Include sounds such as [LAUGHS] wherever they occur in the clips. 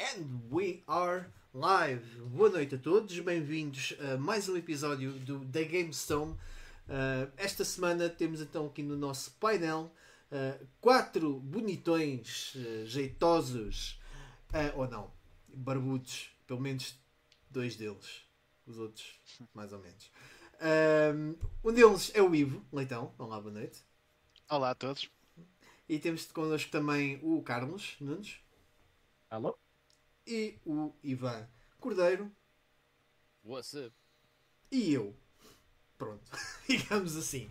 And we are live. Boa noite a todos, bem-vindos a mais um episódio do The Game Stone. Uh, esta semana temos então aqui no nosso painel uh, quatro bonitões, uh, jeitosos, ou não, barbudos, pelo menos dois deles, os outros mais ou menos. um deles é o Ivo Leitão. Olá, boa noite. Olá a todos. E temos connosco também o Carlos Nunes. Alô? E o Ivan Cordeiro. What's up? E eu. Pronto, [LAUGHS] digamos assim.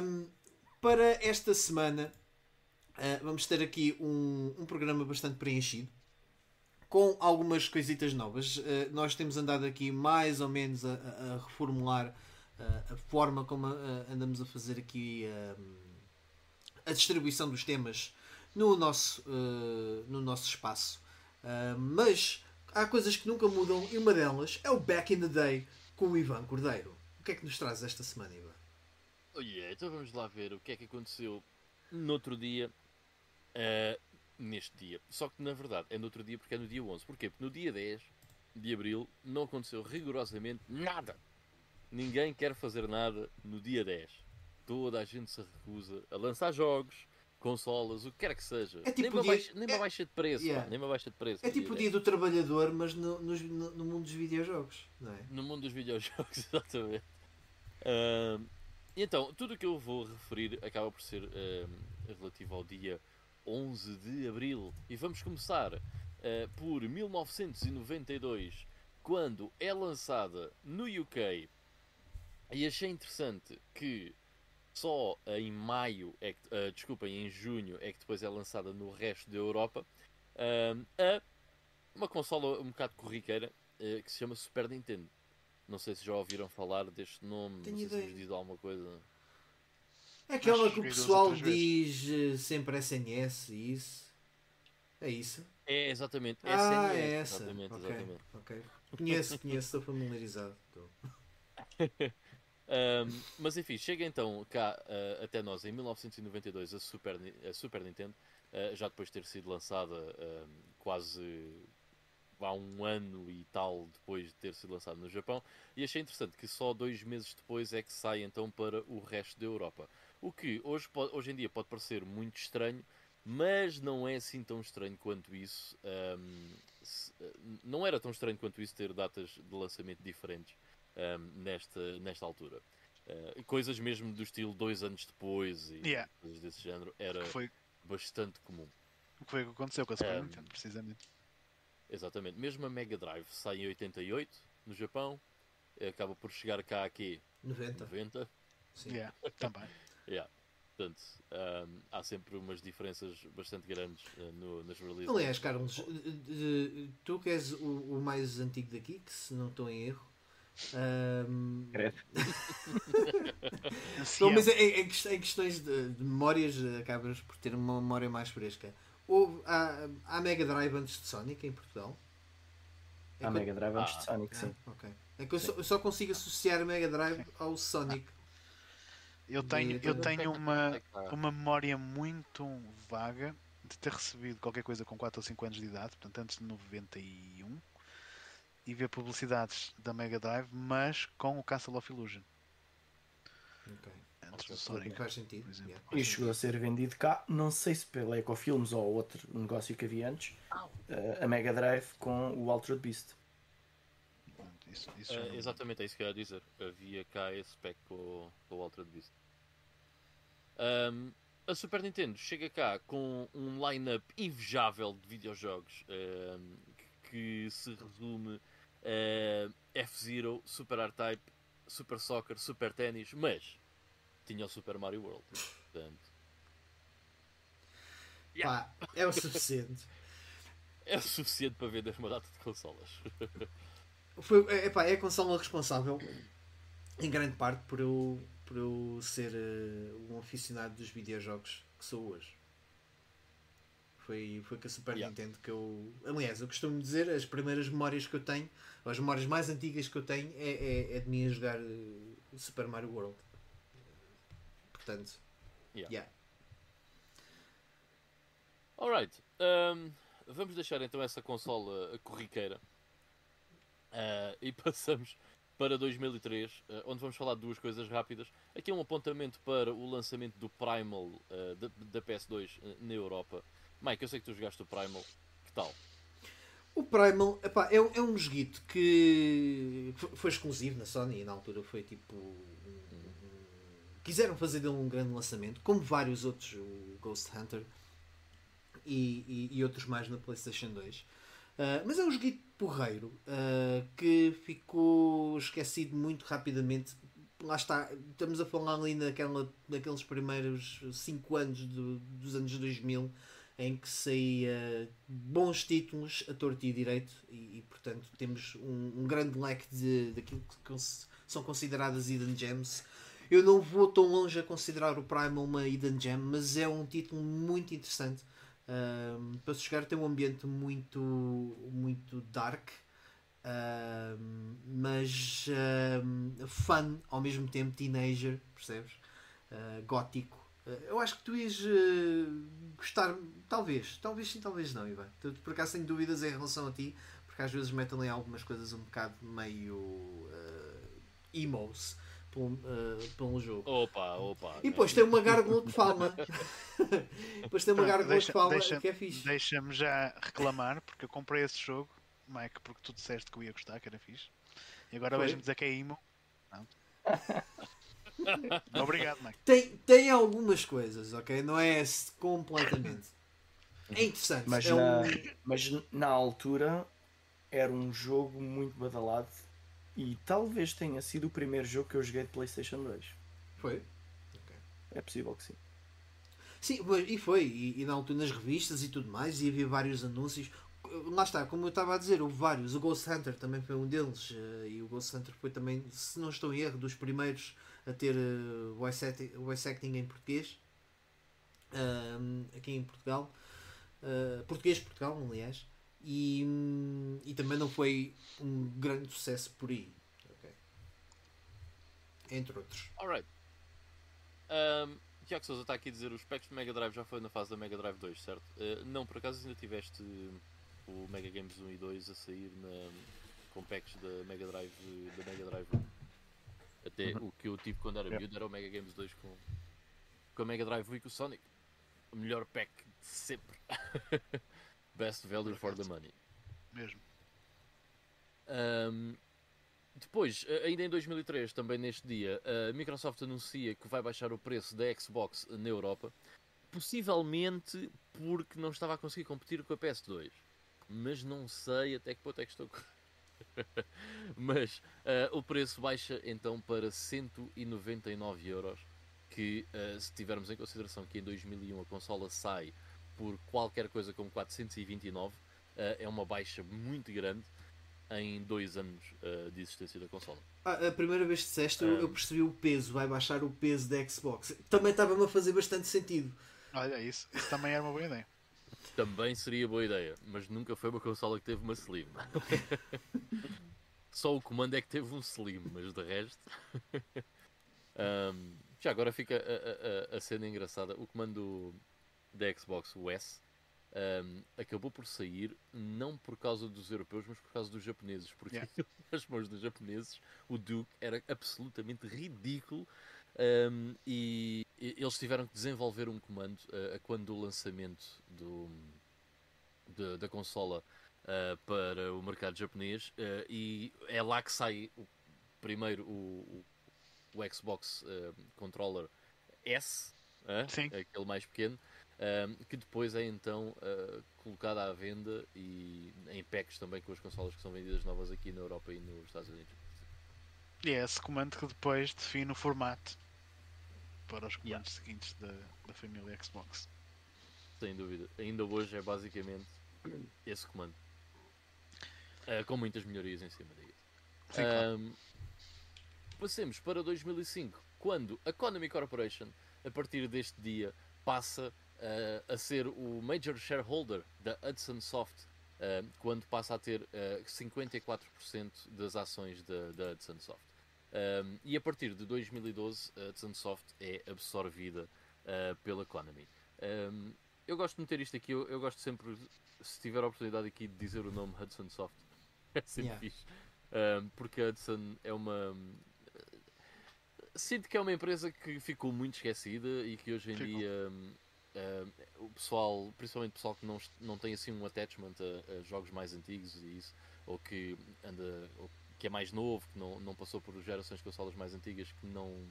Um, para esta semana uh, vamos ter aqui um, um programa bastante preenchido com algumas coisitas novas. Uh, nós temos andado aqui mais ou menos a, a reformular uh, a forma como andamos a fazer aqui a distribuição dos temas no nosso, no nosso espaço. Uh, mas há coisas que nunca mudam e uma delas é o Back in the Day com o Ivan Cordeiro. O que é que nos traz esta semana, Ivan? Oh yeah, então vamos lá ver o que é que aconteceu no outro dia, uh, neste dia. Só que na verdade é no outro dia porque é no dia 11. Porquê? Porque no dia 10 de Abril não aconteceu rigorosamente nada. Ninguém quer fazer nada no dia 10 toda a gente se recusa a lançar jogos, consolas, o que quer que seja. É tipo nem, uma dia... baixa, nem uma é- baixa de preço, yeah. pá, nem uma baixa de preço. É tipo o dia do trabalhador, mas no, no, no, mundo dos videojogos, não é? No mundo dos videojogos, [LAUGHS] exatamente. Uh, então, tudo o que eu vou referir acaba por ser uh, relativo ao dia 11 de Abril. E vamos começar uh, por 1992, quando é lançada no UK. E achei interessante que só em maio, é que, uh, desculpem, em junho é que depois é lançada no resto da Europa, uh, a uma consola um bocado corriqueira uh, que se chama Super Nintendo. Não sei se já ouviram falar deste nome, Tenho não sei ideia. se vos diz alguma coisa. É aquela que o pessoal diz eh, sempre SNS e isso. É isso? É, exatamente. Ah, é essa. Exatamente, okay, exatamente. Okay. Conheço, conheço, estou familiarizado. [LAUGHS] Um, mas enfim, chega então cá uh, até nós em 1992 a Super, a Super Nintendo, uh, já depois de ter sido lançada uh, quase há um ano e tal depois de ter sido lançada no Japão, e achei interessante que só dois meses depois é que sai então para o resto da Europa. O que hoje, hoje em dia pode parecer muito estranho, mas não é assim tão estranho quanto isso. Um, se, não era tão estranho quanto isso ter datas de lançamento diferentes um, nesta, nesta altura. Uh, coisas mesmo do estilo dois anos depois e yeah. coisas desse género era foi... bastante comum. O que foi que aconteceu com a Super um, Nintendo, precisamente. Exatamente. Mesmo a Mega Drive sai em 88 no Japão, acaba por chegar cá aqui 90. 90. Sim. Yeah, também. [LAUGHS] yeah. Portanto, um, há sempre umas diferenças bastante grandes uh, no, nas releases. Aliás, Carlos, tu que és o, o mais antigo daqui, que se não estou em erro, um... [LAUGHS] Mas em, em, em questões de, de, memórias acabas por ter uma memória mais fresca. Houve, há, há Mega Drive antes de Sonic em Portugal? É há Mega Drive antes ah, de Sonic, ah, sim. Okay. É que eu só, só, consigo associar Mega Drive ao Sonic. Eu tenho, eu tenho uma, uma memória muito vaga de ter recebido qualquer coisa com 4 ou 5 anos de idade, portanto antes de 91 e ver publicidades da Mega Drive, mas com o Castle of Illusion. Ok. Antes do Sonic. Faz sentido. Yeah. E chegou a ser vendido cá, não sei se pela Ecofilms ou outro negócio que havia antes, uh, a Mega Drive com o Altered Beast. Isso, isso uh, exatamente, é isso que eu ia dizer. Havia cá esse spec com, com o Altered Beast. Um, a Super Nintendo chega cá com um line-up invejável de videojogos um, que se resume uh, F-Zero, Super R-Type, Super Soccer, Super Tennis, mas tinha o Super Mario World. Portanto, yeah. Pá, é o suficiente. [LAUGHS] é o suficiente para vender uma data de consolas. [LAUGHS] Foi, é, é a consola responsável, em grande parte, por eu, por eu ser uh, um aficionado dos videojogos que sou hoje. Foi, foi com a Super yeah. Nintendo que eu. Aliás, eu costumo dizer, as primeiras memórias que eu tenho, as memórias mais antigas que eu tenho, é, é, é de mim a jogar uh, Super Mario World. Portanto, yeah. yeah. Alright. Um, vamos deixar então essa consola corriqueira uh, e [LAUGHS] passamos para 2003, uh, onde vamos falar de duas coisas rápidas. Aqui é um apontamento para o lançamento do Primal da, da, PS2 na Europa. Mike, eu sei que tu jogaste o Primal, que tal? O Primal epá, é, é um joguito que foi exclusivo na Sony e na altura foi tipo. quiseram fazer dele um grande lançamento, como vários outros, o Ghost Hunter e, e, e outros mais na PlayStation 2. Uh, ah, mas é um joguito porreiro uh, que ficou esquecido muito rapidamente. Lá está, estamos a falar ali naquela, naqueles primeiros 5 anos do, dos anos 2000 em que saía bons títulos a torto e direito e, e portanto temos um, um, grande leque de, daquilo que são consideradas hidden gems. Eu não vou tão longe a considerar o Primal uma hidden gem, mas é um título muito interessante. Um, para se jogar tem um ambiente muito, muito dark, um, mas um, fun ao mesmo tempo, teenager, percebes? Uh, gótico. Eu acho que tu ias uh, gostar, talvez, talvez sim, talvez não, Ivan. Tu, por acaso tenho dúvidas em relação a ti, porque às vezes metem ali algumas coisas um bocado meio uh, emos por, uh, por um jogo. Opa, opa. E depois tem uma gárgula de fama. [LAUGHS] depois tem uma gárgula deixa, de fama deixa, que é fixe. Deixa-me já reclamar, porque eu comprei esse jogo, Mike, porque tu disseste que eu ia gostar, que era fixe. E agora vais-me dizer que é emo. Não. [LAUGHS] [LAUGHS] Obrigado, Mike. Tem, tem algumas coisas, ok? Não é completamente. É interessante. Mas, é na, um... mas na altura era um jogo muito badalado e talvez tenha sido o primeiro jogo que eu joguei de PlayStation 2. Foi? Okay. É possível que sim. Sim, e foi. E, e, na altura nas revistas e tudo mais, e havia vários anúncios. Lá está, como eu estava a dizer, houve vários. O Ghost Hunter também foi um deles. Eh, e o Ghost Hunter foi também, se não estou em erro, dos primeiros a ter uh, voice, acting, voice acting em português aqui em Portugal uh, português Portugal aliás e, um, e também não foi um grande sucesso por aí okay. entre outros Alright um, Tiago Sousa está aqui a dizer o Spectrum Mega Drive já foi na fase da Mega Drive 2, certo? Uh, não, por acaso ainda tiveste o Mega Games 1 e 2 a sair na, com packs da Mega Drive da Mega Drive 1 até uhum. o que eu tive quando era yeah. miúdo era o Mega Games 2 com, com a Mega Drive e com o Sonic. O melhor pack de sempre. [LAUGHS] Best value for the money. Mesmo. Um, depois, ainda em 2003, também neste dia, a Microsoft anuncia que vai baixar o preço da Xbox na Europa, possivelmente porque não estava a conseguir competir com a PS2. Mas não sei até que ponto é que estou [LAUGHS] Mas uh, o preço baixa então para 199 euros. Que uh, se tivermos em consideração que em 2001 a consola sai por qualquer coisa como 429, uh, eh, é uma baixa muito grande em dois anos de existência da consola. Ah, a primeira vez que disseste, um... eu percebi o peso, vai baixar o peso da Xbox. Também estava-me a fazer bastante sentido. Olha, isso, isso também era uma boa ideia. Também seria boa ideia, mas nunca foi uma consola que teve uma Slim. [LAUGHS] Só o comando é que teve um Slim, mas de resto. [LAUGHS] um, já agora fica a, a, a, cena engraçada. O comando da Xbox, o S, um, acabou por sair não por causa dos europeus, mas por causa dos japoneses. Porque yeah. [LAUGHS] nas mãos dos japoneses o Duke era absolutamente ridículo. Um, e, e, eles tiveram que desenvolver um comando uh, quando o lançamento do, de, da consola uh, para o mercado japonês uh, e é lá que sai o, primeiro o, o, o Xbox Controller S, aquele mais pequeno, que depois é então colocado à venda e em packs também com as consolas que são vendidas novas aqui na Europa e nos Estados Unidos. E é esse comando que depois define o formato para os comandos yeah. seguintes da, da família Xbox. Sem dúvida. Ainda hoje é basicamente esse comando. Uh, com muitas melhorias em cima disso. Sim, um, Passemos para 2005, quando a Konami Corporation, a partir deste dia, passa uh, a ser o major shareholder da Hudson Soft, uh, quando passa a ter 54% das ações da, da Hudson Soft. Um, e a partir de 2012, a Hudson Soft é absorvida pela Konami. Um, eu gosto de meter isto aqui, eu, eu, gosto sempre, se tiver a oportunidade aqui de dizer o nome Hudson Soft, [LAUGHS] é sempre yeah. fixe. Um, porque a Hudson é uma. Sinto que é uma empresa que ficou muito esquecida e que hoje em ficou. dia um, o pessoal, principalmente o pessoal que não, não tem assim um attachment a, a, jogos mais antigos e isso, ou que anda, ou que é mais novo, que não, não passou por gerações de consolas mais antigas, que não,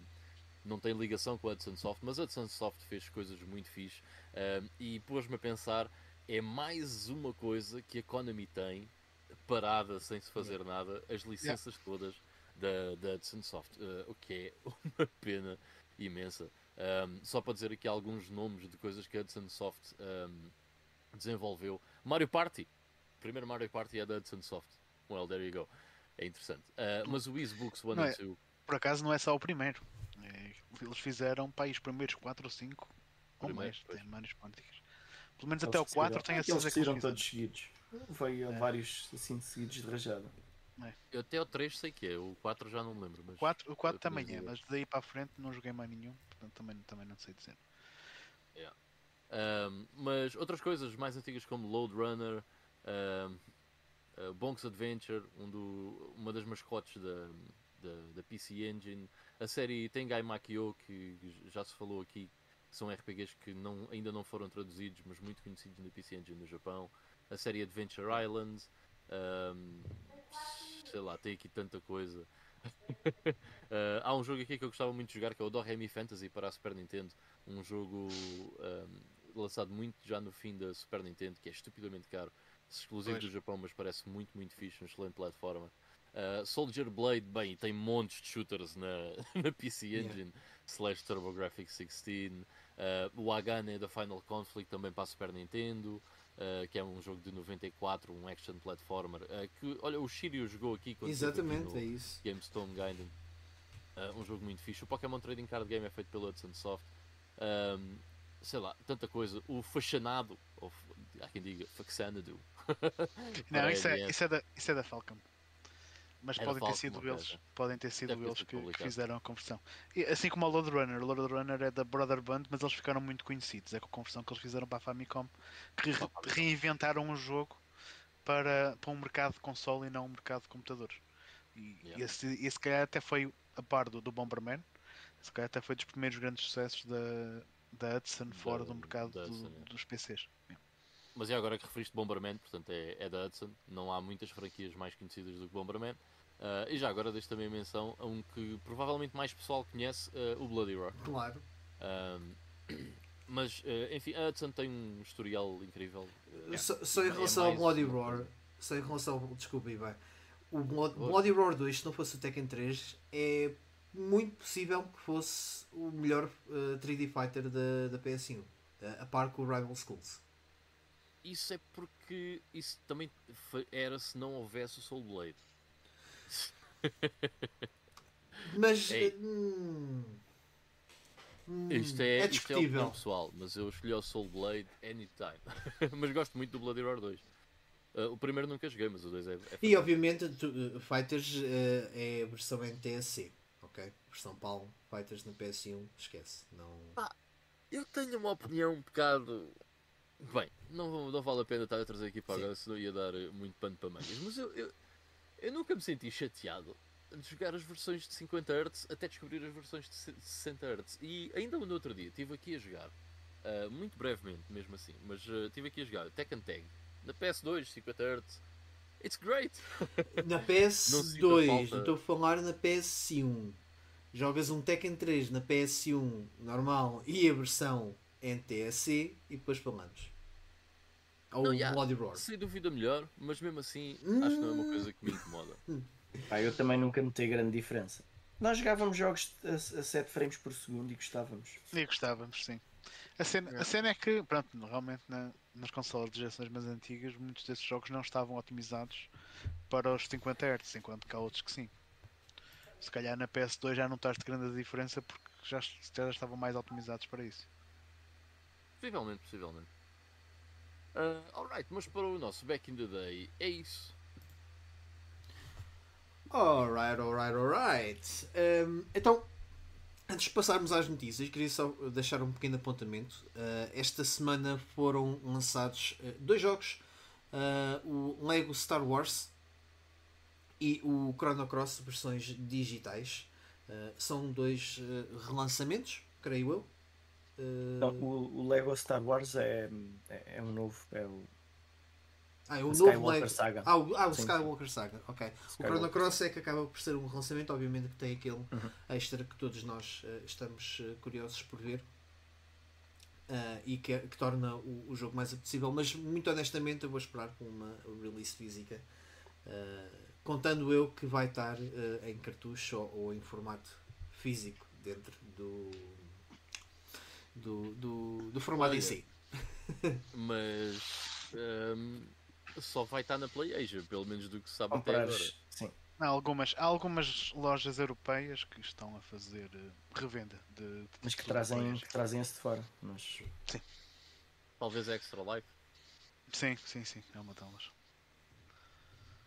não tem ligação com a Hudson Soft, mas a Hudson Soft fez coisas muito fixe um, e pôs-me a pensar, é mais uma coisa que a Konami tem parada sem se fazer nada, as licenças yeah. todas da, da Hudson Soft, uh, o que é [LAUGHS] uma pena imensa. Um, só para dizer aqui alguns nomes de coisas que a Hudson Soft um, desenvolveu. Mario Party. O primeiro Mario Party é da Hudson Soft. Well, there you go. É interessante. Uh, mas o Easebooks 1 and 2. Por acaso não é só o primeiro. É, eles fizeram para os primeiros 4 ou 5 ou mais. Tem vários quânticos. Pelo menos eles até o 4 tem a certeza que eles todos seguidos. Veio é. vários assim seguidos de rajada. É. Eu até o 3 sei que é, o 4 já não me lembro. Mas 4, o 4 também é, mas daí para a frente não joguei mais nenhum, portanto também, também não sei dizer. Yeah. Um, mas outras coisas mais antigas como Load Runner, um, uh, Bonk's Adventure, um do, uma das mascotes da, da, da, PC Engine, a série Tengai Makio, que já se falou aqui, são RPGs que não, ainda não foram traduzidos, mas muito conhecidos na PC Engine no Japão, a série Adventure Island, um, sei lá, tem aqui tanta coisa. uh, [LAUGHS] há um jogo aqui que eu gostava muito de jogar que é o Doremi Fantasy para a Super Nintendo, um jogo um, lançado muito já no fim da Super Nintendo, que é estupidamente caro, exclusivo pois. do Japão, mas parece muito, muito fixe, um excelente plataforma. Uh, Soldier Blade, bem, tem montes de shooters na, [LAUGHS] na PC Engine, yeah. slash TurboGrafx 16. Uh, o Agane da Final Conflict também para a Super Nintendo. Uh, que é um jogo de 94, um action platformer. Uh, que, olha, o Shiryu jogou aqui Exatamente, é isso. GameStone Gaiden. Uh, um jogo muito fixe. O Pokémon Trading Card Game é feito pela Hudson Soft. Um, sei lá, tanta coisa. O Fascinado, ou há quem diga Faxanadu. [LAUGHS] Não, isso é, isso, é da, isso é da Falcon mas podem ter sido eles, podem ter sido eles que, que, fizeram a conversão. E, assim como o Load Runner, o Load Runner é da Brother Band, mas eles ficaram muito conhecidos. É com a conversão que eles fizeram para a Famicom, que re reinventaram um jogo para, para um mercado de console e não um mercado de computadores. E, yeah. esse, esse calhar até foi a par do, do Bomberman, se calhar até foi dos primeiros grandes sucessos da, da Hudson fora da, do mercado do, Hudson, dos PCs. Yeah. Mas é agora que referiste Bomberman, portanto é, é da Hudson, não há muitas franquias mais conhecidas do que Bomberman. Uh, e já agora deixo também menção a um que provavelmente mais pessoal conhece, uh, o Bloody Roar. Claro. [COUGHS] mas, uh, enfim, a Hudson tem um historial incrível. Só, só, em é relação é ao Bloody Roar, só em relação ao. Desculpe, bem. O Blood, Bloody Roar 2, se não fosse o Tekken 3, é muito possível que fosse o melhor 3D Fighter da, da PS1, a par com o Rival Schools. Isso é porque isso também era se não houvesse o Soul Blade. [LAUGHS] Mas. Hum, hum, isto é, é isto é opinião pessoal, mas eu escolhi o Soul Blade anytime. [LAUGHS] mas gosto muito do Bloody Roar 2. Uh, o primeiro nunca joguei, mas o 2 é, é E obviamente, tu, uh, Fighters uh, é a versão NTSC, ok? Versão Palm, Fighters na PS1, esquece. Não... Ah, eu tenho uma opinião um bocado. Bem, não, não vale a pena estar a trazer aqui para agora, senão ia dar muito pano para mangas. Mas eu, eu, eu nunca me senti chateado de jogar as versões de 50 Hz até descobrir as versões de 60 Hz. E ainda no outro dia estive aqui a jogar, uh, muito brevemente mesmo assim, mas uh, estive aqui a jogar Tekken Tag na PS2, 50 Hz. It's great! [LAUGHS] Na PS2, estou a falar na PS1. Jogas um Tekken 3 na PS1 normal e a versão NTSC e depois falamos. Ou não, yeah, Bloody Roar. Sem dúvida melhor, mas mesmo assim acho que não é uma coisa que me incomoda. [LAUGHS] Pá, eu também nunca notei grande diferença. Nós jogávamos jogos a, a 7 frames por segundo e gostávamos. E gostávamos, sim. A cena, é. a cena é que, pronto, realmente na, nas consolas de gerações mais antigas, muitos desses jogos não estavam otimizados para os 50 Hz, enquanto que há outros que sim. Se calhar na PS2 já não notaste grande diferença porque já, já estavam mais otimizados para isso. Possivelmente, possivelmente. Uh, alright, mas para o nosso Back in the Day é isso. Alright, alright, alright. Um, então, Antes de passarmos às notícias, queria só deixar um pequeno apontamento. Uh, esta semana foram lançados uh, dois jogos: o Lego Star Wars e o Chrono Cross versões digitais. são dois relançamentos, creio eu. Não, o, o, Lego Star Wars é, é, é um novo. É o ah, é o novo Skywalker Lego. Saga. Ah, o, ah, o Skywalker Saga. Ok. Skywalker. O Chrono Cross é que acaba por ser um relançamento, obviamente que tem aquele uhum. extra que todos nós uh, estamos uh, curiosos por ver. Uh, e que, que torna o, o, jogo mais apetecível, mas muito honestamente eu vou esperar com uma release física, contando eu que vai estar em cartucho ou, ou, em formato físico dentro do, do, do, do formato Olha, em si. mas um, só vai estar na PlayAsia, pelo menos do que se sabe até agora. Sim. Há algumas, há algumas lojas europeias que estão a fazer uh, revenda de, de Mas que trazem, que trazem esse de fora. Mas... Sim. Talvez Extra Life. Sim, sim, sim, é uma delas.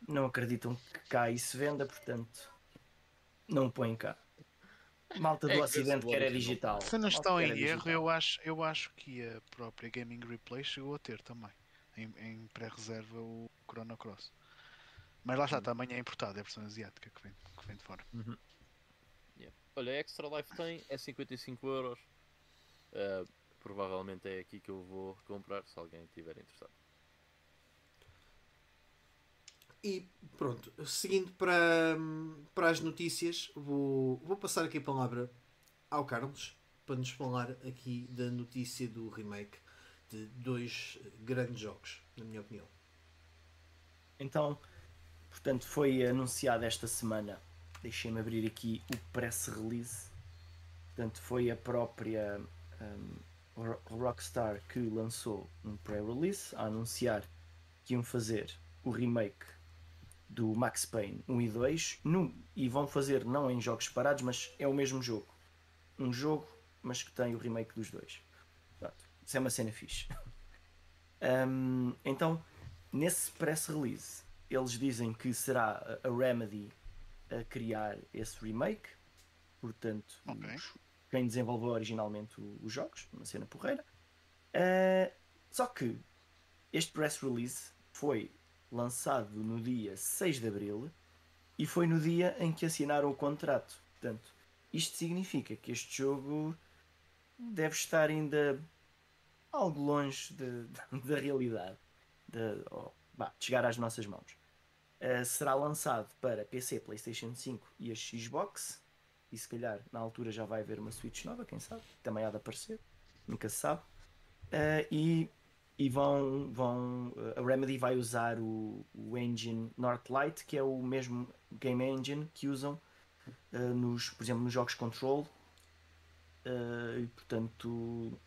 Não acreditam que cá isso venda, portanto não põem cá. Malta do é Ocidente que era digital. Se não estão em erro, eu acho, eu acho que a própria Gaming Replay chegou a ter também em, em pré-reserva o Chrono Cross. Mas lá está, uhum. também é importado, é a versão asiática que vem, que vem de fora. Uhum. Yeah. Olha, Extra Life tem, é 55 euros. Uh, provavelmente é aqui que eu vou comprar se alguém estiver interessado. E pronto, seguindo para, para as notícias, vou, vou passar aqui a palavra ao Carlos para nos falar aqui da notícia do remake de dois grandes jogos, na minha opinião. Então, portanto, foi anunciado esta semana. Deixem-me abrir aqui o press release. Portanto, foi a própria um, Rockstar que lançou um pré-release a anunciar que iam fazer o remake do Max Payne 1 e 2 no, e vão fazer não em jogos separados, mas é o mesmo jogo. Um jogo, mas que tem o remake dos dois. Isso é uma cena fixe. [LAUGHS] um, então, nesse press release, eles dizem que será a Remedy a criar esse remake. Portanto, okay. os, quem desenvolveu originalmente os jogos, uma cena porreira. Uh, só que este press release foi lançado no dia 6 de Abril e foi no dia em que assinaram o contrato. Portanto, isto significa que este jogo deve estar ainda algo longe de, de, [LAUGHS] da realidade de, oh, bah, de, chegar às nossas mãos. Uh, será lançado para PC, PlayStation 5 e a Xbox. E se calhar na altura já vai haver uma Switch nova, quem sabe? Também há de aparecer, nunca se sabe. Uh, e, e vão, vão. A Remedy vai usar o, o engine Northlight, que é o mesmo game engine que usam uh, nos, por exemplo, nos jogos Control. e portanto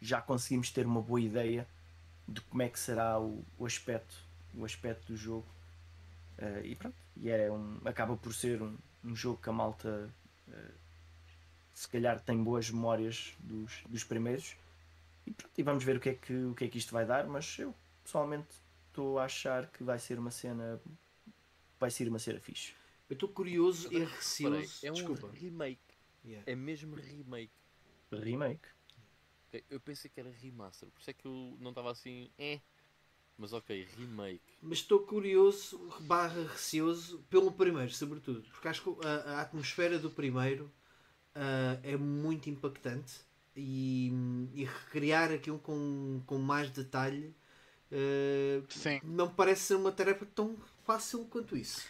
já conseguimos ter uma boa ideia de como é que será o, o aspecto o aspecto do jogo uh, e pronto e é um, acaba por ser um, um jogo que a malta uh, se calhar tem boas memórias dos, dos primeiros e, pronto, e vamos ver o que, é que, o que é que isto vai dar mas eu pessoalmente estou a achar que vai ser uma cena vai ser uma cena fixe eu estou curioso e receoso é um Desculpa. remake yeah. é mesmo remake remake eu pensei que era remaster, por isso é que eu não estava assim, é. Mas ok, remake. Mas estou curioso, barra receoso, pelo primeiro, sobretudo. Porque acho que a, a atmosfera do primeiro uh, é muito impactante e, e, recriar aquilo com, com mais detalhe uh, não parece ser uma tarefa tão fácil quanto isso.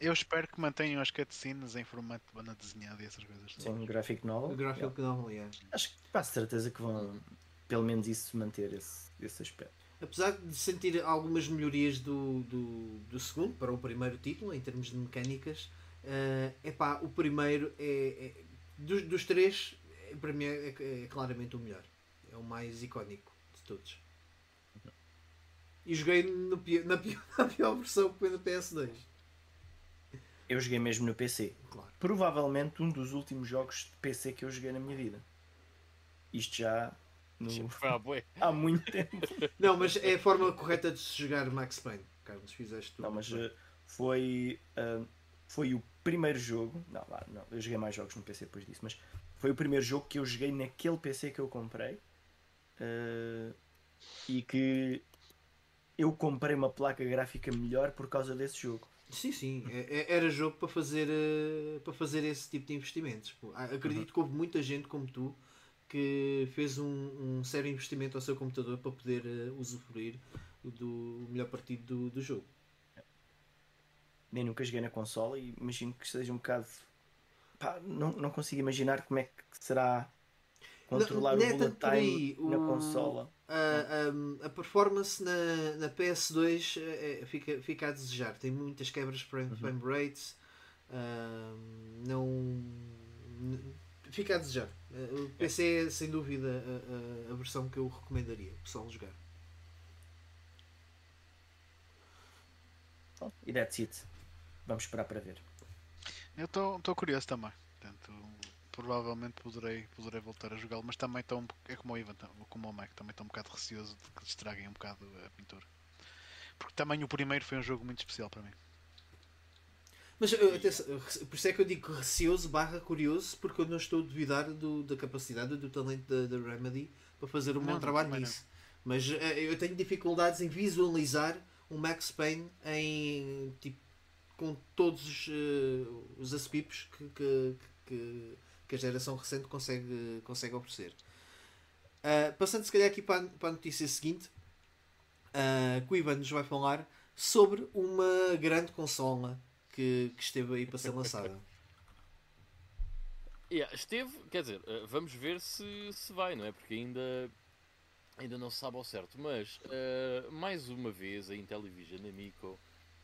Eu espero que mantenham as cutscenes em formato de banda desenhada e essas coisas. Sim, um graphic novel. Graphic yeah. novel, yeah. Acho que quase certeza que vão, pelo menos isso, manter esse, esse aspecto. Apesar de sentir algumas melhorias do, do, do segundo para o primeiro título, em termos de mecânicas, é uh, epá, o primeiro é, é dos, dos três, para mim é, é, claramente o melhor. É o mais icónico de todos. E joguei no, na, pior, [LAUGHS] na pior versão que foi no PS2. Eu joguei mesmo no PC. Claro. Provavelmente um dos últimos jogos de PC que eu joguei na minha vida. Isto já no... [LAUGHS] há muito tempo. Não, mas é a forma correta de se jogar Max Payne. Carlos, fizeste tudo. Não, mas uh, foi, uh, foi o primeiro jogo. Não, não, eu joguei mais jogos no PC depois disso, mas foi o primeiro jogo que eu joguei naquele PC que eu comprei uh, e que eu comprei uma placa gráfica melhor por causa desse jogo. Sim, sim, é, é, era jogo para fazer, uh, para fazer esse tipo de investimentos. Acredito uhum. que houve muita gente como tu que fez um, um sério investimento ao seu computador para poder uh, usufruir do melhor partido do, do jogo. Nem nunca joguei na consola e imagino que seja um bocado. Pá, não, não consigo imaginar como é que será controlar não, o é bullet time o, na consola. A, a, a, performance na, na PS2 é, é, fica, fica a desejar. Tem muitas quebras frame, uhum. frame rates. Uh, não. Fica a desejar. O PC é sem dúvida a, a, a versão que eu recomendaria o pessoal jogar. e that's it. Vamos esperar para ver. Eu estou curioso também. Portanto, provavelmente poderei, poderei voltar a jogá-lo, mas também estou é como o Ivan, como o Mike, também estou um bocado receoso de que estraguem um bocado a pintura. Porque também o primeiro foi um jogo muito especial para mim. Mas atenção, por isso é que eu digo receoso barra curioso, porque eu não estou a duvidar do, da capacidade do talento da, da Remedy para fazer um não, bom trabalho nisso. Não. Mas eh, eu tenho dificuldades em visualizar um Max Payne em tipo com todos os, uh, os que, que, que, que, a geração recente consegue, consegue oferecer. Uh, passando se calhar aqui para, para a notícia seguinte, uh, que o Ivan nos vai falar sobre uma grande consola que, que esteve aí para ser lançada. [LAUGHS] Yeah, esteve, quer dizer, eh, vamos ver se, se vai, não é? Porque ainda, ainda não se sabe ao certo. Mas, uh, mais uma vez, a Intellivision Amico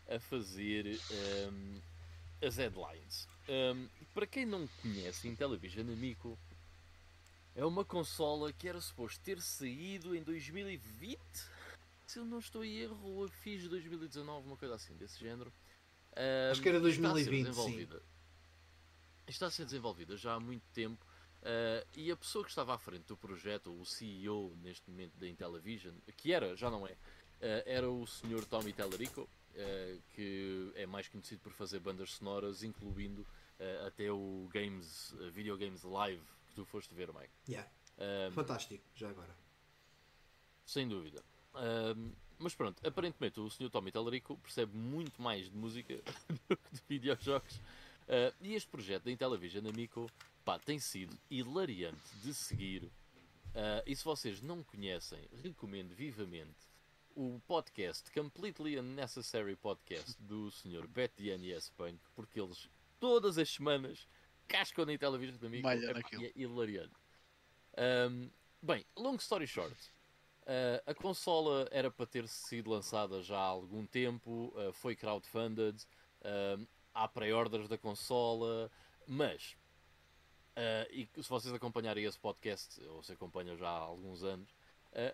a fazer um, ehm, as headlines. Um, ehm, para quem não conhece, a Intellivision Amico é uma consola que era suposto ter saído em 2020. Se eu não estou em erro, fiz 2019, uma coisa assim desse género. Acho que era 2020, sim. Está a ser desenvolvida já há muito tempo uh, e a pessoa que estava à frente do projeto, o CEO neste momento da Intellivision, que era, já não é, uh, era o Sr. Tommy Tellerico, uh, que é mais conhecido por fazer bandas sonoras, incluindo até o Games, Video Games Live que tu foste ver, Mike. Yeah. Fantástico, já agora. Sem dúvida. Mas pronto, aparentemente o Sr. Tommy Tallarico percebe muito mais de música [LAUGHS] do que de videojogos. Uh, e este projeto da Intellivision Amico pá, tem sido hilariante de seguir. Uh, e se vocês não conhecem, recomendo vivamente o podcast Completely Unnecessary Podcast do Sr. Betty NS Punk, porque eles todas as semanas cascam na Intellivision Amico é, é hilariante. Um, bem, long story short, Uh, a consola era para ter sido lançada já há algum tempo, uh, foi crowdfunded, uh, há pré-orders da consola, mas e se vocês acompanharem esse podcast, ou se acompanham já há alguns anos,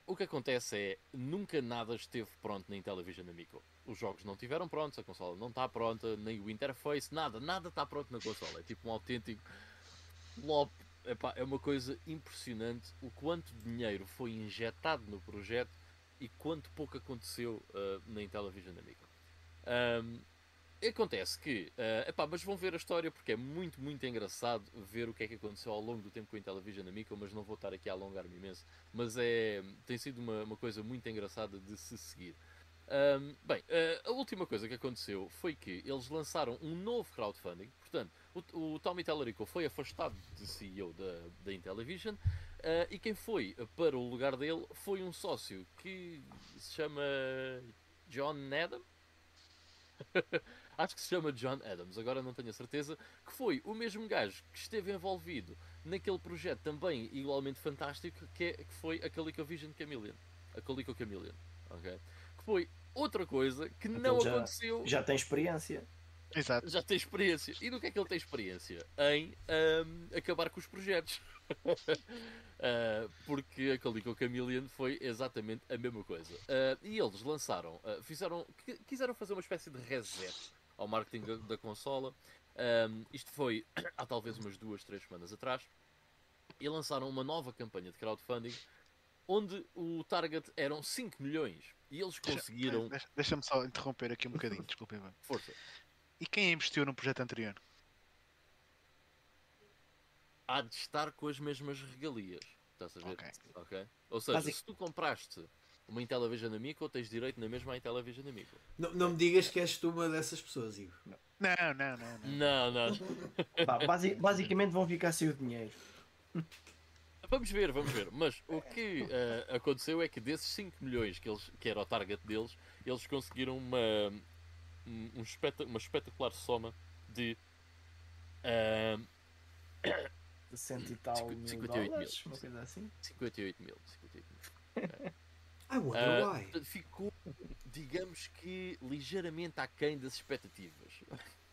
o que acontece é nunca nada esteve pronto na Intellivision Amico. Os jogos não estiveram prontos, a consola não está pronta, nem o interface, nada, nada está pronto na consola. É tipo um autêntico flop epá, é uma coisa impressionante o quanto dinheiro foi injetado no projeto e quanto pouco aconteceu uh, na Intellivision Amiga. Um, acontece que, uh, epá, mas vão ver a história porque é muito, muito engraçado ver o que é que aconteceu ao longo do tempo com a Intellivision Amiga, mas não vou estar aqui a alongar-me imenso. Mas é, tem sido uma, uma coisa muito engraçada de se seguir. Um, bem, uh, a última coisa que aconteceu foi que eles lançaram um novo crowdfunding, portanto, o, o Tommy Tellerico foi afastado de CEO da, da Intellivision uh, e quem foi para o lugar dele foi um sócio que se chama John Adam. [LAUGHS] Acho que se chama John Adams, agora não tenho a certeza. Que foi o mesmo gajo que esteve envolvido naquele projeto também igualmente fantástico que, é, que foi a CalicoVision Chameleon. A Calico Chameleon. Okay? Que foi outra coisa que então não já, aconteceu. Já tem experiência. Exato. Já tem experiência. E do que é que ele tem experiência? Em um, acabar com os projetos. uh, [LAUGHS] porque a Calico Chameleon foi exatamente a mesma coisa. Uh, e eles lançaram, uh, fizeram, quiseram fazer uma espécie de reset ao marketing da, da consola. Um, isto foi [COUGHS] há talvez umas duas, três semanas atrás. E lançaram uma nova campanha de crowdfunding onde o target eram 5 milhões. E eles conseguiram. Deixa-me só interromper aqui um bocadinho, desculpem. Força. E quem investiu no projeto anterior? há de estar com as mesmas regalias. Estás a ver? Ok. okay? Ou seja, Basic... se tu compraste uma Intellivision Amico, tens direito na mesma Intellivision Amico. Não, não me digas que és tu uma dessas pessoas, Igor. Não, não, não. Não, não. não. [LAUGHS] Bah, basicamente vão ficar sem o dinheiro. Vamos ver, vamos ver. Mas o que uh, aconteceu é que desses 5 milhões que, eles, que era o target deles, eles conseguiram uma, um, uma espetacular soma de. Uh, de cento e tal 58 mil, dólares, mil. uma coisa assim. 58 mil. 58 mil. [LAUGHS] I wonder uh, why. Ficou, digamos que, ligeiramente aquém das expectativas.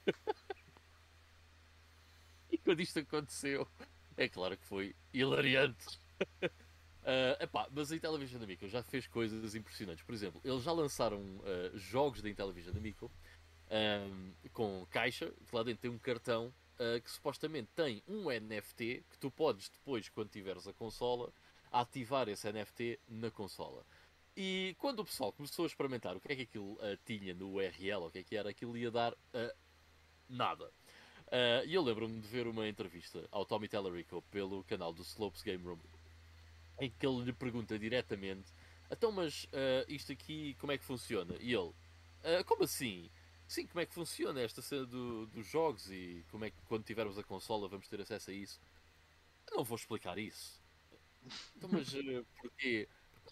[LAUGHS] e quando isto aconteceu, é claro que foi hilariante. Uh, [LAUGHS] epá, mas a Intellivision Amico já fez coisas impressionantes. Por exemplo, eles já lançaram uh, jogos da Intellivision Amico um, com caixa, que lá dentro tem um cartão uh, que supostamente tem um NFT que tu podes depois, quando tiveres a consola, ativar esse NFT na consola. E quando o pessoal começou a experimentar o que é que aquilo uh, tinha no URL, o que é que era, aquilo ia dar uh, nada. E eu lembro-me de ver uma entrevista ao Tommy Tellerico pelo canal do Slopes Game Room, em que ele lhe pergunta diretamente: Então, mas isto aqui como é que funciona? E ele: Como assim? Sim, como é que funciona esta cena do, dos jogos e como é que quando tivermos a consola vamos ter acesso a isso? Eu não vou explicar isso. Então, mas porquê?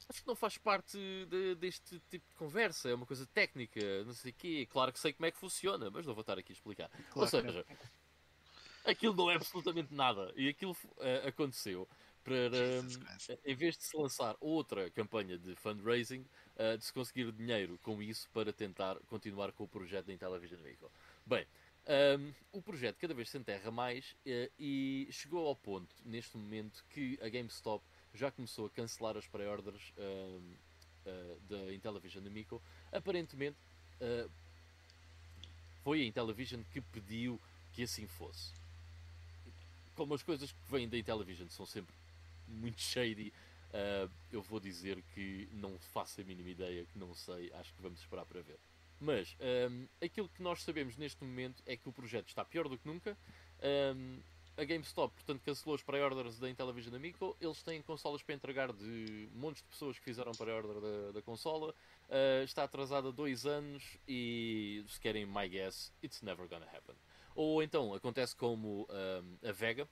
Acho que não faz parte de, deste tipo de conversa, é uma coisa técnica, não sei o quê. Claro que sei como é que funciona, mas não vou estar aqui a explicar. Claro Ou seja, aquilo não é absolutamente nada. E aquilo uh, aconteceu para, uh, em vez de se lançar outra campanha de fundraising, uh, de se conseguir dinheiro com isso para tentar continuar com o projeto da Intellivision Vehicle. Bem, um, o projeto cada vez se enterra mais e chegou ao ponto, neste momento, que a GameStop já começou a cancelar as pré-orders uh, da Intellivision Amico. Aparentemente, foi a Intellivision que pediu que assim fosse. Como as coisas que vêm da Intellivision são sempre muito shady, Uh, eu vou dizer que não faço a mínima ideia, que não sei, acho que vamos esperar para ver. Mas um, aquilo que nós sabemos neste momento é que o projeto está pior do que nunca. Um, a GameStop, portanto, cancelou as pré-orders da Intellivision Amico. Eles têm consolas para entregar de montes de pessoas que fizeram pré-order da, da consola. Uh, está atrasada dois anos e, se querem my guess, it's never gonna happen. Ou então acontece como um, a Vega.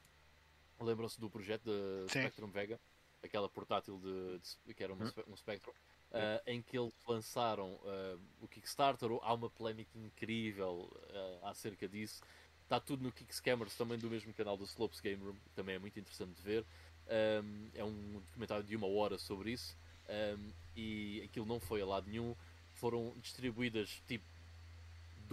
Lembram-se do projeto da Spectrum Vega? aquela portátil de, de que era uma, um Spectrum, uh, em que eles lançaram uh, o Kickstarter. Há uma polémica incrível uh, acerca disso. Está tudo no Kickscammers, também do mesmo canal do Slopes Game Room, também é muito interessante de ver. Um, é um documentário de uma hora sobre isso. Um, e aquilo não foi a lado nenhum. Foram distribuídas tipo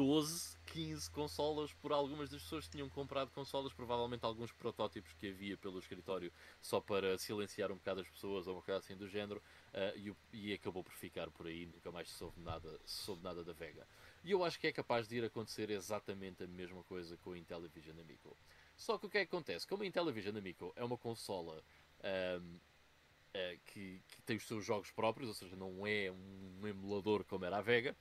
12, 15 consolas por algumas das pessoas que tinham comprado consolas, provavelmente alguns protótipos que havia pelo escritório só para silenciar um bocado as pessoas ou uma coisa assim do género, uh, e, e, acabou por ficar por aí, nunca mais soube nada, soube nada da Vega. E eu acho que é capaz de ir acontecer exatamente a mesma coisa com a Intellivision Amico. Só que o que é que acontece? Como a Intellivision Amico é uma consola um, uh, que, que, tem os seus jogos próprios, ou seja, não é um emulador como era a Vega,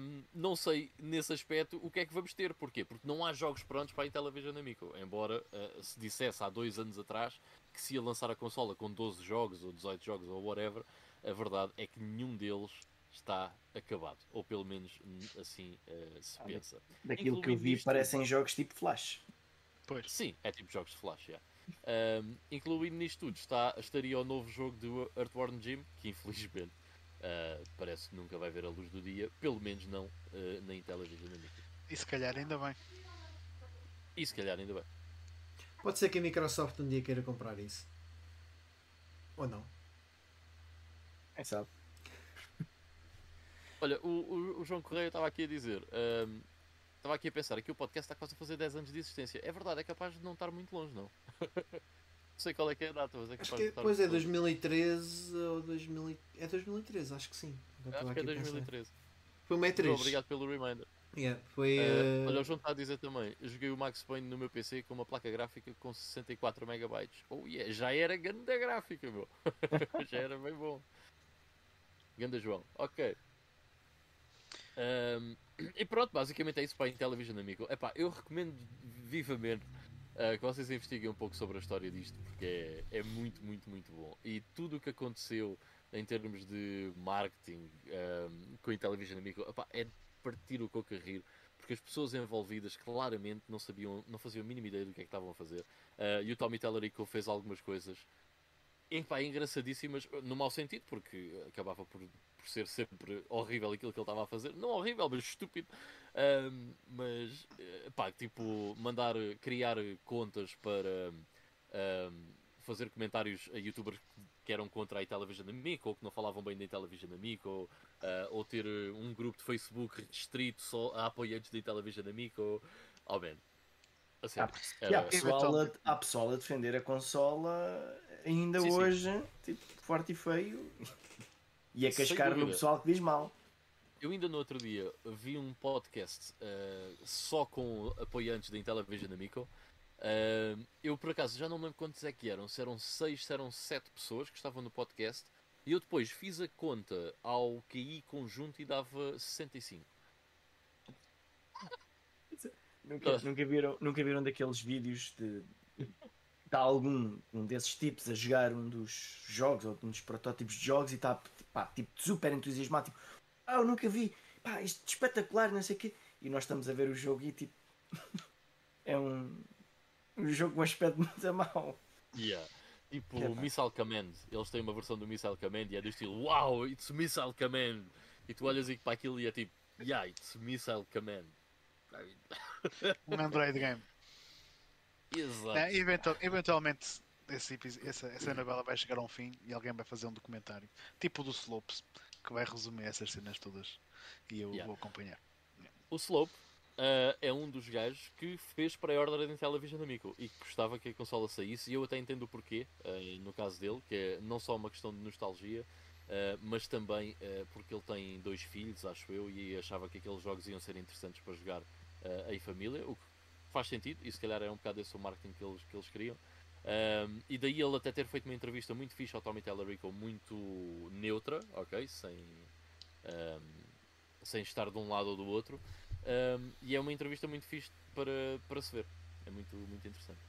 um, não sei nesse aspecto o que é que vamos ter. Porquê? Porque não há jogos prontos para a Intellivision Amico. Embora uh, se dissesse há dois anos atrás que se ia lançar a consola com 12 jogos ou 18 jogos ou whatever, a verdade é que nenhum deles está acabado. Ou pelo menos assim uh, se pensa. Daquilo que eu vi, parecem jogos tipo Flash. Pois. Sim, é tipo jogos de Flash. Yeah. Um, incluindo nisto tudo está, estaria o novo jogo do Earthworm Jim, que infelizmente Uh, parece que nunca vai ver a luz do dia, pelo menos não uh, na Intellivision Amiga. E se calhar ainda bem. E se calhar ainda bem. Pode ser que a Microsoft um dia queira comprar isso. Ou não? É sabe. Olha, o, o, o, João Correia estava aqui a dizer. Um, estava aqui a pensar que o podcast está quase a fazer 10 anos de existência. É verdade, é capaz de não estar muito longe, não. [LAUGHS] Não sei qual é que é a data, mas é capaz que, de Pois é, 2013 ou 2000, é 2013, acho que sim. Acho que é 2013. Foi uma E3. Obrigado pelo reminder. Yeah, foi, uh, uh... Olha, o João está a dizer também. Joguei o Max Payne no meu PC com uma placa gráfica com 64 MB. Oh yeah, já era grande gráfica, meu. [LAUGHS] já era bem bom. Ganda João. Ok. Um, e pronto, basicamente é isso para a Intellivision, amigo. Epá, eu recomendo vivamente uh, que vocês investiguem um pouco sobre a história disto, porque é, é muito, muito, muito bom. E tudo o que aconteceu em termos de marketing um, com a Intellivision Amigo opa, é partir o coco a rir porque as pessoas envolvidas claramente não sabiam, não faziam a mínima ideia do que é que estavam a fazer. Uh, e o Tommy Tellerico fez algumas coisas pá, engraçadíssimas, no mau sentido, porque acabava por, por ser sempre horrível aquilo que ele estava a fazer. Não horrível, mas estúpido. Um, mas, eh, pá, tipo, mandar criar contas para um, fazer comentários a youtubers que eram contra a Television Amico ou que não falavam bem da Television Amico ou, uh, ou ter um grupo de Facebook restrito só a apoiantes da Television Amico. Oh, man. Assim, há, era... há, pessoal a, há pessoal a defender a consola ainda sim, hoje, sim. tipo, forte e feio, e a cascar no pessoal que diz mal. Eu ainda no outro dia vi um podcast uh, só com apoiantes da Intellivision Amico. Uh, eu por acaso já não me lembro quantos é que eram, se eram 6, se eram 7 pessoas que estavam no podcast. E eu depois fiz a conta ao QI conjunto e dava 65. nunca, nunca, viram, nunca viram daqueles vídeos de está algum um desses tipos a jogar um dos jogos ou um dos protótipos de jogos e está tipo super entusiasmado, tipo, ah, eu nunca vi, pá, isto é espetacular, não sei o quê. E nós estamos a ver o jogo e tipo é um, um jogo com um aspecto muito mau. Yeah. Tipo é, Missile Command, eles têm uma versão do Missile Command e é do estilo Wow, it's Missile Command! E tu olhas para aquilo e é tipo Yeah, it's Missile Command. Um Android game. Exato. É, eventual, eventualmente esse, essa, essa novela vai chegar a um fim e alguém vai fazer um documentário, tipo do Slopes, que vai resumir essas cenas todas e eu yeah. vou acompanhar. O Slope uh, é um dos gajos que fez pré-order da Intellivision Amico e que gostava que a consola saísse, e eu até entendo o porquê, uh, no caso dele, que é não só uma questão de nostalgia, uh, mas também porque ele tem dois filhos, acho eu, e achava que aqueles jogos iam ser interessantes para jogar em família, o que faz sentido, e se calhar é um bocado esse o marketing que eles, que eles queriam. Um, e daí ele até ter feito uma entrevista muito fixe ao Tommy Tellerico, muito neutra, ok? Sem, um, sem estar de um lado ou do outro. Um, e é uma entrevista muito fixe para, para se ver. É muito, muito interessante.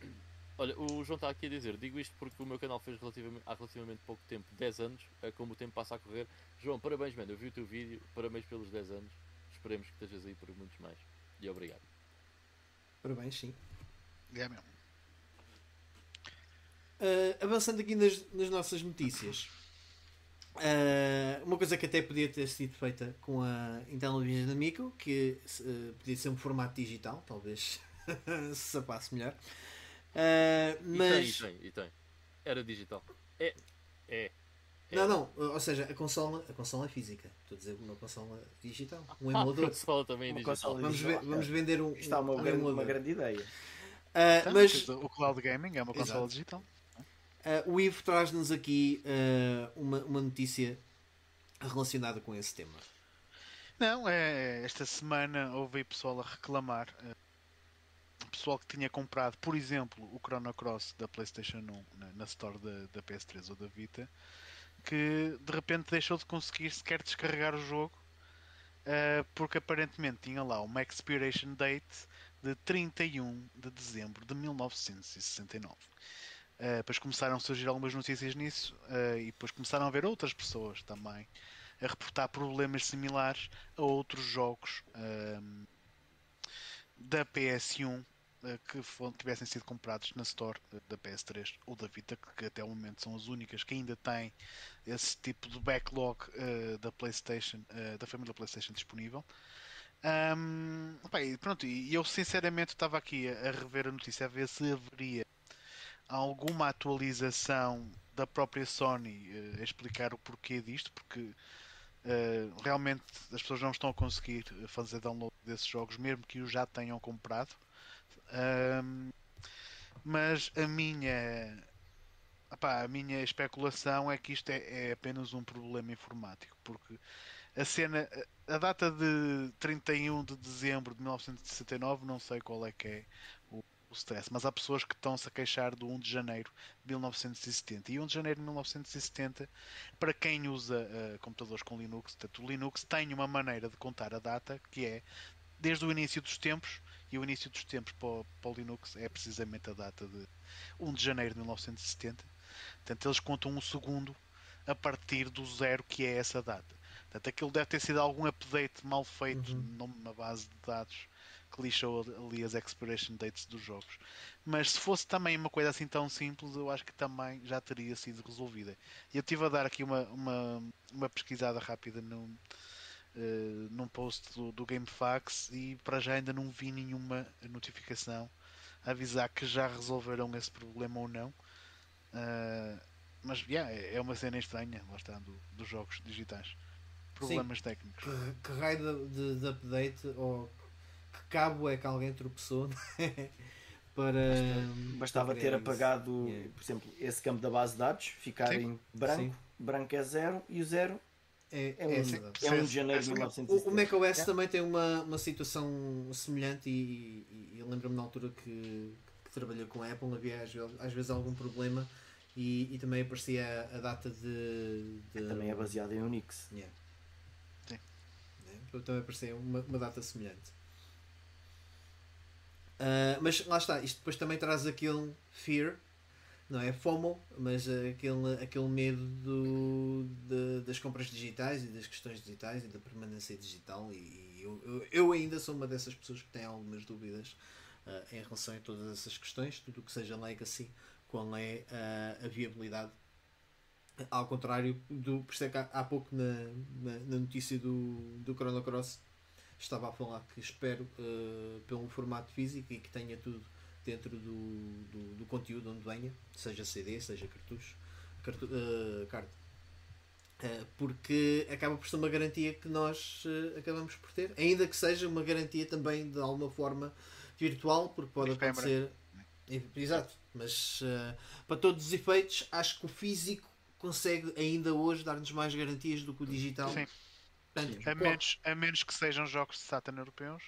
[CLEARS THROAT] Olha, o João está aqui a dizer, digo isto porque o meu canal fez relativamente, há relativamente pouco tempo, 10 anos, é como o tempo passa a correr. João, parabéns, mano, eu vi o teu vídeo, parabéns pelos 10 anos, esperemos que estejas aí por muitos mais. E obrigado. Parabéns, sim. É mesmo. Uh, avançando aqui nas, nas nossas notícias. Uh, uma coisa que até podia ter sido feita com a Intellivision Amico, que uh, podia ser um formato digital, talvez [LAUGHS] se sapasse melhor. mas... E tem, e tem, e tem. Era digital. É. É. Não, não, ou seja, a consola, a consola é física. Estou a dizer uma consola digital. Um emulador. [LAUGHS] a consola também é digital. Vamos, digital. vamos vender um. Está uma, um grande, uma grande ideia. Uh, mas, o cloud gaming é uma consola Exato. digital. Uh, o Ivo traz-nos aqui uh, uma, uma notícia relacionada com esse tema. Não, é, esta semana houve pessoal a reclamar. Uh, pessoal que tinha comprado, por exemplo, o Chrono Cross da PlayStation 1 na, na store da, da PS3 ou da Vita que de repente deixou de conseguir sequer descarregar o jogo uh, porque aparentemente tinha lá uma expiration date de 31 de dezembro de 1969. Eh, depois começaram a surgir algumas notícias nisso uh, e depois começaram a ver outras pessoas também a reportar problemas similares a outros jogos da PS1 eh, que tivessem sido comprados na Store da PS3 ou da Vita, que até o momento são as únicas que ainda têm esse tipo de backlog da PlayStation, da família PlayStation disponível. Um, bem, pronto, e eu sinceramente estava aqui a, rever a notícia a ver se haveria alguma atualização da própria Sony uh, a explicar o porquê disto, porque realmente as pessoas não estão a conseguir fazer download desses jogos, mesmo que os já tenham comprado. Mas a minha opá, a minha especulação é que isto é, é, apenas um problema informático, porque a cena, a data de 31 de dezembro de 1969, não sei qual é que é o, stress, mas há pessoas que estão-se a queixar do 1 de janeiro de 1970. E 1 de janeiro de 1970, para quem usa uh, computadores com Linux, portanto, o Linux tem uma maneira de contar a data que é desde o início dos tempos, e o início dos tempos para o, para o Linux é precisamente a data de 1 de janeiro de 1970. Portanto, eles contam um segundo a partir do zero que é essa data. Portanto, aquilo deve ter sido algum update mal feito uhum. numa base de dados que lixou ali as expiration dates dos jogos. Mas se fosse também uma coisa assim tão simples, eu acho que também já teria sido resolvida. E eu estive a dar aqui uma, uma, uma pesquisada rápida no, uh, num post do, do GameFAQs e para já ainda não vi nenhuma notificação a avisar que já resolveram esse problema ou não. Uh, mas yeah, é, é uma cena estranha, lá está, do, dos jogos digitais. Problemas Sim, técnicos. Que, que raio de, de, update ou que cabo é que alguém tropeçou [LAUGHS] né? para. Bastava ter apagado, yeah. por exemplo, esse campo da base de dados, ficar Sim. em branco, Sim. branco é zero e o zero é, é, um, é, é um de janeiro de 1970. O, o macOS é. também tem uma, uma situação semelhante e, e, e lembro-me na altura que, que trabalhei com a Apple, havia às, às vezes algum problema e, e também aparecia a, a data de, de, Também é baseado em Unix. Yeah. Sim. Yeah. Também aparecia uma, uma data semelhante. Uh, mas lá está, isto depois também traz aquele fear, não é FOMO, mas aquele, aquele medo do, de, das compras digitais e das questões digitais e da permanência digital. E, e eu, eu, ainda sou uma dessas pessoas que tem algumas dúvidas uh, em relação a todas essas questões, tudo o que seja legacy qual é a, a viabilidade. Ao contrário do. Por isso é que há, há pouco na, na, na, notícia do, do Chrono Cross estava a falar que espero uh, pelo formato físico e que tenha tudo dentro do, do, do conteúdo onde venha, seja CD, seja cartucho, cartu, uh. Uh, porque acaba por ser uma garantia que nós acabamos por ter, ainda que seja uma garantia também de alguma forma virtual, porque pode acontecer. Exato, mas para todos os efeitos, acho que o físico consegue ainda hoje dar-nos mais garantias do que o digital. Sim. Portanto, a, menos, a menos que sejam jogos de Saturn europeus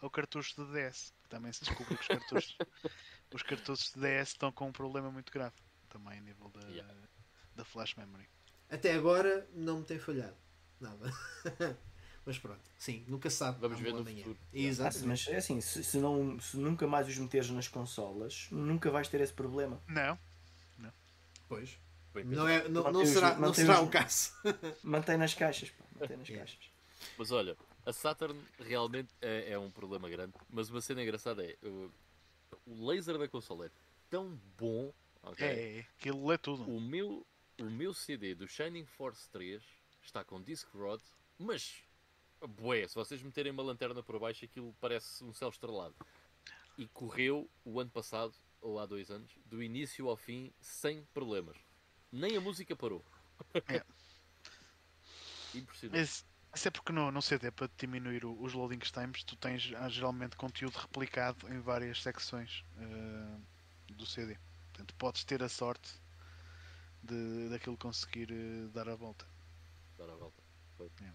ou cartuchos de DS. Também se descobre que os cartuchos, [LAUGHS] os cartuchos de DS estão com um problema muito grave. Também a nível da, yeah. da flash memory. Até agora não me tem falhado. Nada. [LAUGHS] Mas pronto, sim, nunca sabe. Vamos ver no amanhã. futuro. Exato. Mas é assim, se, se, não, se nunca mais os meteres nas consolas, nunca vais ter esse problema. Não. não. Pois. Não, é, não, não será, não será o caso. [LAUGHS] Mantém nas caixas. Pá, mantém nas caixas. Mas olha, a Saturn realmente é, é, um problema grande. Mas uma cena engraçada é o, o laser da consola é tão bom. Okay? É, é, aquilo é tudo. O meu, o meu CD do Shining Force 3 está com Discrod, mas Bué, se vocês meterem uma lanterna por baixo, aquilo parece um céu estrelado. E correu o ano passado, ou há dois anos, do início ao fim, sem problemas. Nem a música parou. É. [LAUGHS] Impressionante. Isso, isso é porque no, no CD, para diminuir o, os loading times, tu tens ah, geralmente conteúdo replicado em várias secções uh, do CD. Portanto, podes ter a sorte de daquilo conseguir uh, dar a volta. Dar a volta. É.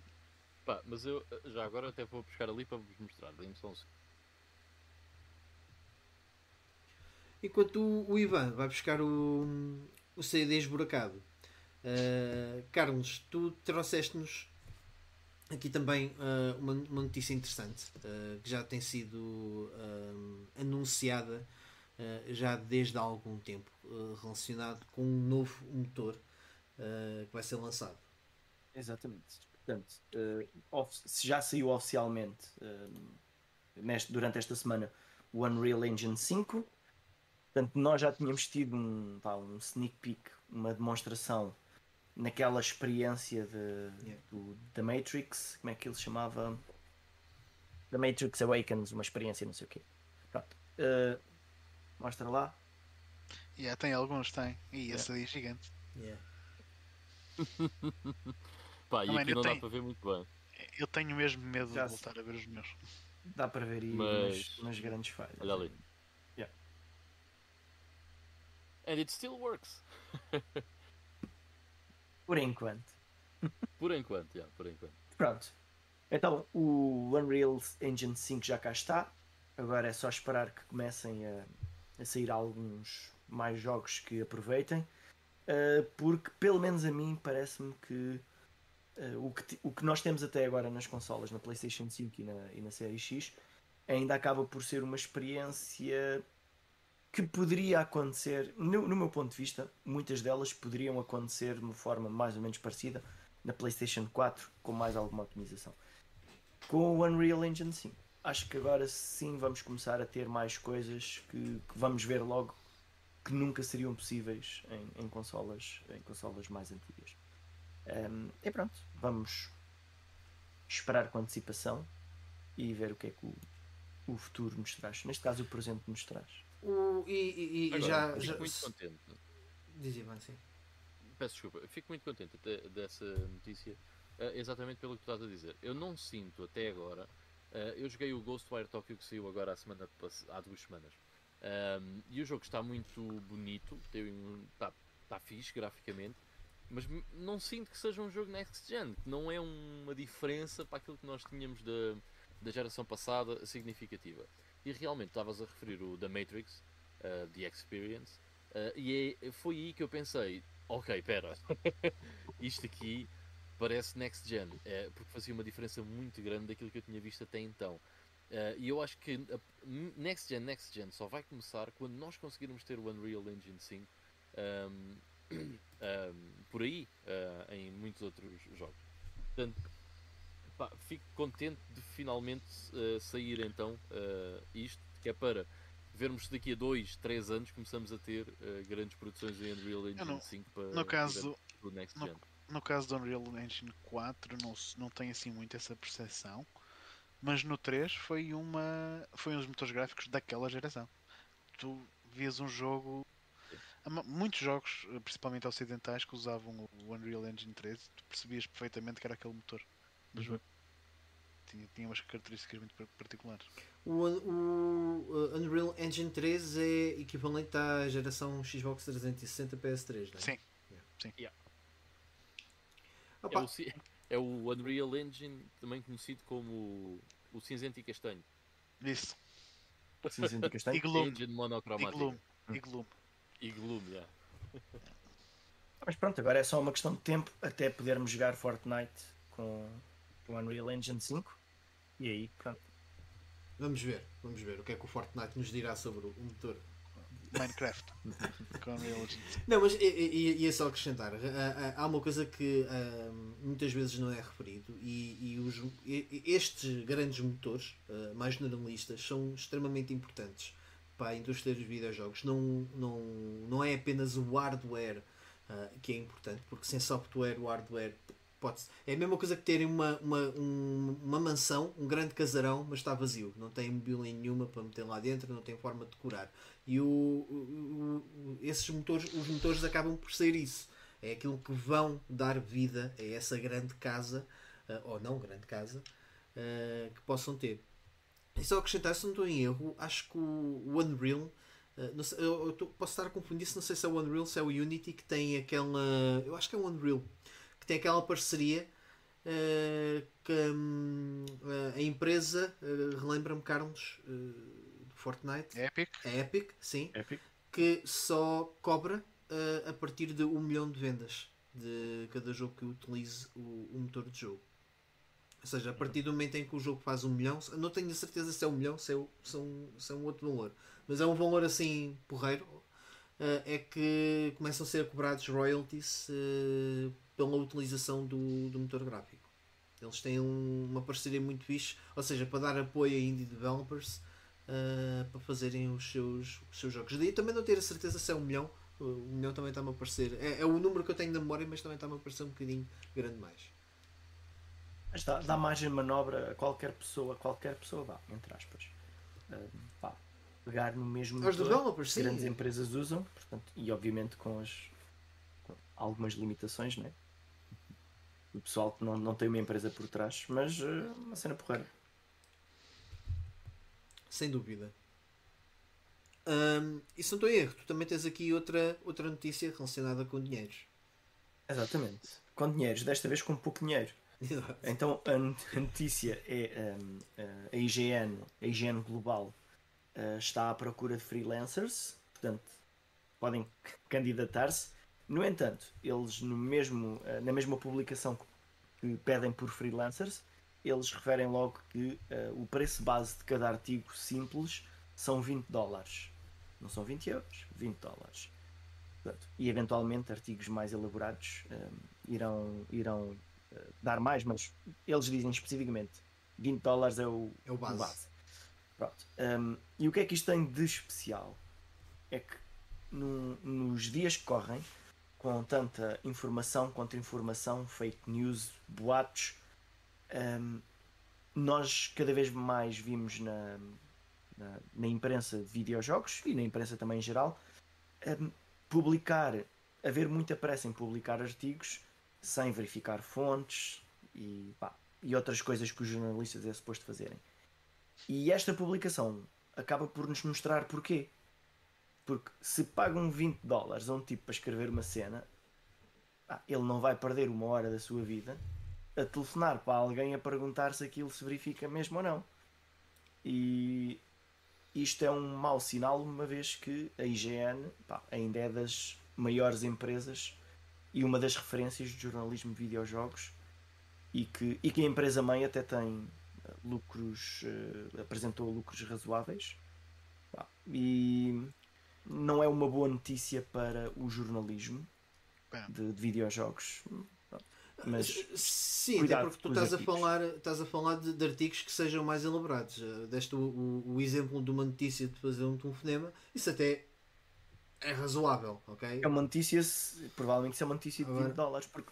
Pá, mas eu já agora até vou buscar ali para vos mostrar. Dê-me só um Enquanto o, o, Ivan vai buscar o, o CD esburacado, uh, Carlos, tu trouxeste-nos aqui também uh, uma, uma, notícia interessante uh, que já tem sido anunciada já desde há algum tempo, relacionado com um novo motor que vai ser lançado. Exatamente. Portanto, se já saiu oficialmente neste, durante esta semana o Unreal Engine 5. Portanto, nós já tínhamos tido um, pá, um sneak peek, uma demonstração naquela experiência de, yeah. do, da Matrix, como é que ele chamava? The Matrix Awakens, uma experiência, não sei o quê. Pronto. Uh, mostra lá. Yeah, tem alguns, tem. E esse yeah. é gigante. Yeah. [LAUGHS] Pá, e aqui não tenho, dá para ver muito bem. Eu tenho mesmo medo Já de voltar a ver os meus. Dá para ver aí Mas... nas, grandes falhas. Olha ali. Yeah. And it still works. [LAUGHS] por enquanto. [LAUGHS] por enquanto, yeah, por enquanto. Pronto. Então, o Unreal Engine 5 já cá está. Agora é só esperar que comecem a, a sair alguns mais jogos que aproveitem. Uh, porque, pelo menos a mim, parece-me que uh, o, que, o que nós temos até agora nas consolas, na PlayStation 5 e na, e na Série X, ainda acaba por ser uma experiência que poderia acontecer, no, no, meu ponto de vista, muitas delas poderiam acontecer de uma forma mais ou menos parecida na PlayStation 4, com mais alguma otimização. Com o Unreal Engine 5, acho que agora sim vamos começar a ter mais coisas que, que vamos ver logo que nunca seriam possíveis em, em consolas, em consolas mais antigas. Um, e pronto, vamos esperar com antecipação e ver o que é que o, o futuro nos traz. Neste caso, o presente nos traz. O, e, e, e já, fico já. muito contente. Dizia bem, sim. Peço desculpa, fico muito contente de, dessa notícia, uh, exatamente pelo que tu estás a dizer. Eu não sinto até agora. Uh, eu joguei o Ghostwire Tokyo que saiu agora há, semana, há duas semanas. E o jogo está muito bonito, está, está fixe graficamente, mas não sinto que seja um jogo next gen, que não é uma diferença para aquilo que nós tínhamos da, da geração passada significativa. E realmente estavas a referir o The Matrix, uh, The Experience, uh, e é, foi aí que eu pensei: ok, pera, [LAUGHS] isto aqui parece next gen, é, porque fazia uma diferença muito grande daquilo que eu tinha visto até então. Uh, e eu acho que a Next Gen, Next Gen só vai começar quando nós conseguirmos ter o Unreal Engine 5 um, [COUGHS] um, por aí uh, em muitos outros jogos. Portanto, pá, fico contente de finalmente uh, sair então isto, que é para vermos daqui a 2, 3 anos começamos a ter grandes produções em Unreal Engine não, 5 para no caso, do Next no, Gen. No caso do Unreal Engine 4 não, não tem assim muito essa percepção mas no 3 foi uma foi um dos motores gráficos daquela geração. Tu vias um jogo muitos jogos, principalmente ocidentais, que usavam o Unreal Engine 13, tu percebias perfeitamente que era aquele motor jogo. Tinha, tinha umas características muito particulares. O, o Unreal Engine 13 é equivalente à geração Xbox 360 PS3, não é? Sim. Yeah. Sim. Yeah. Opa. É o Unreal Engine, também conhecido como o cinzento e castanho. Isso. Cinzento e castanho? [LAUGHS] e gloom. Engine monocromático. E gloom. E gloom. E gloom, yeah. Mas pronto, agora é só uma questão de tempo até podermos jogar Fortnite com o Unreal Engine 5. E aí, pronto. Vamos ver, vamos ver o que é que o Fortnite nos dirá sobre o motor. Minecraft. [LAUGHS] não, mas ia só acrescentar. Há uma coisa que muitas vezes não é referido e, e os, estes grandes motores, mais generalistas, são extremamente importantes para a indústria dos videojogos. Não, não, não é apenas o hardware que é importante, porque sem software o hardware pode é a mesma coisa que terem uma, uma, um, uma mansão, um grande casarão, mas está vazio, não tem mobília nenhuma para meter lá dentro, não tem forma de decorar. E o, o, esses motores, os motores acabam por ser isso. É aquilo que vão dar vida a essa grande casa, uh, ou não grande casa, uh, que possam ter. E só acrescentar, se não estou em erro, acho que o Unreal. Uh, sei, eu, eu tô, posso estar a confundir se não sei se é o Unreal, se é o Unity que tem aquela. Eu acho que é o Unreal que tem aquela parceria uh, que um, a empresa, uh, relembra-me Carlos, uh, Fortnite, Epic, a Epic, sim, Epic. que só cobra uh, a partir de um milhão de vendas de cada jogo que utilize o, o, motor de jogo. Ou seja, a partir do momento em que o jogo faz um milhão, não tenho a certeza se é um milhão, se é, se é, um, se é um outro valor, mas é um valor assim porreiro, uh, é que começam a ser cobrados royalties uh, pela utilização do, do motor gráfico. Eles têm um, uma parceria muito fixe, ou seja, para dar apoio a indie developers uh, para fazerem os seus, os seus jogos. Daí também não ter a certeza se é um milhão. Um milhão também está-me a parecer. É, é, o número que eu tenho na memória, mas também está-me a parecer um bocadinho grande mais. Mas dá, dá margem de manobra a qualquer pessoa, qualquer pessoa vá, entre aspas. Uh, pegar no mesmo Os motor, que grandes empresas usam, portanto, e obviamente com as com algumas limitações, né? O pessoal que não, não tem uma empresa por trás, mas uh, uma cena porreira. Sem dúvida. Um, e se não estou erro, tu também tens aqui outra, outra notícia relacionada com dinheiros. Exatamente. Com dinheiros, desta vez com pouco dinheiro. Exato. Então a notícia é um, a IGN, a IGN Global uh, está à procura de freelancers, portanto podem candidatar-se no entanto, eles no mesmo, eh, na mesma publicação que que pedem por freelancers, eles referem logo que uh, o preço base de cada artigo simples são 20 dólares. Não são 20 euros, 20 dólares. Portanto, e eventualmente artigos mais elaborados um, irão, irão uh, dar mais, mas eles dizem especificamente 20 dólares é o, é o base. O base. Pronto. Um, e o que é que isto tem de especial? É que no, nos dias que correm, com tanta informação, contra-informação, fake news, boatos, um, nós cada vez mais vimos na, na, na, imprensa de videojogos e na imprensa também em geral um, publicar, haver muita pressa em publicar artigos sem verificar fontes e, pá, e outras coisas que os jornalistas é suposto fazerem. E esta publicação acaba por nos mostrar porquê. Porque se pagam 20 dólares a um tipo para escrever uma cena, ah, ele não vai perder uma hora da sua vida a telefonar para alguém a perguntar se aquilo se verifica mesmo ou não. E isto é um mau sinal, uma vez que a IGN pá, ainda é das maiores empresas e uma das referências de jornalismo de videojogos e que, e que a empresa mãe até tem eh, lucros, uh, apresentou lucros razoáveis. E não é uma boa notícia para o jornalismo de, de videojogos. Mas sim, até porque tu estás a, falar, estás a falar de, de, artigos que sejam mais elaborados. Eh, deste o, o, o, exemplo de uma notícia de fazer um telefonema, isso até é razoável, ok? É uma notícia, provavelmente isso é uma notícia de 20 dólares, porque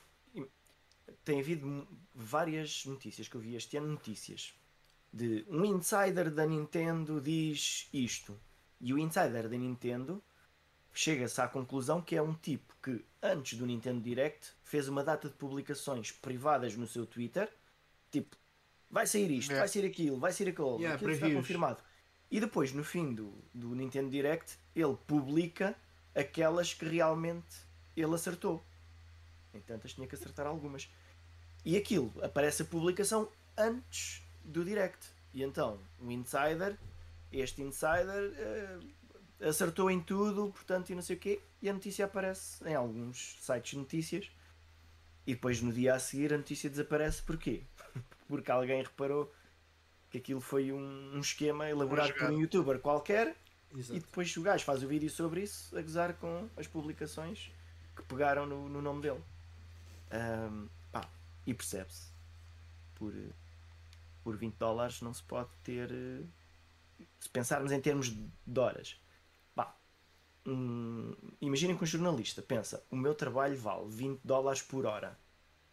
tem havido várias notícias que eu vi este ano, notícias de um insider da Nintendo diz isto e o insider da Nintendo chega-se à conclusão que é um tipo que, antes do Nintendo Direct, fez uma data de publicações privadas no seu Twitter, tipo, vai sair isto, yeah. vai sair aquilo, vai sair aquilo, yeah, aquilo está confirmado. E depois, no fim do, do Nintendo Direct, ele publica aquelas que realmente ele acertou. Entanto, tinha que acertar algumas. E aquilo, aparece a publicação antes do Direct. E então, o Insider este insider uh, acertou em tudo, portanto, e não sei o quê, e a notícia aparece em alguns sites de notícias, e depois no dia a seguir a notícia desaparece, porquê? [LAUGHS] Porque alguém reparou que aquilo foi um, um esquema elaborado por um youtuber qualquer, Exato. e depois o gajo faz o vídeo sobre isso, a gozar com as publicações que pegaram no, no nome dele. Um, pá, e percebe-se. Por, por 20 dólares não se pode ter uh, se pensarmos em termos de horas, bah, hum, imaginem que um jornalista pensa: o meu trabalho vale 20 dólares por hora.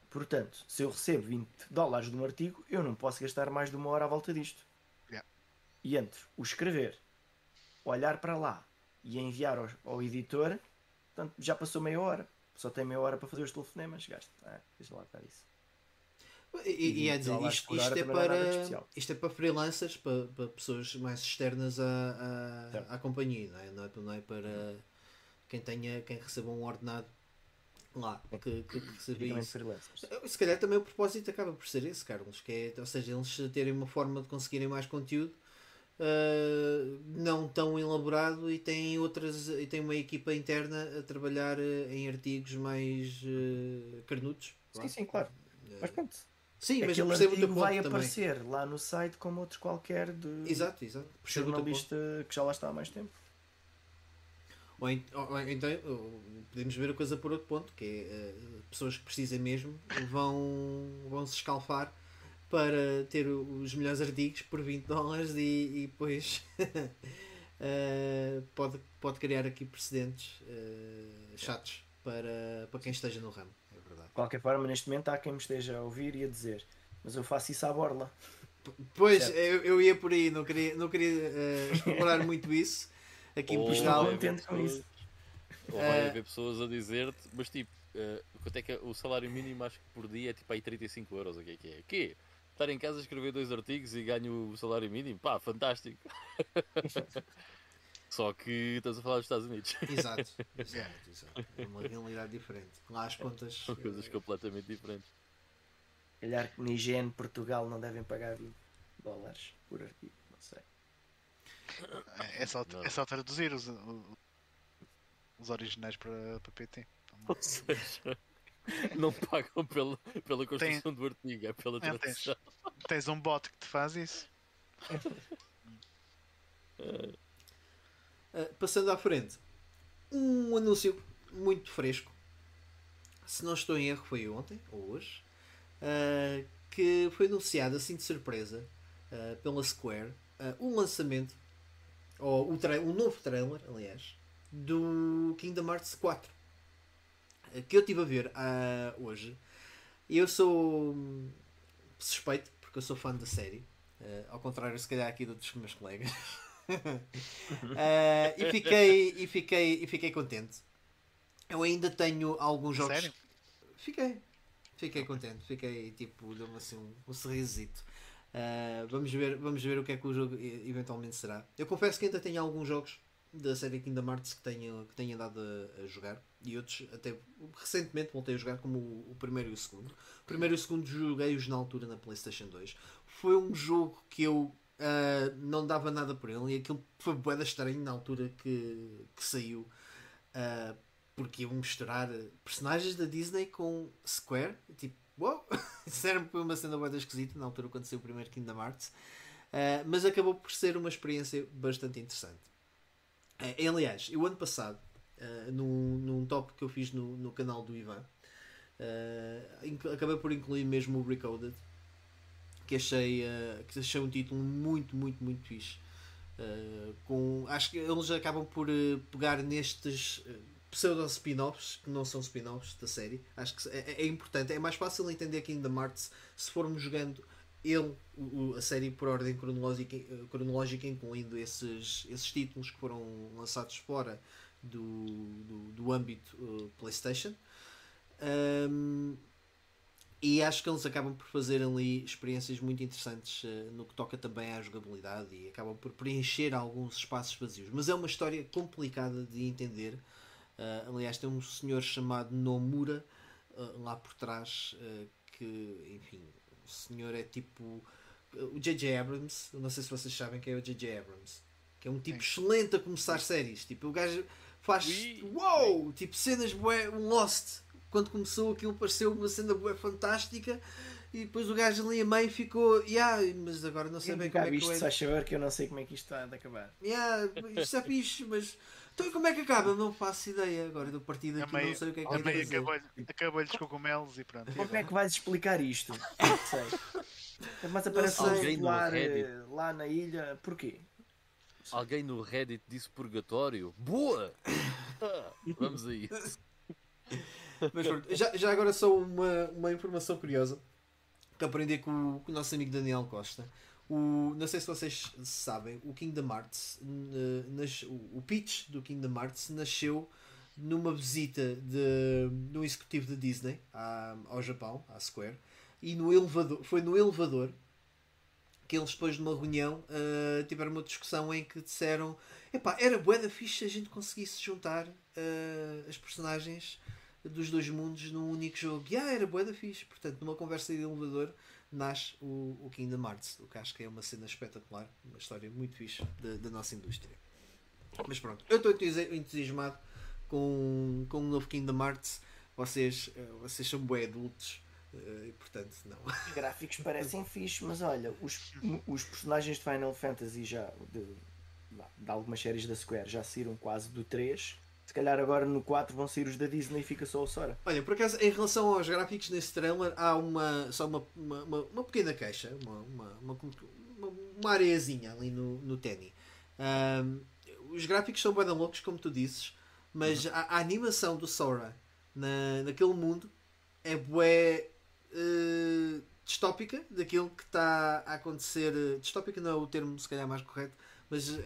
Portanto, se eu recebo 20 dólares de um artigo, eu não posso gastar mais de uma hora à volta disto. Yeah. E entre o escrever, olhar para lá e enviar ao, ao, editor, portanto, já passou meia hora. Só tem meia hora para fazer os telefonemas. Gasta. Ah, deixa lá estar isso. E, e é dizer, isto, isto, é para, isto é para freelancers, para, para pessoas mais externas à, à, à companhia, não é? Não é, não é para quem, tenha, quem receba um ordenado lá que, que, que recebe isso. Se calhar também o propósito acaba por ser esse, Carlos, que é, ou seja, eles terem uma forma de conseguirem mais conteúdo uh, não tão elaborado e têm outras e têm uma equipa interna a trabalhar uh, em artigos mais uh, carnudos. Sim, sim, claro. Mas pronto, Sim, mas eu percebo o vai aparecer lá no site como outro qualquer de exato, exato. jornalista que já lá está há mais tempo. Ou, ou, então podemos ver a coisa por outro ponto, que é uh, pessoas que precisam mesmo vão, vão se escalfar para ter os melhores artigos por 20 dólares e, e depois uh, [LAUGHS] pode, pode criar aqui precedentes uh, chatos para, para quem esteja no ramo qualquer forma, neste momento há quem me esteja a ouvir e a dizer, mas eu faço isso à borla. Pois, eu, eu, ia por aí, não queria, não queria uh, explorar muito isso aqui em Portugal. Não contente com isso. Ou vai haver pessoas a dizer-te, mas tipo, uh, quanto é que é, o salário mínimo acho que por dia é tipo aí 35 euros, o que é que é? O quê? Estar em casa a escrever dois artigos e ganho o salário mínimo? Pá, fantástico! [LAUGHS] Só que estamos a falar dos Estados Unidos. [LAUGHS] Exato, [LAUGHS] exato, exato. É uma realidade diferente. Lá as contas. São coisas é... completamente diferentes. Calhar que na IGN Portugal não devem pagar 20 dólares por artigo, não sei. É só, é só traduzir os, os originais para, para PT. Ou seja, Não pagam pela, pela construção Tem... do artigo, é pela é, tradução. Tens, tens, um bot que te faz isso. [LAUGHS] uh, passando à frente, um anúncio muito fresco. Se não estou em erro, foi ontem ou hoje. Uh, que foi anunciado assim de surpresa uh, pela Square um lançamento, ou um novo trailer, aliás, do Kingdom Hearts 4 que eu estive a ver hoje. Eu sou suspeito, porque eu sou fã da série, uh, ao contrário, se calhar, aqui de outros meus colegas. [LAUGHS] uh, [LAUGHS] e, fiquei, e, fiquei, e fiquei contente. Eu ainda tenho alguns jogos. Sério? Fiquei. Fiquei contente. Fiquei tipo, deu-me assim um, um sorrisito. Uh, vamos, ver, vamos ver o que é que o jogo eventualmente será. Eu confesso que ainda tenho alguns jogos da série Kingdom Hearts que tenha, que tenha dado a, a, jogar e outros até recentemente voltei a jogar como o, o, primeiro e o segundo. O primeiro e o segundo joguei-os na altura na PlayStation 2. Foi um jogo que eu uh, não dava nada por ele e aquilo foi boeda estranho na altura que, que saiu uh, porque iam misturar personagens da Disney com Square. Tipo! Wow! [LAUGHS] Isso era uma cena boeda esquisita na altura quando saiu o primeiro Kingdom Hearts. Uh, mas acabou por ser uma experiência bastante interessante. Aliás, o ano passado, num, num top que eu fiz no, no canal do Ivan, acabei por incluir mesmo o Recoded, que achei, uh, que achei um título muito, muito, muito fixe. com, acho que eles acabam por pegar nestes pseudo spin-offs que não são spin-offs da série. Acho que é, é, importante, é mais fácil entender Kingdom Hearts se formos jogando ele, o, a série por ordem cronológica, cronológica incluindo esses, esses títulos que foram lançados fora do, do, do âmbito uh, PlayStation. Um, e acho que eles acabam por fazer ali experiências muito interessantes uh, no que toca também à jogabilidade e acabam por preencher alguns espaços vazios. Mas é uma história complicada de entender. Uh, aliás, tem um senhor chamado Nomura uh, lá por trás que, enfim, o senhor é tipo o J.J. Abrams. Não sei se vocês sabem quem é o J.J. Abrams, que é um tipo Sim. excelente a começar séries. Tipo, o gajo faz uou, wow, tipo cenas bué, um Lost. Quando começou aquilo pareceu uma cena bué fantástica e depois o gajo ali a meio ficou, yeah, mas agora não sei bem como é que isto, é. saber que eu não sei como é que isto está a acabar. Yeah, isto é fixe, mas então como é que acaba? Eu não faço ideia agora do partido aqui, não sei o que é que é acabou-lhe acabou os cogumelos e pronto. Como é que vais explicar isto? Não sei. Mas aparece um lá, eh, lá na ilha, porquê? Alguém no Reddit disse purgatório? Boa! [LAUGHS] Vamos a isso. [LAUGHS] Mas pronto, já, já agora só uma, uma informação curiosa que aprendi com com o nosso amigo Daniel Costa. O, não sei se vocês sabem, o Kingdom Hearts, nas, o, pitch do Kingdom Hearts nasceu numa visita de, de um executivo da Disney à, ao Japão, à Square, e no elevador, foi no elevador que eles depois de uma reunião uh, tiveram uma discussão em que disseram epá, era bué da fixe se a gente conseguisse juntar uh, as personagens dos dois mundos num único jogo. E ah, era bué da fixe. Portanto, numa conversa de elevador nasce o, o Kingdom Hearts, o que acho que é uma cena espetacular, uma história muito fixe da, da nossa indústria. Mas pronto, eu estou entusiasmado com, com o novo Kingdom Hearts. Vocês, eh, vocês são bué adultos Uh, e portanto, não. [LAUGHS] Os gráficos parecem fixe, mas olha, os, os personagens de Final Fantasy já de, de algumas séries da Square já saíram quase do 3. Se calhar agora no 4 vão sair os da Disney e fica só o Sora. Olha, por acaso, em relação aos gráficos nesse trailer, há uma, só uma, uma, uma, uma pequena queixa, uma, uma, uma, uma areiazinha ali no, no Tenny. Um, os gráficos são bem loucos, como tu disses, mas uhum. a, a, animação do Sora na, naquele mundo é bué uh, distópica daquilo que está a acontecer. Eh, distópica não é o termo se calhar mais correto, mas uh,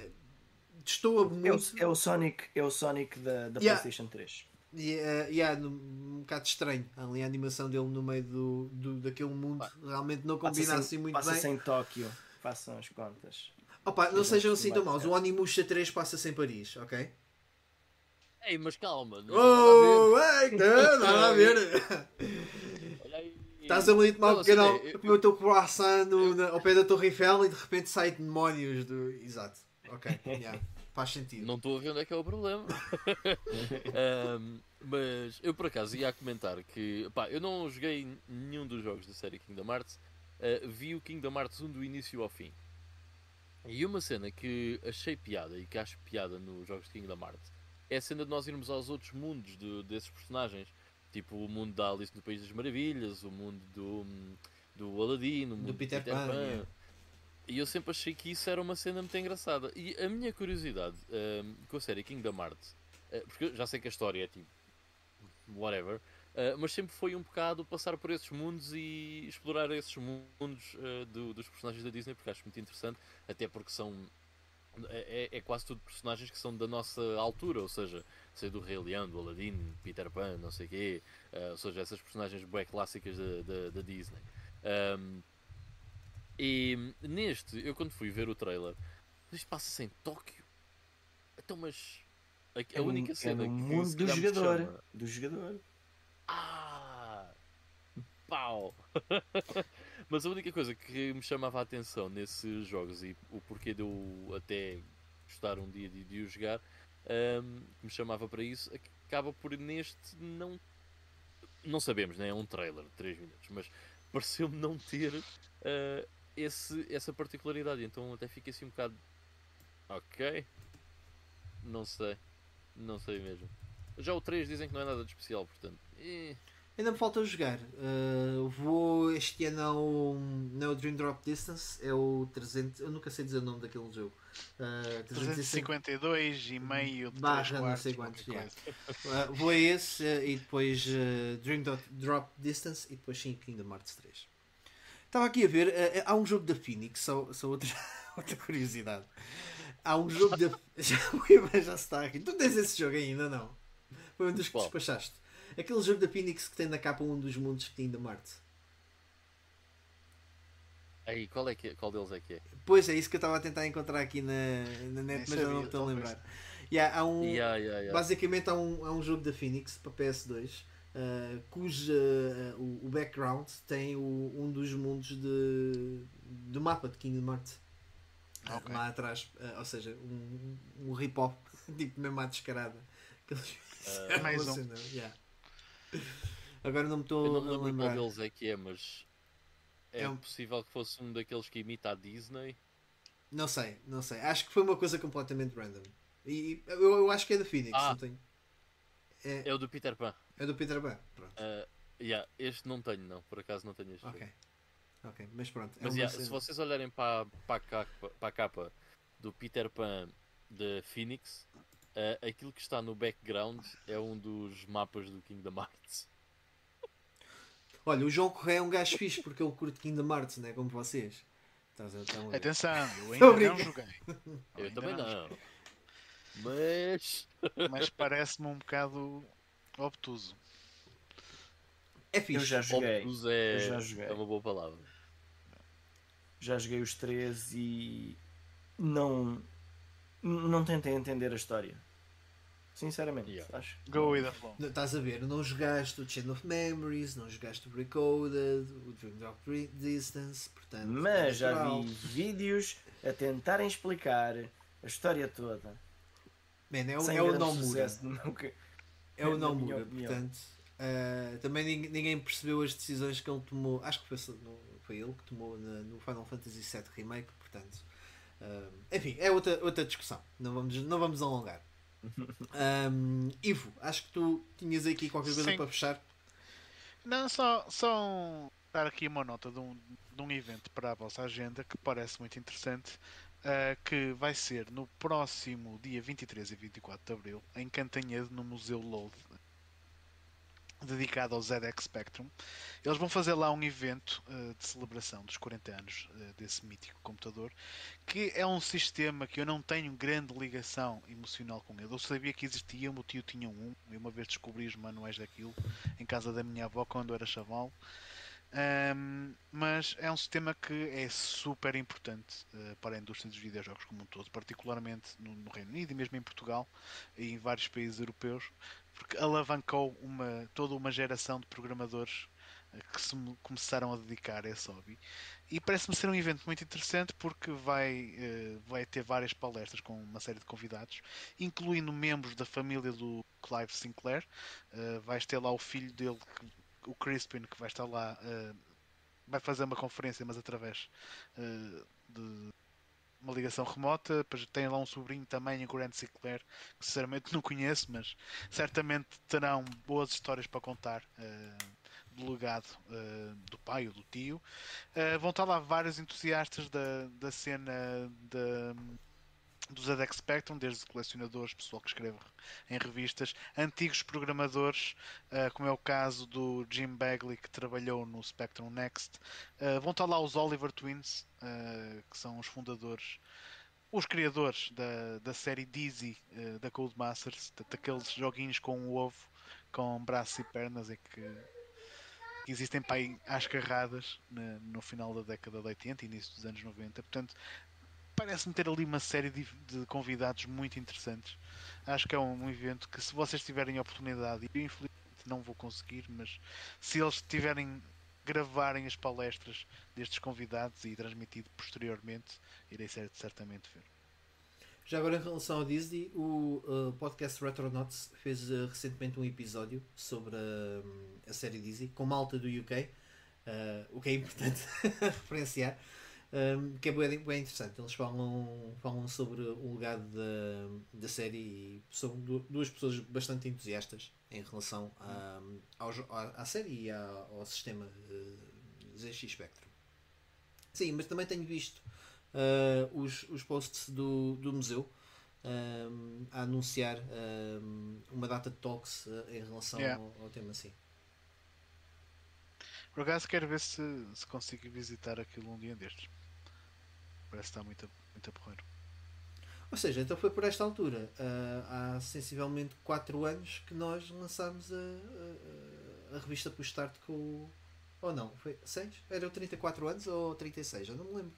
destoa muito. É o, é o, Sonic, é o Sonic da, da yeah. PlayStation 3. Yeah, yeah, um bocado estranho ali a animação dele no meio do, do daquele mundo realmente não combina assim muito passa bem. Passa-se em Tóquio, façam as contas. Opa, não sejam assim tão maus. O Onimusha 3 passa-se em Paris, ok? Ei, mas calma. Não oh, [LAUGHS] ei, não, nada a ver. Estás ali a tomar um pequeno, assim, comer o teu croissant no, na, ao pé da Torre Eiffel e de repente sai demónios do. Exato. Ok. [LAUGHS] Yeah. Faz sentido. Não estou a ver onde é que é o problema. [LAUGHS] um, mas eu por acaso ia a comentar que pá, eu não joguei nenhum dos jogos da série Kingdom Hearts. Uh, vi o Kingdom Hearts 1 do início ao fim. E uma cena que achei piada e que acho piada nos jogos de Kingdom Hearts é a cena de nós irmos aos outros mundos de, desses personagens. Tipo o mundo da Alice no País das Maravilhas, o mundo do, do Aladdin, o mundo do Peter, Peter Pan. Pan. E eu sempre achei que isso era uma cena muito engraçada. E a minha curiosidade um, com a série Kingdom Hearts, uh, porque eu já sei que a história é tipo whatever, uh, mas sempre foi um bocado passar por esses mundos e explorar esses mundos uh, do, dos personagens da Disney, porque acho muito interessante, até porque são. É, é, é, quase tudo personagens que são da nossa altura, ou seja, sei do Rei Leão, do Aladdin, Peter Pan, não sei o quê, ou seja, essas personagens bem clássicas da, da Disney. Um, e neste, eu quando fui ver o trailer, isto passa-se em Tóquio. Então, mas a, a é única um, cena é no mundo do jogador, chama... do jogador. Ah! Pau! [LAUGHS] Mas a única coisa que me chamava a atenção nesses jogos e o porquê de eu até gostar um dia de, de o jogar, um, que me chamava para isso, acaba por neste não. Não sabemos, né? é um trailer de 3 minutos, mas pareceu-me não ter uh, esse, essa particularidade. Então até fiquei assim um bocado. Ok. Não sei. Não sei mesmo. Já o 3 dizem que não é nada de especial, portanto. E... Ainda me falta jogar. Uh, vou este ano ao, no Dream Drop Distance. É o 300. Eu nunca sei dizer o nome daquele jogo. Uh, 352 e meio de barra, não sei quantos. Yeah. [LAUGHS] Uh, vou a esse uh, e depois uh, Dream Drop Distance e depois sim Kingdom Hearts 3. Estava aqui a ver. Uh, há um jogo da Phoenix, só, só outra, [LAUGHS] outra curiosidade. Há um jogo da. [LAUGHS] [LAUGHS] Já, já está aqui. Tu tens esse jogo ainda, não? Foi um dos que despachaste. Aquele jogo da Phoenix que tem na capa um dos mundos que tem da Marte. Aí, qual, é que, é? qual deles é que é? Pois é, isso que eu estava a tentar encontrar aqui na, na net, mas eu não estou a lembrar. Yeah, há um, yeah, yeah. Basicamente há um, há um jogo da Phoenix para PS2 uh, cujo uh, o, o, background tem o, um dos mundos de, do mapa de Kingdom Hearts. Okay. Lá atrás, uh, ou seja, um, um rip-off, [LAUGHS] tipo mesmo à descarada. É mais um. Yeah. Agora não me estou a lembro qual deles é que é, mas é, é um... possível que fosse um daqueles que imita a Disney. Não sei, não sei. Acho que foi uma coisa completamente random. E eu, eu acho que é da Phoenix, ah, não tenho. É... é o do Peter Pan. É do Peter Pan, pronto. Uh, yeah, este não tenho, não. Por acaso não tenho este. Ok. Ok, mas pronto. É mas yeah, se vocês olharem para, para, a capa, para a capa do Peter Pan da Phoenix, uh, aquilo que está no background é um dos mapas do Kingdom [LAUGHS] Hearts. Olha, o João Correia é um gajo fixe porque ele curte Kingdom Hearts, não é como vocês. A, Atenção, eu [LAUGHS] ainda não joguei. [LAUGHS] Eu, eu também não. não. Mas. Mas parece-me um bocado obtuso. É fixe. Eu já joguei. Obtuso é... já joguei. é uma boa palavra. Já joguei os três e não não tentei entender a história. Sinceramente, yeah. acho. Go with the flow. Estás a ver, não jogaste o Chain of Memories, não jogaste o Recoded, o Dream Drop Distance, portanto. Mas já vi vídeos a tentarem explicar a história toda. Man, é, o, é o não muda. É o não muda, portanto. Uh, também ninguém percebeu as decisões que ele tomou. Acho que foi, foi ele que tomou na, no Final Fantasy VII Remake, portanto. Uh, enfim, é outra, outra discussão. Não vamos, não vamos alongar. [LAUGHS] Um, Ivo, acho que tu tinhas aqui qualquer coisa Sim. para fechar. Não, só, só dar aqui uma nota de um, de um evento para a vossa agenda que parece muito interessante. Uh, que vai ser no próximo dia 23 e 24 de Abril em Cantanhede, no Museu Load, dedicado ao ZX Spectrum. Eles vão fazer lá um evento uh, de celebração dos 40 anos uh, desse mítico computador, que é um sistema que eu não tenho grande ligação emocional com ele. Eu sabia que existia, o meu tio tinha um, e uma vez descobri os manuais daquilo em casa da minha avó quando era chaval. Um, mas é um sistema que é super importante uh, para a indústria dos videojogos como um todo, particularmente no, no, Reino Unido e mesmo em Portugal e em vários países europeus, porque alavancou uma, toda uma geração de programadores que se começaram a dedicar a esse hobby. E parece-me ser um evento muito interessante porque vai, uh, vai ter várias palestras com uma série de convidados, incluindo membros da família do Clive Sinclair. Uh, vais ter lá o filho dele, que, o Crispin, que vai estar lá, uh, vai fazer uma conferência, mas através de uma ligação remota. Tem lá um sobrinho também, o Grant Sinclair, que sinceramente não conheço, mas certamente terão boas histórias para contar do legado uh, do pai ou do tio. Uh, vão estar lá vários entusiastas da, da cena da, do ZX Spectrum, desde colecionadores, pessoal que escreve em revistas, antigos programadores, uh, como é o caso do Jim Bagley, que trabalhou no Spectrum Next. vão estar lá os Oliver Twins, que são os fundadores os criadores da, da série Dizzy da Codemasters, daqueles joguinhos com um ovo, com braços e pernas, e que que existem para aí às carradas no final da década de 80 e início dos anos 90. Portanto, parece-me ter ali uma série de, de, convidados muito interessantes. Acho que é um, um, evento que, se vocês tiverem oportunidade, e infelizmente não vou conseguir, mas se eles tiverem gravarem as palestras destes convidados e transmitido posteriormente, irei certamente ver. Já agora, em relação ao Disney, o uh, podcast Retronauts fez uh, recentemente um episódio sobre uh, a série Disney com malta do UK, o que é importante [LAUGHS] referenciar, um, que é bem, bem, interessante. Eles falam, falam sobre o legado da, da série e são duas pessoas bastante entusiastas em relação a, ao, à série e ao, ao sistema uh, ZX Spectrum. Sim, mas também tenho visto uh, os, os posts do, do museu um, a anunciar um, uma data de talks uh, em relação yeah. ao, ao, tema assim. Por acaso quero ver se, se consigo visitar aquilo um dia destes. Parece que está muito, muito a porreiro. Ou seja, então foi por esta altura, uh, há sensivelmente 4 anos, que nós lançámos a, a, a revista Start com o. Ou não? Foi 6? Era o 34 anos ou 36? Eu não me lembro.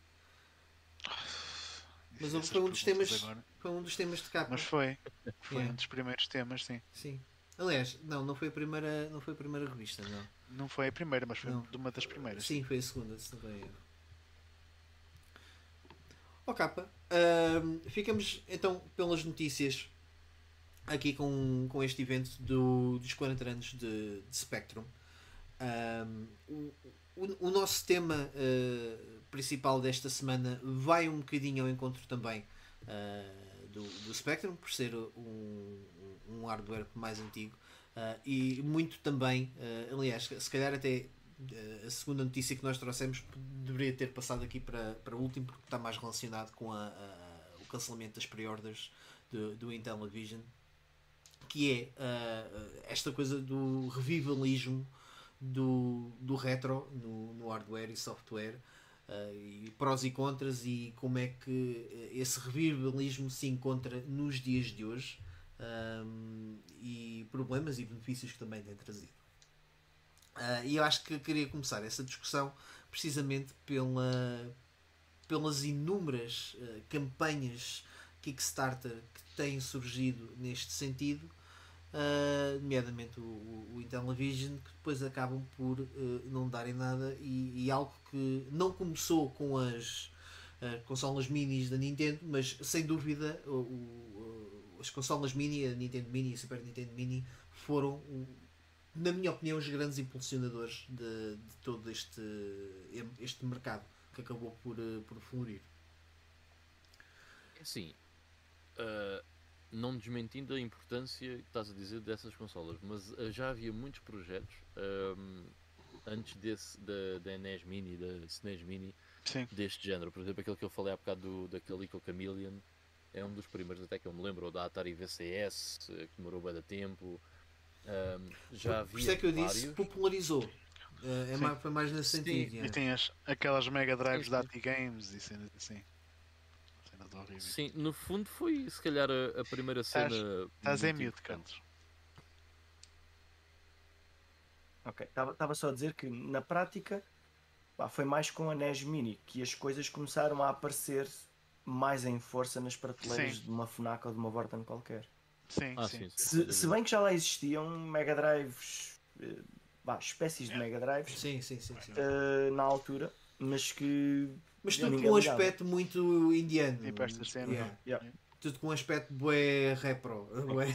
Mas foi um dos temas. Agora. Foi um dos temas de capa. Mas foi. Foi yeah. um dos primeiros temas, sim. Sim. Aliás, não, não foi a primeira, não foi a primeira revista, não. Não foi a primeira, mas foi não. uma das primeiras. Sim, foi a segunda, se não foi Ó capa. Uh, ficamos então pelas notícias aqui com, com este evento do, dos 40 anos de, de Spectrum. Um, o, o, nosso tema uh, principal desta semana vai um bocadinho ao encontro também uh, do, do Spectrum, por ser um, um hardware mais antigo, uh, e muito também, aliás, se calhar até a segunda notícia que nós trouxemos deveria ter passado aqui para, para o último, porque está mais relacionado com a, a, o cancelamento das pre-orders do, do Intellivision, que é esta coisa do revivalismo do, do retro no, no hardware e software Uh, e prós e contras e como é que eh, esse revivalismo se encontra nos dias de hoje um, e problemas e benefícios que também tem trazido. Uh, e eu acho que queria começar essa discussão precisamente pela, pelas inúmeras uh, campanhas Kickstarter que têm surgido neste sentido uh, nomeadamente o, o, Intellivision, que depois acabam por uh, não darem nada e, e, algo que não começou com as consolas minis da Nintendo, mas sem dúvida o, o, as consolas mini, a Nintendo Mini e a Super Nintendo Mini foram, na minha opinião, os grandes impulsionadores de, de todo este, este mercado que acabou por, por florir. Sim. Uh, não desmentindo a importância que estás a dizer dessas consolas, mas uh, já havia muitos projetos um, antes desse da, da NES Mini, da SNES Mini, Sim. deste género. Por exemplo, aquele que eu falei há bocado do, daquele Ico Chameleon é um dos primeiros, até que eu me lembro, da Atari VCS, que demorou bem da tempo. Um, já havia. Por isso é que eu vários. disse, popularizou. Uh, é mais, foi mais nesse Sim. sentido. E tem as, aquelas Mega Drives da AT Games e cenas assim horríveis. Sim, no fundo foi se calhar a, a primeira cena. Estás em mute, Cantos. Ok, estava só a dizer que na prática pá, foi mais com a NES Mini que as coisas começaram a aparecer mais em força nas prateleiras sim. de uma FNAC ou de uma Vorten qualquer. Sim, ah, sim. Se, se, bem que já lá existiam Mega Drives eh, vá, espécies de Mega Drives sim, sim, sim, sim. Uh, na altura, mas que. Mas tudo com um aspecto muito indiano. Tipo esta cena. Yeah. Yeah. Tudo com um aspecto bué repro. Bué,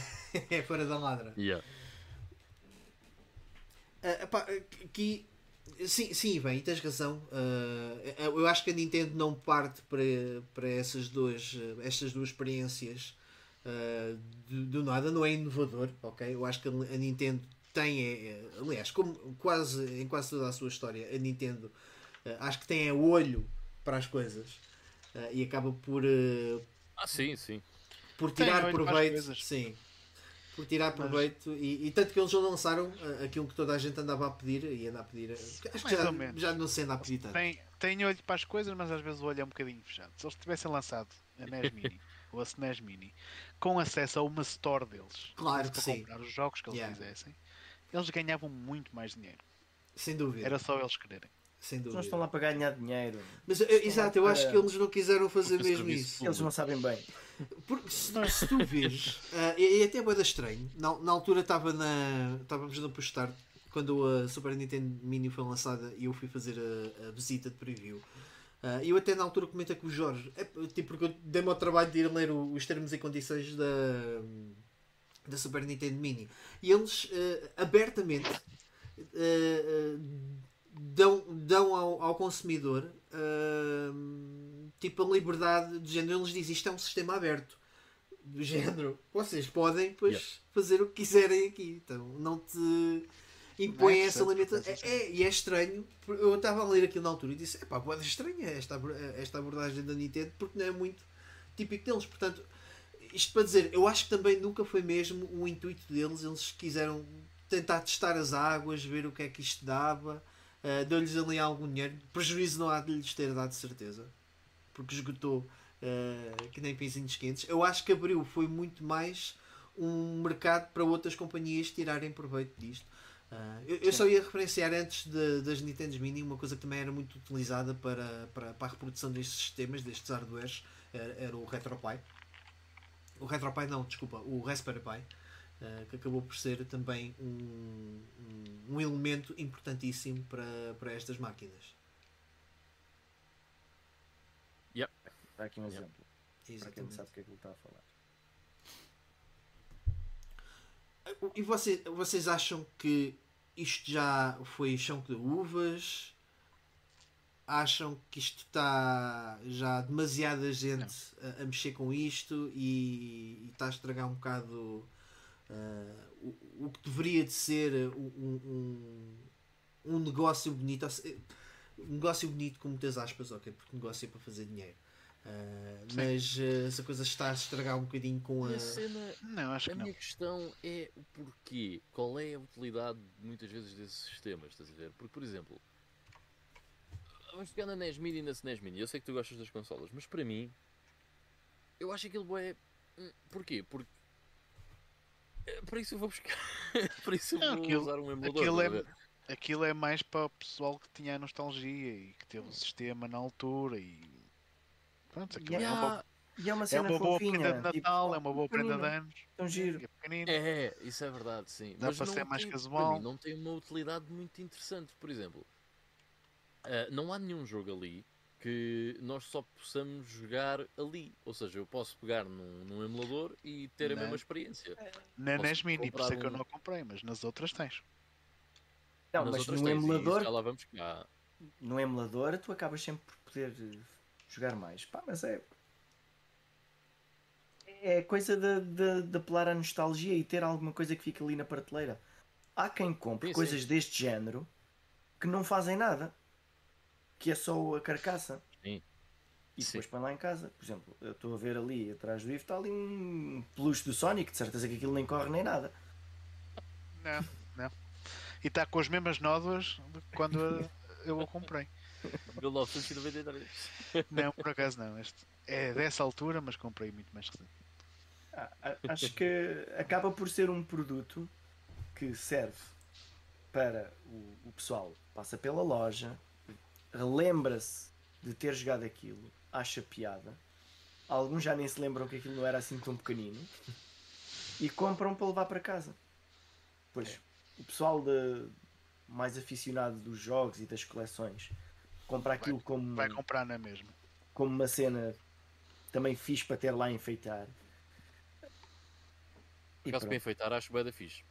é [LAUGHS] fora da ladra. Yeah. Uh, epá, aqui Sim, sim, bem, tens razão. Uh, eu acho que a Nintendo não parte para, para essas, duas, estas duas experiências uh, do, do, nada, não é inovador, ok? Eu acho que a Nintendo tem, é, é, aliás, como quase em quase toda a sua história, a Nintendo uh, acho que tem é olho para as coisas e acaba por. ah, sim, sim. Por tirar proveito. Sim por tirar proveito Mas... e, e, tanto que eles já lançaram uh, aquilo que toda a gente andava a pedir e anda a pedir. Uh, acho que já, já não se anda a pedir tanto. Tem, tem olho para as coisas, mas às vezes o olho é um bocadinho fechado. Se eles tivessem lançado a NES Mini [LAUGHS] ou a SNES Mini com acesso a uma store deles claro que para sim. comprar os jogos que eles yeah. quisessem, eles ganhavam muito mais dinheiro. Sem dúvida. Era só eles quererem. Sem dúvida. Eles estão lá para ganhar dinheiro. Mas, exato, eu acho que eles não quiseram fazer mesmo isso. Eles não sabem bem. [LAUGHS] Porque se, se tu vês, uh, [LAUGHS] e, e, até é bem estranho, na, na altura estava na. Estávamos no postar quando a Super Nintendo Mini foi lançada e eu fui fazer a, a visita de preview. Uh, eu até na altura comentei com o Jorge, é, tipo, porque eu dei-me ao trabalho de ir ler o, os termos e condições da, da Super Nintendo Mini. E eles uh, abertamente uh, dão, dão ao, ao consumidor tipo a liberdade de género. Eles dizem isto é um sistema aberto. Do género, vocês podem pois, yeah. fazer o que quiserem aqui. Então não te impõem é essa limitação. É, é, e é estranho. Eu estava a ler aquilo na altura e disse: é pá, pode estranha esta, esta abordagem da Nintendo porque não é muito típico deles. Portanto, isto para dizer, eu acho que também nunca foi mesmo o intuito deles. Eles quiseram tentar testar as águas, ver o que é que isto dava. Uh, Deu-lhes ali algum dinheiro. Prejuízo não há de lhes ter dado certeza porque esgotou uh, que nem pinzinhos quentes. Eu acho que abriu foi muito mais um mercado para outras companhias tirarem proveito disto. Uh, eu, eu, só ia referenciar antes de, das Nintendo Mini uma coisa que também era muito utilizada para, para, para a reprodução destes sistemas, destes hardwares, era, era o RetroPie. O RetroPie não, desculpa, o Raspberry Pi. Uh, que acabou por ser também um, um, um elemento importantíssimo para, para estas máquinas. Está aqui um exemplo. Exatamente. Para quem não sabe o que é que ele está a falar. E você, vocês acham que isto já foi chão de uvas? Acham que isto está já demasiada gente a, a, mexer com isto e, está a estragar um bocado uh, o, o, que deveria de ser um, um, um negócio bonito? Um negócio bonito com muitas aspas, ok? Porque negócio é para fazer dinheiro. Uh, mas uh, essa coisa está a estragar um bocadinho com a. a cena, não, acho a que minha não. questão é o porquê. Qual é a utilidade muitas vezes desses sistemas? Estás a ver? Porque, por exemplo, vamos pegar na NES Mini e na SNES Mini. Eu sei que tu gostas das consolas, mas para mim, eu acho aquilo é. Porquê? Porque. Eh, para isso eu vou buscar. [LAUGHS] para isso eu vou não, aquilo, usar um emulador. Aquilo é, aquilo é mais para o pessoal que tinha a nostalgia e que teve o sistema na altura e Pronto, e, é, uma, e é uma cena é uma boa fofinha, prenda de tipo, Natal, tipo, é uma boa prenda de anos. Tão giro. É, é, isso é verdade, sim. Dá Mas para ser mais casual. Mim, não tem uma utilidade muito interessante. Por exemplo, uh, não há nenhum jogo ali que nós só possamos jogar ali. Ou seja, eu posso pegar num, num emulador e ter não. a mesma experiência. Na NES Mini, por isso é que eu não comprei, mas nas outras tens. Não, nas mas no emulador. Já lá vamos cá. No emulador, tu acabas sempre por poder jogar mais. Pá, mas é. É coisa de, de, de apelar à nostalgia e ter alguma coisa que fica ali na prateleira. Há quem compre sim, coisas sim. deste género que não fazem nada, que é só a carcaça. Sim. E depois põe lá em casa. Por exemplo, eu estou a ver ali atrás do IF está ali um peluche do Sonic, de certeza que aquilo nem corre nem nada. Não, não. E está com as mesmas nódoas de quando [LAUGHS] eu o comprei. 1993. Não, por acaso não. Este é dessa altura, mas comprei muito mais recente. Ah, acho que acaba por ser um produto que serve para o, o pessoal passa pela loja, relembra-se de ter jogado aquilo, acha piada. Alguns já nem se lembram que aquilo não era assim tão pequenino e compram para levar para casa. Pois é. o pessoal de mais aficionado dos jogos e das coleções comprar aquilo vai, como. Vai comprar na mesma. Como uma cena também fixe para ter lá a enfeitar. Por acaso para enfeitar acho bem da fixe.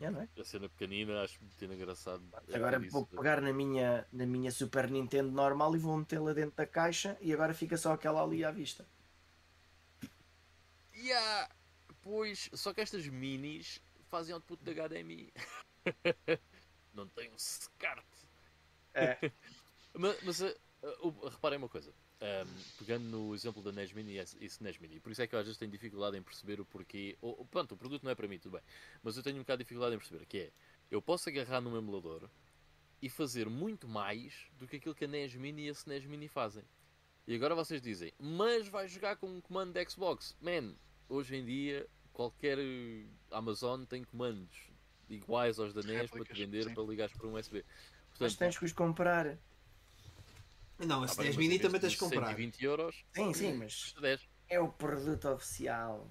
É, não é? A cena pequenina acho muito engraçado. Agora vou pegar na minha, na minha Super Nintendo normal e vou metê-la dentro da caixa e agora fica só aquela ali à vista. Yeah. Pois, só que estas minis fazem output de HDMI. [LAUGHS] não tem um SCART. É. [LAUGHS] mas, mas uh, uh, reparem uma coisa. Um, pegando no exemplo da NES Mini e SNES Mini, por isso é que eu às vezes tenho dificuldade em perceber o porquê. Ou, pronto, o produto não é para mim, tudo bem. Mas eu tenho um bocado de dificuldade em perceber que é eu posso agarrar num emulador e fazer muito mais do que aquilo que a NES Mini e a SNES Mini fazem. E agora vocês dizem, mas vai jogar com um comando de Xbox. Man, hoje em dia qualquer Amazon tem comandos iguais aos da NES para te vender sim. para ligares para um USB. Portanto, mas tens que os comprar. Não, a ah, 10 mini também tens que comprar. 120 euros. Sim, sim, mas é o produto oficial.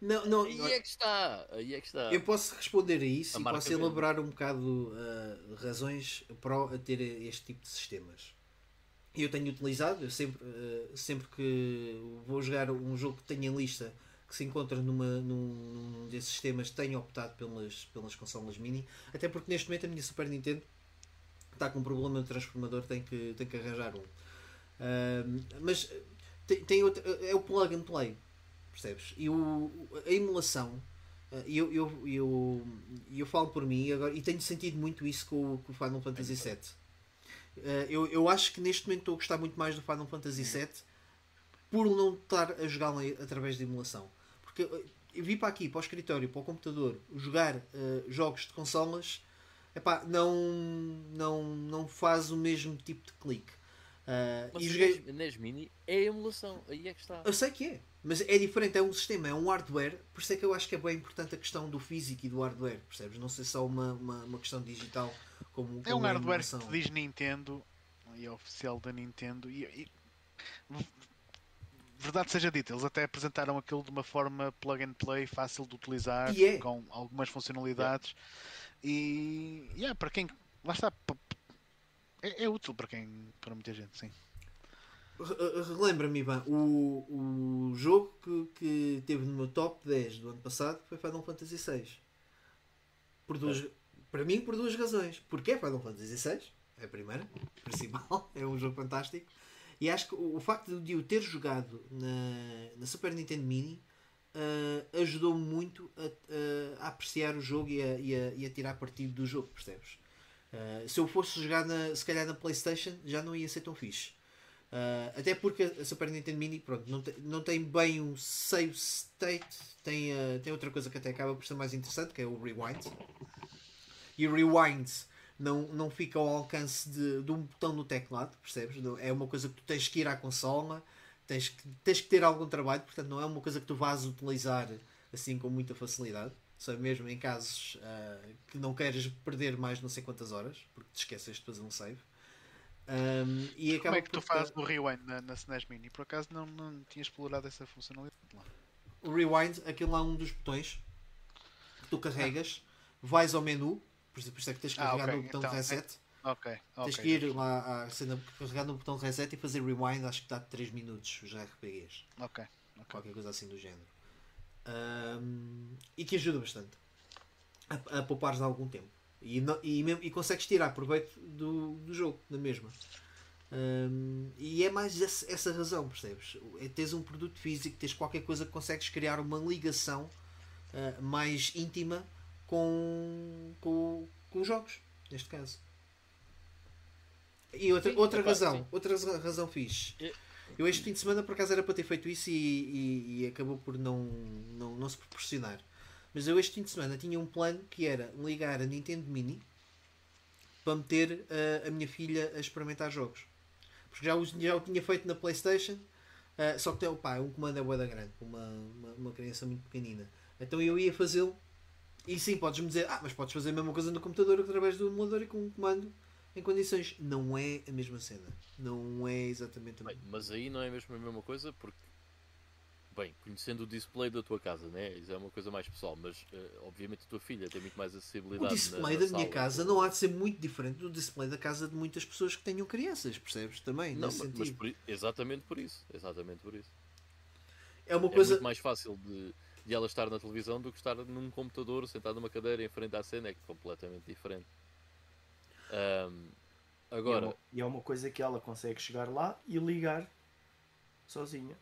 Não, não, aí é que está, aí é que está. Eu posso responder a isso a e posso elaborar um bocado uh, razões para ter este tipo de sistemas. Eu tenho utilizado, eu sempre, uh, sempre que vou jogar um jogo que tenha lista que se encontra numa, num, num desses sistemas, tenho optado pelas, pelas consolas mini, até porque neste momento a minha Super Nintendo está com um problema no transformador, tem que, tem que arranjar um. Uh, mas tem, tem outro, é o plug and play, percebes? E o, a emulação, uh, eu, eu, eu, eu falo por mim agora, e tenho sentido muito isso com, com o Final Fantasy VII. Uh, eu, eu acho que neste momento estou a gostar muito mais do Final Fantasy VII por não estar a jogá-lo através de emulação. Porque eu vim para aqui, para o escritório, para o computador, jogar uh, jogos de consolas epá, não, não, não faz o mesmo tipo de clique. Uh, mas e joguei... NES Mini é emulação, aí é que está. Eu sei que é, mas é diferente, é um sistema, é um hardware, por isso é que eu acho que é bem importante a questão do físico e do hardware, percebes? Não ser só uma, uma, uma questão digital como, como É um hardware que diz Nintendo e é oficial da Nintendo e, e, verdade seja dita, eles até apresentaram aquilo de uma forma plug and play, fácil de utilizar, é. com algumas funcionalidades. E yeah, para quem. Lá está. É, é, útil para quem. para muita gente, sim. Relembra-me, Ivan, o, o jogo que, que teve no meu top 10 do ano passado foi Final Fantasy VI. Por duas, é. Para mim, por duas razões. Porque é Final Fantasy VI, é a primeira, [LAUGHS] principal, [LAUGHS] é um jogo fantástico. E acho que o, o facto de eu ter jogado na, na Super Nintendo Mini uh, ajudou muito a, a, apreciar o jogo e a, e, a, e a tirar partido do jogo, percebes? Uh, se eu fosse jogar na, se calhar na Playstation já não ia ser tão fixe. Uh, até porque a Super Nintendo Mini pronto, não, tem, não tem bem um save state, tem, uh, tem outra coisa que até acaba por ser mais interessante, que é o Rewind. E o Rewind não, não fica ao alcance de, de um botão no teclado, percebes? É uma coisa que tu tens que ir à consola tens que, tens que ter algum trabalho, portanto não é uma coisa que tu vás utilizar assim com muita facilidade. Só mesmo em casos uh, que não queres perder mais não sei quantas horas, porque te esqueces de fazer um save. Um, e Como é que tu fazes o rewind na, na SNES Mini? Por acaso não, não tinha explorado essa funcionalidade lá. O rewind, aquele lá é um dos botões que tu carregas, ah. vais ao menu, por isso é que tens que ah, carregar okay. no botão então, reset. Ok, ok. Tens que ir lá à carregar no botão reset e fazer rewind, acho que dá 3 minutos os RPGs. Ok. okay. Qualquer coisa assim do género. Um, e que ajuda bastante a, a poupares algum tempo. E, não, e, mesmo, e consegues tirar proveito do, do jogo, na mesma. Um, e é mais essa, essa razão, percebes? É teres um produto físico, tens qualquer coisa que consegues criar uma ligação uh, mais íntima com, com, com os jogos, neste caso. E outra, sim, outra razão, outra razão fixe. Eu este fim de semana por acaso era para ter feito isso e, e, e, acabou por não, não, não se proporcionar. Mas eu este fim de semana tinha um plano que era ligar a Nintendo Mini para meter a, a minha filha a experimentar jogos. Porque já o, já o tinha feito na Playstation, uh, só que tem, opa, um comando é boa grande, uma, uma, uma criança muito pequenina. Então eu ia fazê-lo e sim, podes-me dizer, ah, mas podes fazer a mesma coisa no computador através do emulador e com um comando em condições. Não é a mesma cena. Não é exatamente a mesma. Mas aí não é mesmo a mesma coisa porque Bem, conhecendo o display da tua casa, né? Isso é uma coisa mais pessoal, mas uh, obviamente a tua filha tem muito mais acessibilidade. O display na, na da minha casa não há de ser muito diferente do display da casa de muitas pessoas que tenham crianças, percebes? Também, não, mas, mas por, exatamente por isso. Exatamente por isso. É uma coisa. É muito mais fácil de, de ela estar na televisão do que estar num computador, sentado numa cadeira em frente à cena, é completamente diferente. Um, agora. E é, uma, e é uma coisa que ela consegue chegar lá e ligar sozinha.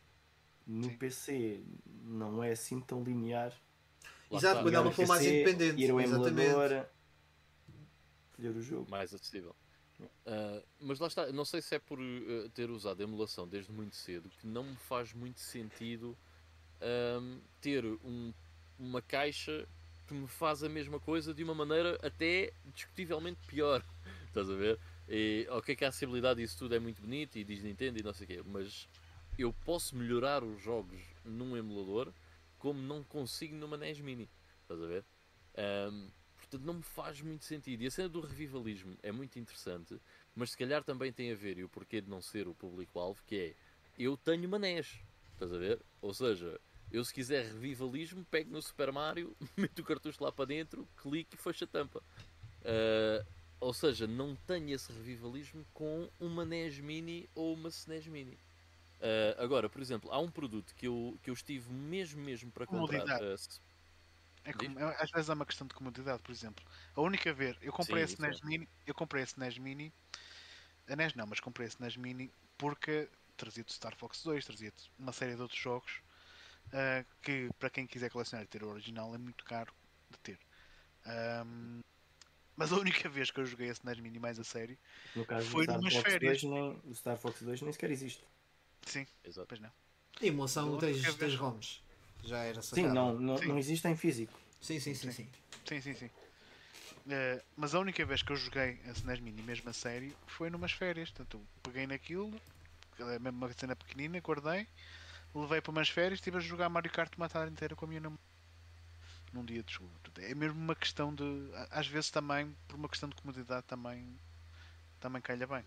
No Sim. PC não é assim tão linear. Exato, quando ela for mais independente. Ir ao emulador, escolher o jogo. Mais acessível. Uh, mas lá está, não sei se é por uh, ter usado a emulação desde muito cedo que não me faz muito sentido uh, ter um, uma caixa que me faz a mesma coisa de uma maneira até discutivelmente pior. [LAUGHS] Estás a ver? E ok que a acessibilidade disso tudo é muito bonito e diz Nintendo e não sei o quê, mas eu posso melhorar os jogos num emulador como não consigo numa NES Mini. Estás a ver? Um, portanto, não me faz muito sentido. E a cena do revivalismo é muito interessante, mas se calhar também tem a ver, e o porquê de não ser o público-alvo, que é eu tenho uma NES. Estás a ver? Ou seja, eu se quiser revivalismo, pego no Super Mario, [LAUGHS] meto o cartucho lá para dentro, clique e fecho a tampa. Uh, ou seja, não tenho esse revivalismo com uma NES Mini ou uma SNES Mini. Uh, agora, por exemplo, há um produto que eu, que eu estive mesmo mesmo para comprar. Uh, é como, às vezes é uma questão de comodidade, por exemplo. A única vez, eu comprei Sim, esse NES é. Mini, eu comprei esse NES Mini, a NES não, mas comprei esse NES Mini porque trazia-te Star Fox 2, trazia-te uma série de outros jogos uh, que para quem quiser colecionar e ter o original é muito caro de ter. Um, mas a única [LAUGHS] vez que eu joguei esse NES Mini mais a sério foi numas férias. nem, o Star Fox 2 nem sequer existe. Sim, Exato. pois não. E emoção tens, tens ROMs. Já era sacado. Sim, não, não, sim. não existe em físico. Sim, sim, sim. Sim, sim, sim. sim. Uh, mas a única vez que eu joguei a SNES Mini mesmo a sério foi numas férias. Portanto, eu peguei naquilo, é mesmo uma cena pequenina, guardei, levei para umas férias estive a jogar Mario Kart uma tarde inteira com a minha namorada. Num dia de chuva. É mesmo uma questão de. Às vezes também, por uma questão de comodidade, também, também calha bem.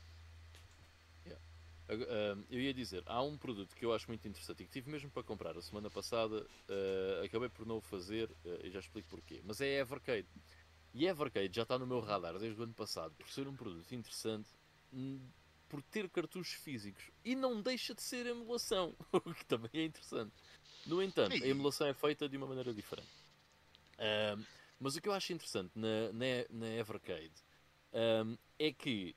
eu ia dizer, há um produto que eu acho muito interessante e que tive mesmo para comprar a semana passada, uh, acabei por não o fazer uh, e já explico porquê. Mas é Evercade. E Evercade já está no meu radar desde o ano passado por ser um produto interessante, hum, por ter cartuchos físicos e não deixa de ser emulação, [LAUGHS] o que também é interessante. No entanto, a emulação é feita de uma maneira diferente. Uh, mas o que eu acho interessante na, na, na Evercade um, é que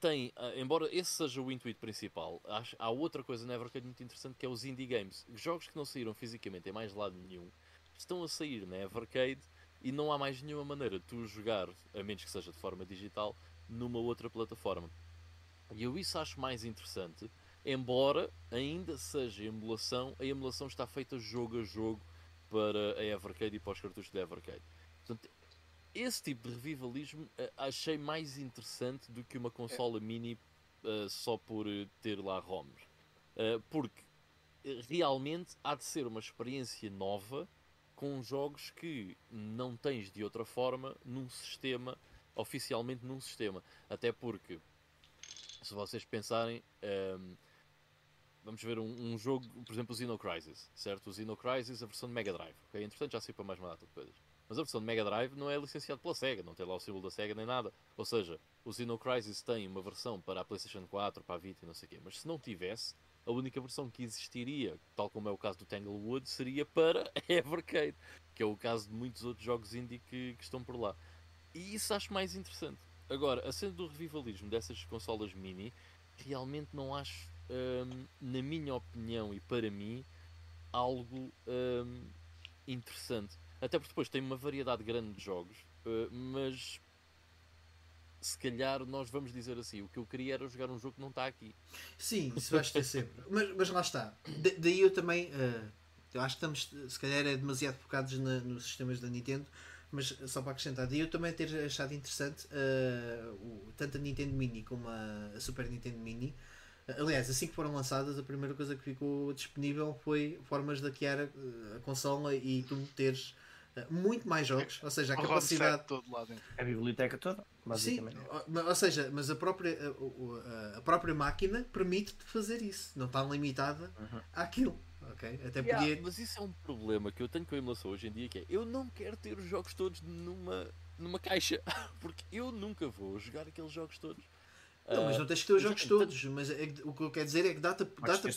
tem, ah, embora esse seja o intuito principal, há outra coisa na Evercade muito interessante que é os indie games. Jogos que não saíram fisicamente em mais lado nenhum estão a sair na Evercade e não há mais nenhuma maneira de tu jogar, a menos que seja de forma digital, numa outra plataforma. E eu isso acho mais interessante, embora ainda seja emulação, a emulação está feita jogo a jogo para a Evercade e para os cartuchos da Evercade. Portanto, esse tipo de revivalismo uh, achei mais interessante do que uma consola mini uh, só por uh, ter lá ROMs. porque realmente há de ser uma experiência nova com jogos que não tens de outra forma num sistema, oficialmente num sistema. Até porque, se vocês pensarem, um, ehm, vamos ver um, um, jogo, por exemplo, o Xeno Crisis, certo? O Xeno Crisis, a versão de Mega Drive, ok? Entretanto, já sei para mais uma data de coisas. Mas a versão de Mega Drive não é licenciada pela Sega, não tem lá o símbolo da Sega nem nada. Ou seja, o Xeno Crisis tem uma versão para a PlayStation 4, para a Vita e não sei o quê. Mas se não tivesse, a única versão que existiria, tal como é o caso do Tanglewood, seria para [LAUGHS] Evercade, que é o caso de muitos outros jogos indie que, que estão por lá. E isso acho mais interessante. Agora, a cena do revivalismo dessas consolas mini, realmente não acho, hum, na minha opinião e para mim, algo hum, interessante. Até porque depois tem uma variedade grande de jogos, uh, mas se calhar nós vamos dizer assim: o que eu queria era jogar um jogo que não está aqui. Sim, isso vais ter sempre. [LAUGHS] Mas, mas lá está. Da, daí eu também. Uh, eu acho que estamos, se calhar, é demasiado focados na, nos sistemas da Nintendo. Mas só para acrescentar, daí eu também ter achado interessante uh, o, tanto a Nintendo Mini como a, a Super Nintendo Mini. Aliás, assim que foram lançadas, a primeira coisa que ficou disponível foi formas de hackear a, a consola e tu teres muito mais jogos, ou seja, a capacidade. Todo lá dentro. A biblioteca toda, basicamente. Sim, ou seja, mas a própria, a, a própria máquina permite-te fazer isso, não está limitada uhum. àquilo. Ok? Até yeah, podia... Mas isso é um problema que eu tenho com a emulação hoje em dia, que é eu não quero ter os jogos todos numa, numa caixa, [LAUGHS] porque eu nunca vou jogar aqueles jogos todos. Não, mas não tens que ter os jogos todos, mas é, o que eu quero dizer é que dá-te dá para.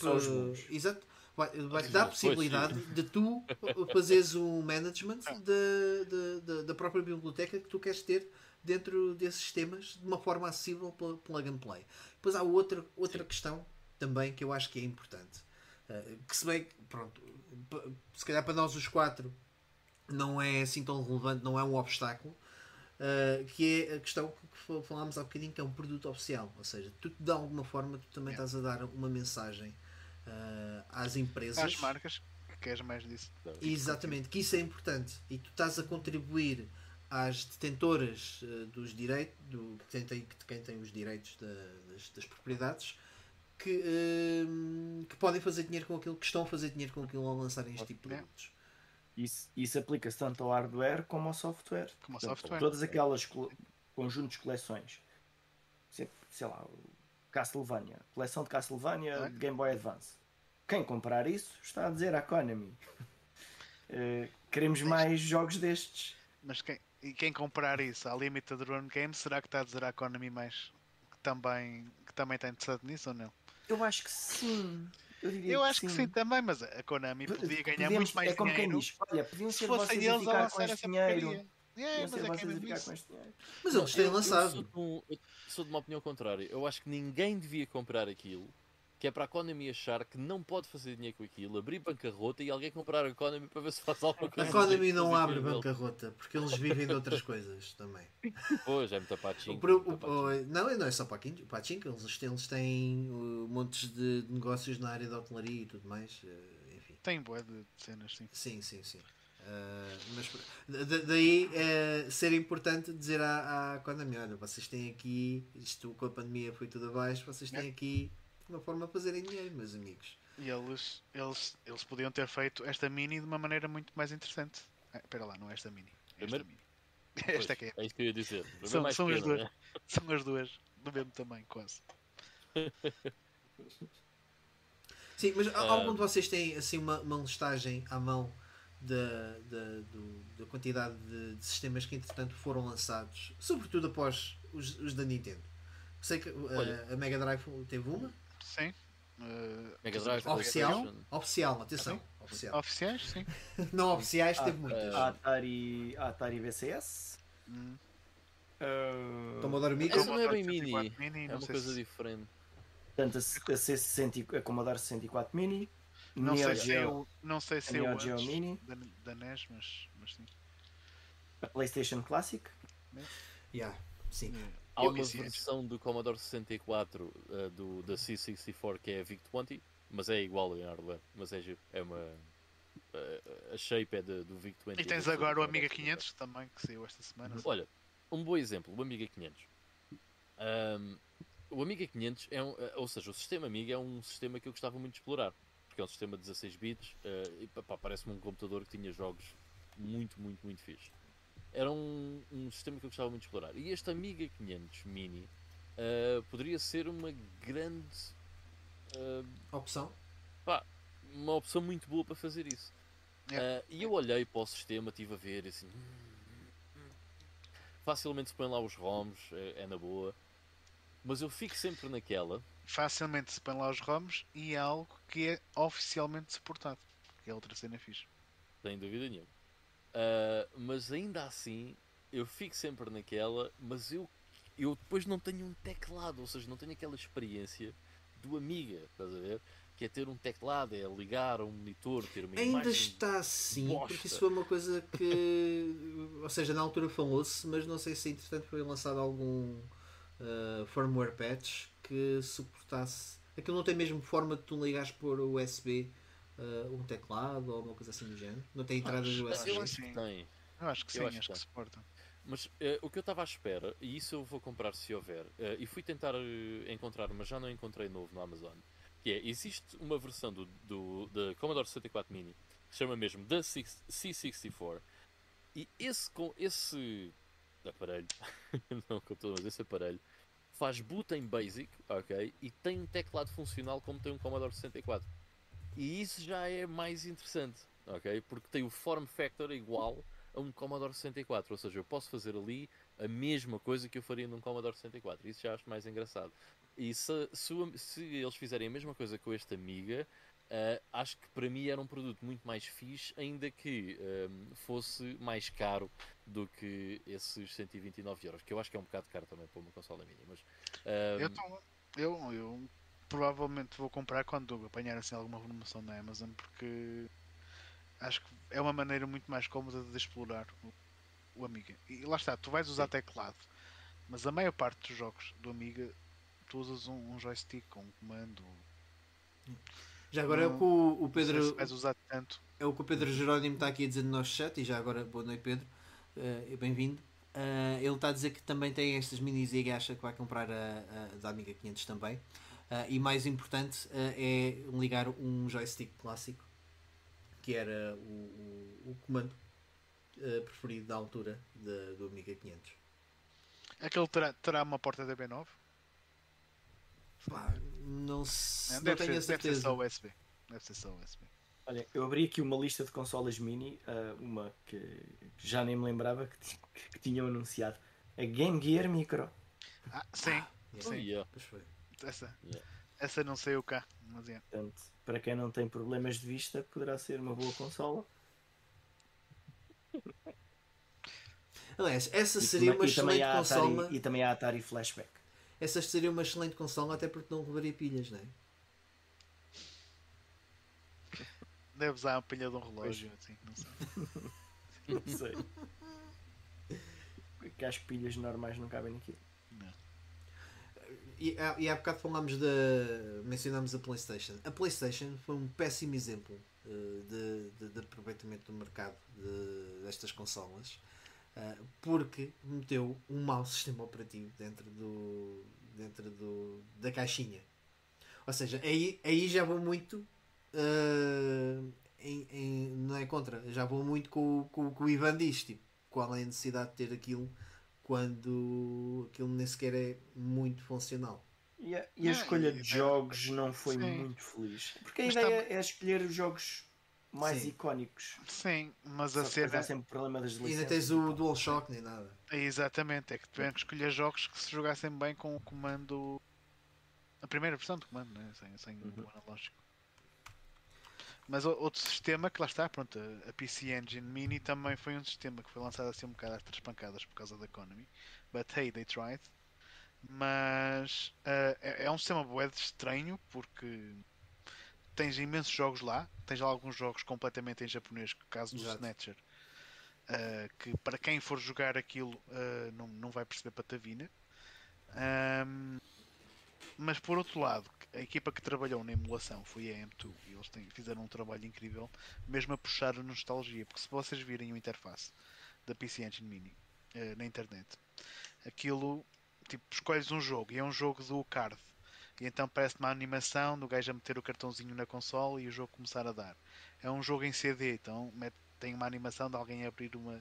Exato. Vai-te vai dar a possibilidade de tu [LAUGHS] fazeres um management da, da própria biblioteca que tu queres ter dentro desses sistemas de uma forma acessível pela plug and play. Depois há outra, outra questão também que eu acho que é importante. Uh, que se bem pronto, se calhar para nós os quatro não é assim tão relevante, não é um obstáculo, uh, que é a questão que falámos há bocadinho, que é um produto oficial. Ou seja, tu de alguma forma tu também estás a dar uma mensagem uh, às empresas. Às marcas que queres mais disso. Exatamente, que isso é importante. E tu estás a contribuir às detentoras uh, dos direitos, do, quem, tem, quem tem os direitos da, das, das, propriedades, que, uh, que podem fazer dinheiro com aquilo, que estão a fazer dinheiro com aquilo ao lançarem este tipo de produtos. Isso, isso aplica-se tanto ao hardware como ao software. Como ao software. Todas aquelas conjuntos de coleções. Sei, sei lá, Castlevania, coleção de Castlevania é? de Game Boy Advance. Quem comprar isso está a dizer a Konami. uh, [LAUGHS] queremos mais jogos destes. Mas quem, e quem comprar isso à Limited Run Games, será que está a dizer a Konami mais que também, que também está interessado nisso ou não? Eu acho que sim. Eu, eu acho que sim. que sim. também, mas a Konami podia ganhar Podemos, muito mais é como dinheiro. Quem diz, olha, podiam ser se vocês eles a lançar essa dinheiro. É, mas, é mas eles têm lançado. Eu eu sou de uma opinião contrária. Eu acho que ninguém devia comprar aquilo que é para a Konami achar que não pode fazer dinheiro com aquilo, abrir bancarrota e alguém comprar a Konami para ver se faz alguma coisa. A Konami não abre bancarrota porque eles vivem de outras coisas também. Pois, é muito pachinko. Não, não é só pachinko, eles, eles têm uh, montes de negócios na área da hotelaria e tudo mais. Uh, enfim. Tem boé de cenas, sim. Sim, sim, sim. Uh, mas daí uh, ser importante dizer à, à Konami: olha, vocês têm aqui, isto com a pandemia foi tudo abaixo, vocês têm aqui uma forma de fazerem dinheiro, meus amigos. E eles, eles, eles podiam ter feito esta mini de uma maneira muito mais interessante. Ah, espera lá, não é esta mini. É esta mini. Pois, [LAUGHS] esta que é. É isso que eu ia dizer. São, são, as duas, né? [LAUGHS] são as duas do mesmo tamanho, quase. [LAUGHS] Sim, mas uh... algum de vocês tem assim uma, uma listagem à mão da, da, do, da quantidade de, de, sistemas que entretanto foram lançados, sobretudo após os, os da Nintendo? Sei que uh, a Mega Drive teve uma. Sim. Uh, Mega Drive oficial, oficial, atenção. Ah, oficial. Oficiais, sim. [LAUGHS] não oficiais, teve muitas. A Atari, a Atari VCS. Hum. Uh, Commodore Amiga. Essa não é bem mini, mini é uma coisa se... diferente. Portanto, a, C60, a Commodore 64 Mini. Não Neo sei, se é o, não sei se é o Geo Mini. Da, da NES, mas, mas sim. A PlayStation Classic. Yeah, sim. Yeah. Há uma versão do Commodore 64 uh, eh, do, da C64 que é a VIC-20, mas é igual em hardware. Mas é, é uma. Uh, a shape é de, do VIC-20. E tens agora o Amiga 500 também, que saiu esta semana. Olha, um bom exemplo: o Amiga 500. Um, o Amiga 500 é um, eh, ou seja, o sistema Amiga é um sistema que eu gostava muito de explorar, porque é um sistema de 16 bits uh, e parece-me um computador que tinha jogos muito, muito, muito fixe era um, um sistema que eu gostava muito de explorar. E este Amiga 500 Mini uh, poderia ser uma grande uh, opção. Pá, uma opção muito boa para fazer isso. Uh, e eu olhei para o sistema, estive a ver assim. Facilmente se põem lá os ROMs, é, é, na boa. Mas eu fico sempre naquela. Facilmente se põem lá os ROMs e é algo que é oficialmente suportado. Que é outra cena fixe. Sem dúvida nenhuma. Uh, mas ainda assim, eu fico sempre naquela, mas eu, eu depois não tenho um teclado, ou seja, não tenho aquela experiência do Amiga, estás a ver? Que é ter um teclado, é ligar a um monitor, ter uma Ainda imagem está assim, bosta. porque isso foi uma coisa que, [LAUGHS] ou seja, na altura falou-se, mas não sei se entretanto foi lançado algum uh, firmware patch que suportasse. Aquilo não tem mesmo forma de tu ligares por USB uh, um teclado ou alguma coisa assim do género? Não tem entradas USB? Eu acho que tem. Eu acho que sim, eu acho, acho que, que suporta. Mas uh, o que eu estava à espera, e isso eu vou comprar se houver, uh, e fui tentar encontrar, mas já não encontrei novo no Amazon, que é, existe uma versão do, do, da Commodore 64 Mini, que se chama mesmo da C64, e esse, com esse aparelho, [LAUGHS] não computador, mas esse aparelho, faz boot em BASIC, ok, e tem um teclado funcional como tem um Commodore 64. E isso já é mais interessante, ok? Porque tem o form factor igual a um Commodore 64, ou seja, eu posso fazer ali a mesma coisa que eu faria num Commodore 64. Isso já acho mais engraçado. E se, se, se eles fizerem a mesma coisa com este Amiga, uh, acho que para mim era um produto muito mais fixe, ainda que um, fosse mais caro do que esses 129 euros, que eu acho que é um bocado caro também para uma consola mini. Mas, um... eu, tô, eu, eu provavelmente vou comprar quando apanhar assim alguma promoção na Amazon, porque acho que é uma maneira muito mais cómoda de explorar o, o Amiga. E lá está, tu vais usar Sim. teclado, mas a maior parte dos jogos do Amiga tu usas um, um joystick com um comando. Já agora não, é o que o, o Pedro. vais usar tanto. É o que o Pedro Jerónimo está aqui a dizer no nosso chat, e já agora, boa noite, Pedro. Uh, Bem-vindo. Uh, ele está a dizer que também tem estas minis e acha que vai comprar a, a da Amiga 500 também. Uh, e mais importante é ligar um joystick clássico, que era o, o, o comando preferido da altura de, do Amiga 500. Aquele terá, terá uma porta DB9? Pá, não, se, não, não tenho ser, a certeza. Deve ser só USB. Deve ser só USB. Olha, eu abri aqui uma lista de consolas mini, uma que já nem me lembrava que, que tinham anunciado. A Game Gear Micro. Ah, sim. Ah, sim. Oh, yeah. Essa, yeah. essa não saiu cá. Mas é. Portanto, para quem não tem problemas de vista, poderá ser uma boa consola. Aliás, essa seria uma excelente consola. Atari, e também a Atari Flashback essa seria uma excelente consola, até porque não levaria pilhas, não é? Deve usar a pilha de um relógio, assim, não sei. [LAUGHS] não sei. Porque as pilhas normais não cabem naquilo. Não. E, há bocado falámos de. mencionámos a PlayStation. A PlayStation foi um péssimo exemplo uh, de, de, de, aproveitamento do mercado de, destas consolas. Ah, porque meteu um mau sistema operativo dentro, do, dentro do, da caixinha. Ou seja, aí, aí já vou muito. Uh, em, em, não é contra, já vou muito com, com, com o Ivan diz: tipo, qual é a necessidade de ter aquilo quando aquilo nem sequer é muito funcional. E a, e a escolha de jogos não foi sim. muito feliz. Porque a Mas ideia tá... é escolher os jogos mais Sim. icónicos. Sim, mas Só a cena. Há sempre problema das licenças. E ainda tens o DualShock nem nada. É, exatamente, é que tiveram que escolher jogos que se jogassem bem com o comando. A primeira versão do comando, né? sem, sem uhum. o analógico. Mas outro sistema que lá está, pronto, a PC Engine Mini também foi um sistema que foi lançado assim um bocado às três pancadas por causa da economy. But hey, they tried. Mas uh, é, é um sistema bué estranho porque tens imensos jogos lá, tens alguns jogos completamente em japonês, que caso do Exato. Snatcher, uh, que para quem for jogar aquilo uh, não, não vai perceber patavina. Um, mas por outro lado, a equipa que trabalhou na emulação foi a M2 e eles têm, fizeram um trabalho incrível, mesmo a puxar a nostalgia, porque se vocês virem o interface da PC Engine Mini uh, na internet, aquilo tipo, escolhes um jogo e é um jogo do card e então parece uma animação do gajo a meter o cartãozinho na console e o jogo começar a dar. É um jogo em CD, então tem uma animação de alguém abrir uma,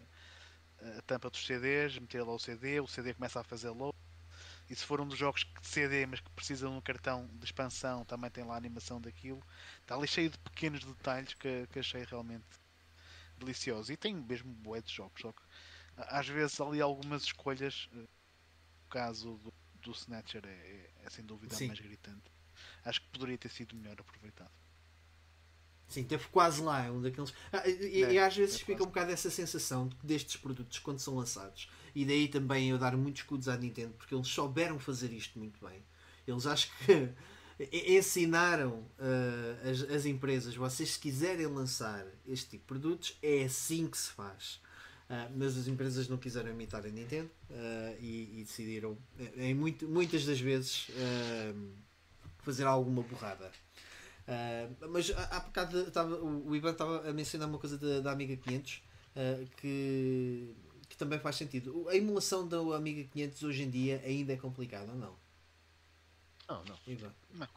a tampa dos CDs, meter lá o CD, o CD começa a fazer load. E se for um dos jogos de CD, mas que precisa de um cartão de expansão, também tem lá a animação daquilo. Está ali cheio de pequenos detalhes que, que achei realmente delicioso. E tem mesmo bué de jogos, só que às vezes ali algumas escolhas, eh, caso do do Snatcher é, é, é sem dúvida Sim. mais gritante. Acho que poderia ter sido melhor aproveitado. Sim, teve quase lá, é um daqueles. Ah, e, é, e, às vezes é fica um bocado essa sensação destes produtos quando são lançados. E daí também eu dar muitos escudos à Nintendo, porque eles souberam fazer isto muito bem. Eles acho que [LAUGHS] ensinaram uh, as, as empresas, vocês se quiserem lançar este tipo de produtos, é assim que se faz. Uh, mas as empresas não quiseram imitar a Nintendo uh, e, e, decidiram, em muito, muitas das vezes, fazer alguma borrada. mas há bocado tava, o, o Ivan estava a mencionar uma coisa da, da Amiga 500 que, que também faz sentido. A emulação da Amiga 500 hoje em dia ainda é complicada ou não? Não, não. Ivan. não.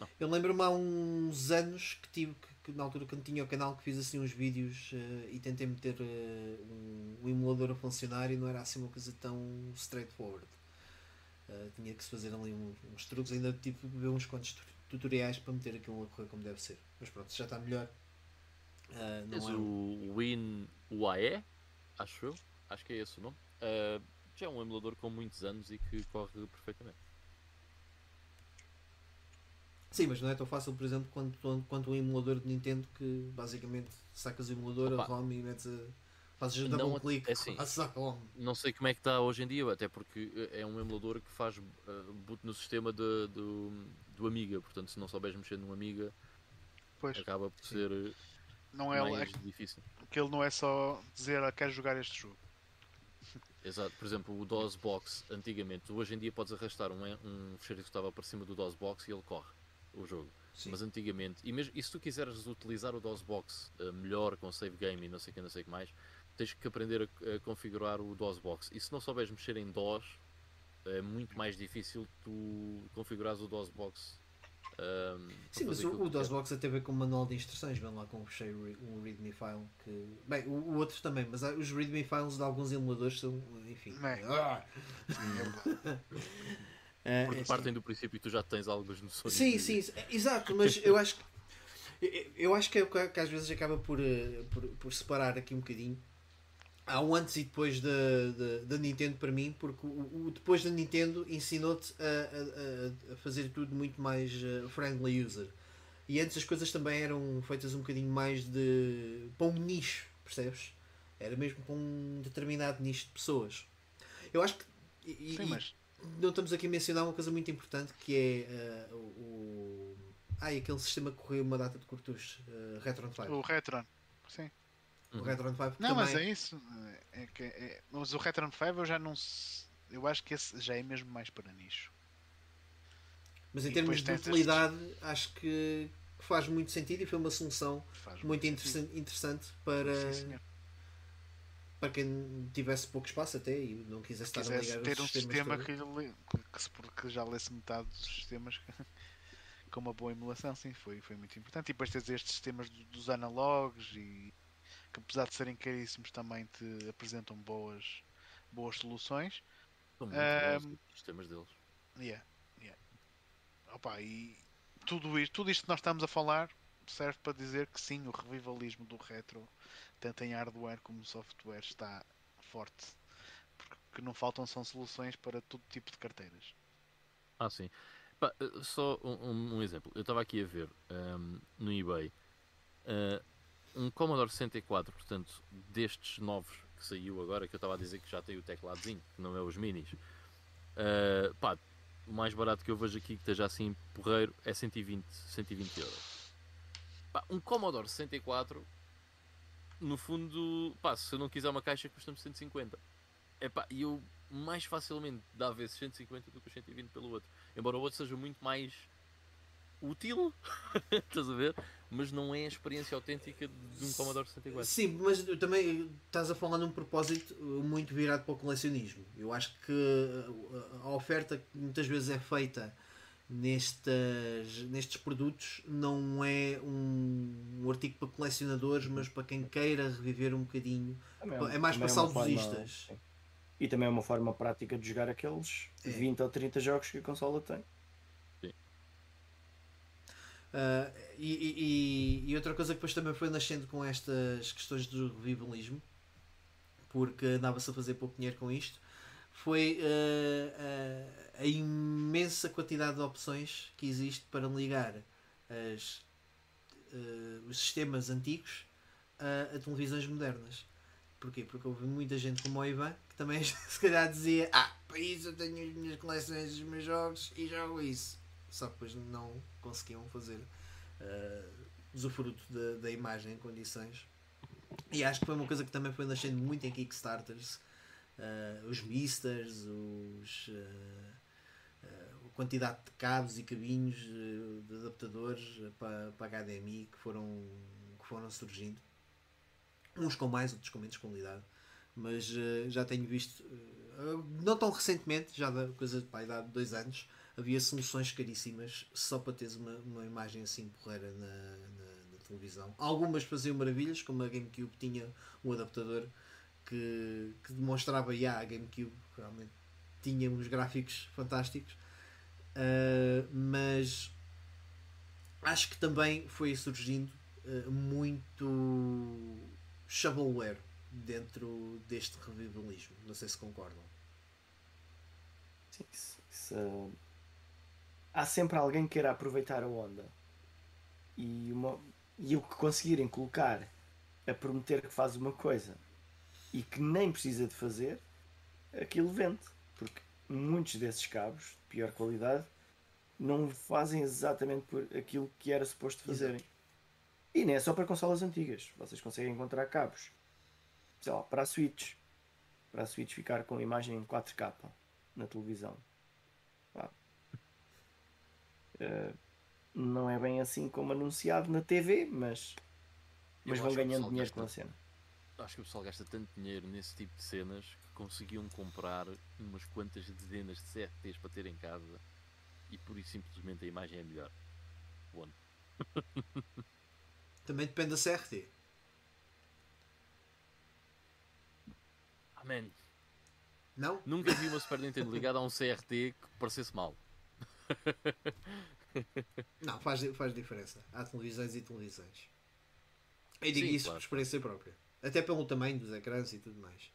não. Eu lembro-me há uns anos que tive que que na altura quando tinha o canal que fiz assim uns vídeos uh, e tentei meter uh, um, um, emulador a funcionar e não era assim uma coisa tão straightforward. Uh, tinha que se fazer ali uns, uns truques, ainda tive que ver uns quantos tutoriais para meter aquilo a correr como deve ser. Mas pronto, já está melhor. Uh, não é o Win UAE, acho eu. Acho que é esse o nome. Uh, já é um emulador com muitos anos e que corre perfeitamente. Sim, mas não é tão fácil, por exemplo, quanto, quanto um emulador de Nintendo que basicamente sacas o emulador, Opa. a ROM e metes a. Fazes um double click, é assim, [LAUGHS] Não sei como é que está hoje em dia, até porque é um emulador que faz uh, boot no sistema de, do, do Amiga, portanto, se não souberes mexer no Amiga, pois. acaba por ser não é, mais é, difícil. Porque ele não é só dizer ah, quero jogar este jogo. Exato, por exemplo, o DOSBox antigamente, hoje em dia podes arrastar um, um fecheiro que estava por cima do DOSBox e ele corre o jogo. Sim. Mas antigamente, e, mesmo, e se tu quiseres utilizar o DOSBox uh, melhor com save game e não sei o que, não sei que mais, tens que aprender a, a, configurar o DOSBox. E se não souberes mexer em DOS, é muito mais difícil tu configurares o DOSBox um, Sim, mas o, o DOSBox até vem com um manual de instruções, vem lá com um cheio, um README file que. Bem, o, o outro também, mas os README files de alguns emuladores são. Enfim. Ah! É, Porque é, partem do princípio que tu já tens algumas noções. Sim, sim, exato, mas eu acho que. Eu acho que, é, que às vezes acaba por, eh, por, por separar aqui um bocadinho há um antes e depois da, da, da Nintendo para mim, porque o, o depois da Nintendo ensinou-te a, a, a, fazer tudo muito mais uh, friendly user. E antes as coisas também eram feitas um bocadinho mais de. para um nicho, percebes? Era mesmo para um determinado nicho de pessoas. Eu acho que. E, Sim, mas... não estamos aqui a mencionar uma coisa muito importante que é uh, o. Ah, aquele sistema que correu uma data de curtos, uh, Retron 5. O Retron, sim. O Retron 5 Não, também... mas é isso. É que, é, mas o Retron 5 eu já não. Eu acho que esse já é mesmo mais para nicho. Mas em e termos de utilidade, estes... acho que faz muito sentido e foi uma solução faz muito interessante, interessante para. Sim, para quem tivesse pouco espaço até e não quisesse estar a ligar ter um sistema que, que, que, já lesse metade dos sistemas [LAUGHS] com uma boa emulação, sim, foi, foi muito importante. E depois tens estes sistemas dos analogs e que apesar de serem caríssimos também te apresentam boas, boas soluções. São muito um, os sistemas deles. Yeah, yeah. Opa, e tudo isto, tudo isto que nós estamos a falar serve para dizer que sim, o revivalismo do retro, tanto em hardware como software, está forte. Porque não faltam são soluções para todo tipo de carteiras. Ah, sim. só um, um, exemplo. Eu estava aqui a ver um, no eBay. Uh, um Commodore 64, portanto, destes novos que saiu agora, que eu estava a dizer que já tem o tecladozinho, que não é os minis. Uh, pá, o mais barato que eu vejo aqui que esteja assim porreiro é 120, 120 euros. Pá, um Commodore 64, no fundo, pá, se eu não quiser uma caixa, custa-me 150. É pá, e eu mais facilmente dá vezes 150 do que os 120 pelo outro. Embora o outro seja muito mais útil, [LAUGHS] estás a ver? Mas não é a experiência autêntica de um Commodore 64. Sim, mas também estás a falar num propósito muito virado para o colecionismo. Eu acho que a oferta que muitas vezes é feita nestes, nestes produtos não é um, um artigo para colecionadores, mas para quem queira reviver um bocadinho. É, é mais para é saudosistas. E também é uma forma prática de jogar aqueles é. 20 ou 30 jogos que a consola tem. E, e, e, outra coisa que depois também foi nascendo com estas questões do revivalismo, porque andava-se a fazer pouco dinheiro com isto, foi uh, uh, a imensa quantidade de opções que existe para ligar as, os sistemas antigos a, a, televisões modernas. Porquê? Porque houve muita gente como o Ivan que também [LAUGHS] se calhar dizia: Ah, para isso eu tenho as minhas coleções dos meus jogos e jogo isso só depois não conseguiam fazer uh, usufruto da, da imagem em condições. E acho que foi uma coisa que também foi nascendo muito em Kickstarters. Uh, os misters, os, uh, uh, a quantidade de cabos e cabinhos de adaptadores para, para HDMI que foram, que foram surgindo. Uns com mais, outros com menos qualidade. Mas já tenho visto, não tão recentemente, já da coisa de pai, há dois anos, havia soluções caríssimas só para teres uma, uma imagem assim porreira na, na, na, televisão. Algumas faziam maravilhas, como a GameCube tinha um adaptador que, que demonstrava já a GameCube, realmente tinha uns gráficos fantásticos, uh, mas acho que também foi surgindo uh, muito shovelware dentro deste revivalismo. Não sei se concordam. Sim, isso, isso, uh, há sempre alguém que queira aproveitar a onda e, uma, e o que conseguirem colocar a prometer que faz uma coisa e que nem precisa de fazer, aquilo vende. Porque muitos desses cabos de pior qualidade não fazem exatamente por aquilo que era suposto fazerem. E nem é só para consolas antigas. Vocês conseguem encontrar cabos sei lá, para a Switch. Para a Switch ficar com imagem em 4K na televisão. Uh, não é bem assim como anunciado na TV, mas, mas vão ganhando dinheiro com a cena. Acho que o pessoal gasta tanto dinheiro nesse tipo de cenas que conseguiam comprar umas quantas dezenas de CFTs para ter em casa e por isso simplesmente a imagem é melhor. Bom. [LAUGHS] Também depende da CRT. Man. Não? Nunca vi uma Super Nintendo ligada a um CRT que parecesse mal. Não, faz, faz diferença. Há televisões e televisões. E digo Sim, isso claro. por experiência própria. Até pelo tamanho dos ecrãs e tudo mais.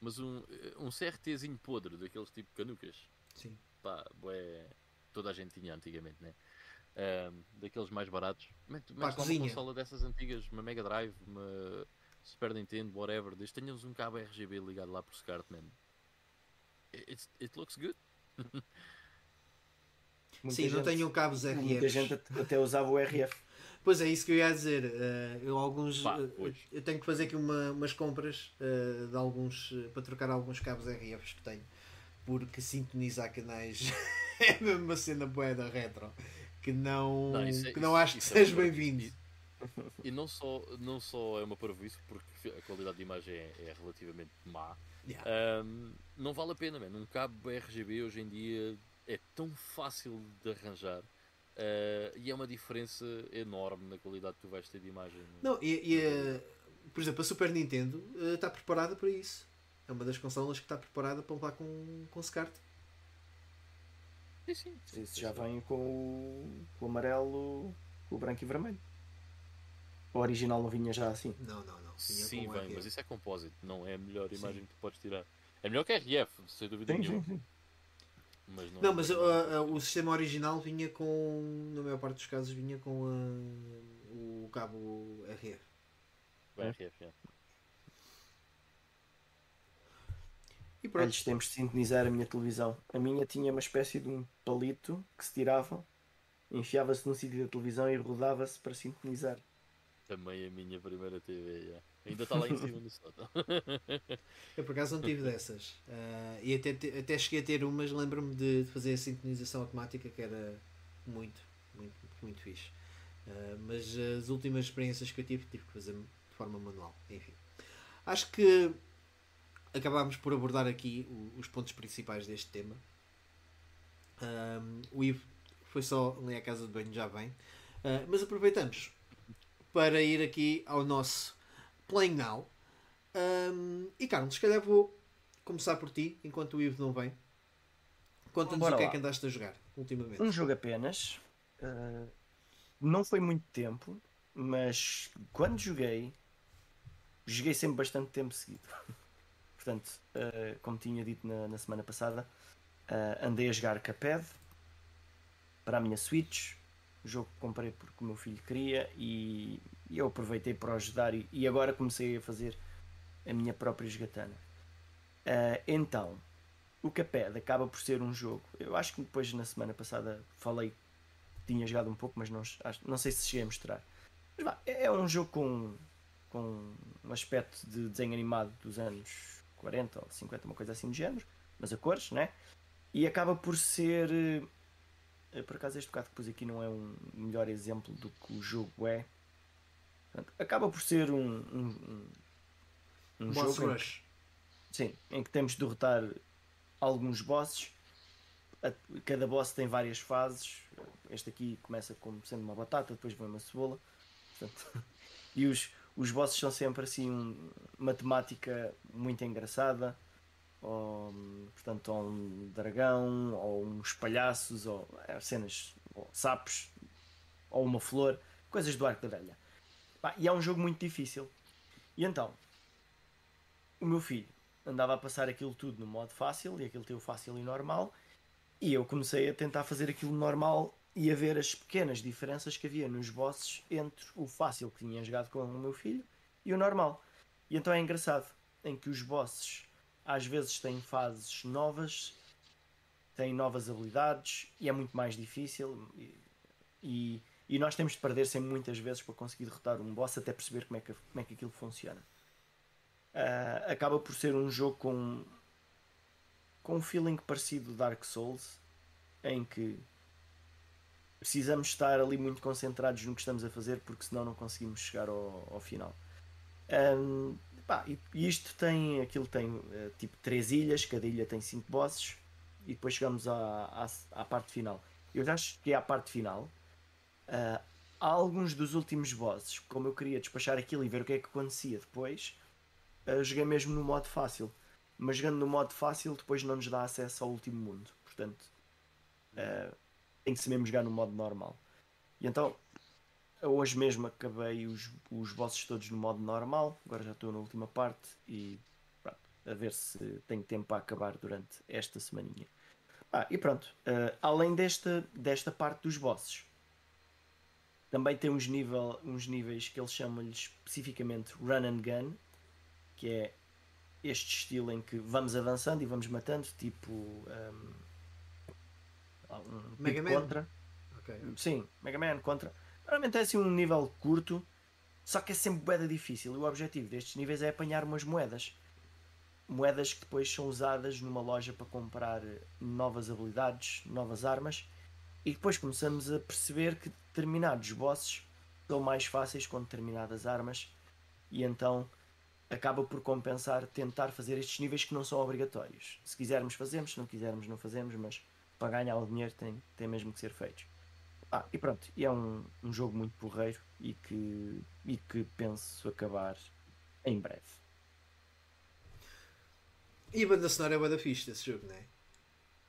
Mas um, um CRTzinho podre, daqueles tipo canucas. Sim. Pá, bué, toda a gente tinha antigamente, né? Um, daqueles mais baratos. Metes uma consola dessas antigas, uma Mega Drive, uma Super Nintendo, whatever, desde tenhas um cabo RGB ligado lá por SCART, man. It, it looks good. [LAUGHS] Sim, gente, não tenho cabos RF. Muita gente até usava o RF. [LAUGHS] Pois é, isso que eu ia dizer. Uh, eu, alguns, Pá, uh, eu tenho que fazer aqui uma, umas compras uh, de alguns, para trocar alguns cabos RFs que tenho. Porque sintonizar canais [LAUGHS] é mesmo uma cena boa da retro que não, não é, que não acho que é seja bem-vindo. E não só, não só é uma parvoíce, porque a qualidade de imagem é, é relativamente má, yeah. um, não vale a pena, man. Um cabo RGB hoje em dia é tão fácil de arranjar. Uh, e é uma diferença enorme na qualidade que tu vais ter de imagem. Não, e, e uh, por exemplo, a Super Nintendo uh, está preparada para isso. É uma das consolas que está preparada para levar com, com SCART. Sim, sim. Isso já vem com o, com o amarelo, com o branco e vermelho. O original não vinha já assim? Não, não, não. Vinha sim, vem, mas isso é compósito, não é a melhor imagem sim. que tu podes tirar. É melhor que RF, sem dúvida sim, nenhuma. Sim, sim. Mas não, não mas uh, uh, o sistema original vinha com, na maior parte dos casos, vinha com uh, o cabo RF. O RF, é. E pronto. Antes temos de sintonizar a minha televisão. A minha tinha uma espécie de um palito que se tirava, enfiava-se no sítio da televisão e rodava-se para sintonizar. Também a minha primeira TV, yeah. Ainda está lá em cima no sótão. [LAUGHS] Eu por acaso não tive dessas. Uh, e até, até cheguei a ter umas, lembro-me de, fazer a sintonização automática que era muito, muito, muito fixe. Uh, mas as últimas experiências que eu tive, tive que fazer de forma manual. Enfim. Acho que acabámos por abordar aqui os pontos principais deste tema. Um, o Ivo foi só ali à casa de banho, já bem. Uh, mas aproveitamos para ir aqui ao nosso Playing Now. Um, e Carlos, se calhar vou começar por ti, enquanto o Ivo não vem. Conta-nos o que lá. é que andaste a jogar ultimamente. Um jogo apenas. Uh, não foi muito tempo, mas quando joguei, joguei sempre bastante tempo seguido. [LAUGHS] Portanto, uh, como tinha dito na, na semana passada, uh, andei a jogar Caped para a minha Switch, jogo que comprei porque o meu filho queria e, e eu aproveitei para ajudar e, e, agora comecei a fazer a minha própria jogatana. Uh, então, o Caped acaba por ser um jogo. Eu acho que depois na semana passada falei que tinha jogado um pouco, mas não, não sei se cheguei a mostrar. Mas vá, é, é um jogo com, com um aspecto de desenho animado dos anos 40 ou 50, uma coisa assim de género, mas a cores, né? E acaba por ser por acaso este bocado que pus aqui não é um melhor exemplo do que o jogo é. Portanto, acaba por ser um, um, um, um jogo. Em que, sim, em que temos de derrotar alguns bosses. Cada boss tem várias fases. Este aqui começa como sendo uma batata, depois vem uma cebola. Portanto, [LAUGHS] e os, os bosses são sempre assim uma temática muito engraçada ou, portanto, ou um dragão, ou uns palhaços, ou é, cenas, ou sapos, ou uma flor, coisas do arco da velha. e é um jogo muito difícil. E então, o meu filho andava a passar aquilo tudo no modo fácil, e aquilo tem o fácil e normal, e eu comecei a tentar fazer aquilo normal e a ver as pequenas diferenças que havia nos bosses entre o fácil que tinha jogado com o meu filho e o normal. E então é engraçado, em que os bosses às vezes têm fases novas, têm novas habilidades e é muito mais difícil. E, e, nós temos de perder sempre muitas vezes para conseguir derrotar um boss até perceber como é que, como é que aquilo funciona. Uh, acaba por ser um jogo com, com um feeling parecido Dark Souls, em que precisamos estar ali muito concentrados no que estamos a fazer porque senão não conseguimos chegar ao, ao final. Um, pá, e isto tem aquilo tem uh, tipo três ilhas, cada ilha tem cinco bosses e depois chegamos à, à, à parte final. Eu já cheguei à parte final. Uh, alguns dos últimos bosses, como eu queria despachar aquilo e ver o que é que acontecia depois, uh, joguei mesmo no modo fácil. Mas jogando no modo fácil depois não nos dá acesso ao último mundo. Portanto, uh, tem que ser mesmo jogar no modo normal. E então, hoje mesmo acabei os, os bosses todos no modo normal. Agora já estou na última parte e pronto, a ver se tenho tempo para acabar durante esta semaninha. Ah, e pronto, uh, além desta, desta parte dos bosses, também tem uns, nível, uns níveis que eles chamam-lhe especificamente Run and Gun, que é este estilo em que vamos avançando e vamos matando, tipo. Um, um Mega tipo Man. Contra. Okay. Sim, Mega Man contra. Normalmente é assim um nível curto, só que é sempre moeda difícil. E o objetivo destes níveis é apanhar umas moedas. Moedas que depois são usadas numa loja para comprar novas habilidades, novas armas. E depois começamos a perceber que determinados bosses são mais fáceis com determinadas armas. E então acaba por compensar tentar fazer estes níveis que não são obrigatórios. Se quisermos, fazemos, se não quisermos, não fazemos, mas para ganhar o dinheiro tem, tem mesmo que ser feitos. Ah, e pronto, e é um, um jogo muito porreiro e que, e que penso acabar em breve. E a banda sonora é a banda fixe desse jogo, não é?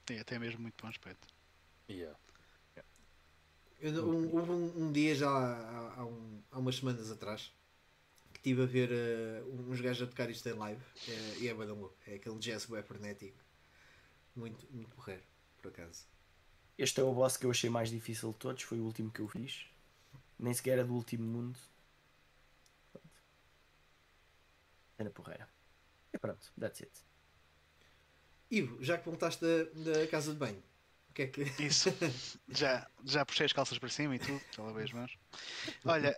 Tem até mesmo muito bom aspecto. Yeah. Eu, um, houve um, um, dia já há, há, um, há, umas semanas atrás que estive a ver uh, uns gajos a tocar isto em live uh, e é banda louco. É aquele jazz web frenético. Muito, muito porreiro, por acaso. Este é o boss que eu achei mais difícil de todos, foi o último que eu fiz. Nem sequer era do último mundo. Era porreira. E pronto, that's it. Ivo, já que voltaste da, da casa de banho, o que é que. Isso, [LAUGHS] já, já puxei as calças para cima e tudo, as mãos. [LAUGHS] Olha,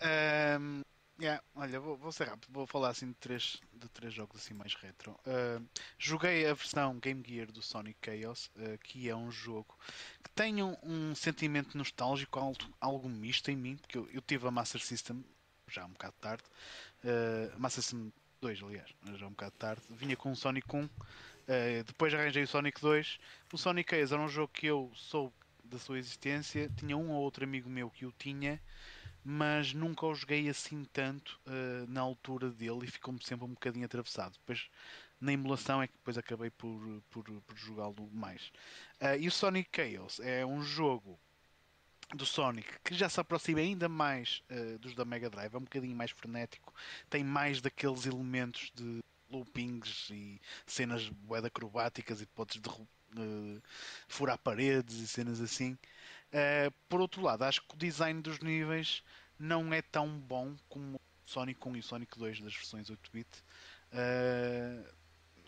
um, Yeah, olha, vou, vou ser rápido, vou falar assim de três, de três jogos assim mais retro. Uh, joguei a versão Game Gear do Sonic Chaos, uh, que é um jogo que tem um, um sentimento nostálgico, algo, algo misto em mim, porque eu, eu tive a Master System já um bocado tarde, uh, Master System 2, aliás, já um bocado tarde, vinha com o Sonic 1, depois arranjei o Sonic 2. O Sonic Chaos era um jogo que eu soube da sua existência, tinha um ou outro amigo meu que o tinha mas nunca o joguei assim tanto uh, na altura dele e ficou-me sempre um bocadinho atravessado. Depois, na emulação, é que depois acabei por, por, por jogá-lo mais. Uh, e o Sonic Chaos é um jogo do Sonic que já se aproxima ainda mais uh, dos da Mega Drive, é um bocadinho mais frenético, tem mais daqueles elementos de loopings e cenas web acrobáticas e podes furar paredes e cenas assim. Uh, por outro lado, acho que o design dos níveis não é tão bom como Sonic 1 e Sonic 2 das versões 8-bit. Uh,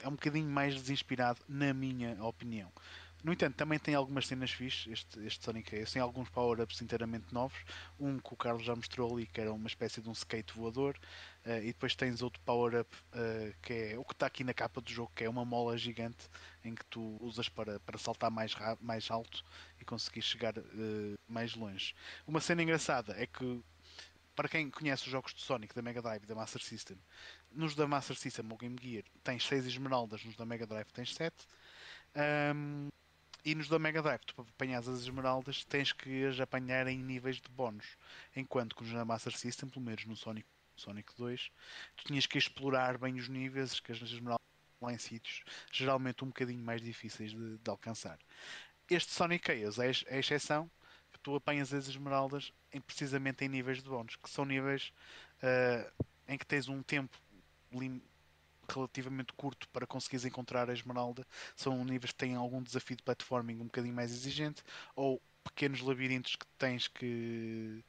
é um bocadinho mais desinspirado, na minha opinião. No entanto, também tem algumas cenas fixes, este, este Sonic Chaos. Tem alguns power-ups inteiramente novos. Um que o Carlos já mostrou ali, que era uma espécie de um skate voador. Uh, e depois tens outro power-up uh, que é o que está aqui na capa do jogo, que é uma mola gigante em que tu usas para, para saltar mais, mais alto e conseguir chegar uh, mais longe. Uma cena engraçada é que para quem conhece os jogos de Sonic da Mega Drive e da Master System, nos da Master System ou Game Gear tens 6 esmeraldas, nos da Mega Drive tens 7. Um, e nos da Mega Drive, tu para apanhar as esmeraldas tens que as apanhar em níveis de bónus. Enquanto que da Master System, pelo menos no Sonic, Sonic 2, tu tinhas que explorar bem os níveis, que as esmeraldas lá em sítios geralmente um bocadinho mais difíceis de, de alcançar. Este Sonic Chaos é, é a exceção, tu apanhas as esmeraldas em, precisamente em níveis de bónus, que são níveis uh, em que tens um tempo relativamente curto para conseguires encontrar a esmeralda. São níveis que têm algum desafio de platforming um bocadinho mais exigente ou pequenos labirintos que tens que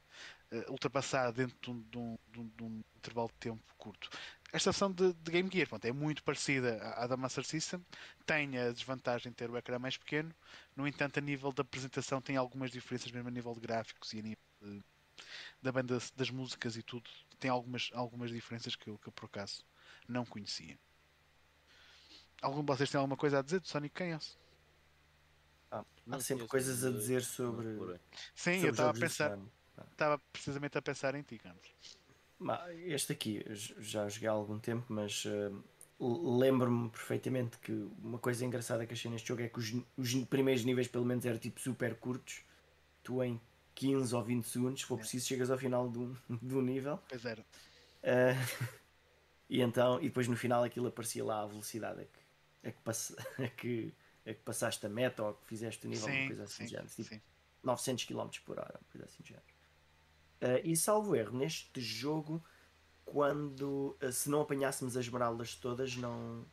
uh, ultrapassar dentro de um, de, um, de um, intervalo de tempo curto. Esta versão de, de Game Gear pronto, é muito parecida à, à da Master System, tem a desvantagem de ter o ecrã mais pequeno, no entanto, a nível da apresentação tem algumas diferenças, mesmo a nível de gráficos e a nível de, da banda das músicas e tudo, tem algumas, algumas diferenças que eu, que eu por acaso não conhecia. Algum de vocês tem alguma coisa a dizer do Sonic Chaos? Ah, há sempre coisas a dizer sobre. Sim, sobre eu estava a pensar. Estava precisamente a pensar em ti, Carlos. Este aqui já joguei há algum tempo, mas uh, lembro-me perfeitamente que uma coisa engraçada que achei neste jogo é que os, os primeiros níveis, pelo menos, eram tipo super curtos. Tu em 15 ou 20 segundos, se for é. preciso, chegas ao final do, [LAUGHS] do nível. Pois era. Uh, [LAUGHS] e então, e depois no final aquilo aparecia lá a velocidade a que, a que, pass, [LAUGHS] a que, a que passaste a meta ou que fizeste o nível, sim, uma coisa assim sim, de género. Tipo, 900 km por hora, uma coisa assim de género. Uh, e salvo erro, neste jogo, quando uh, se não apanhássemos as esmeraldas todas, não.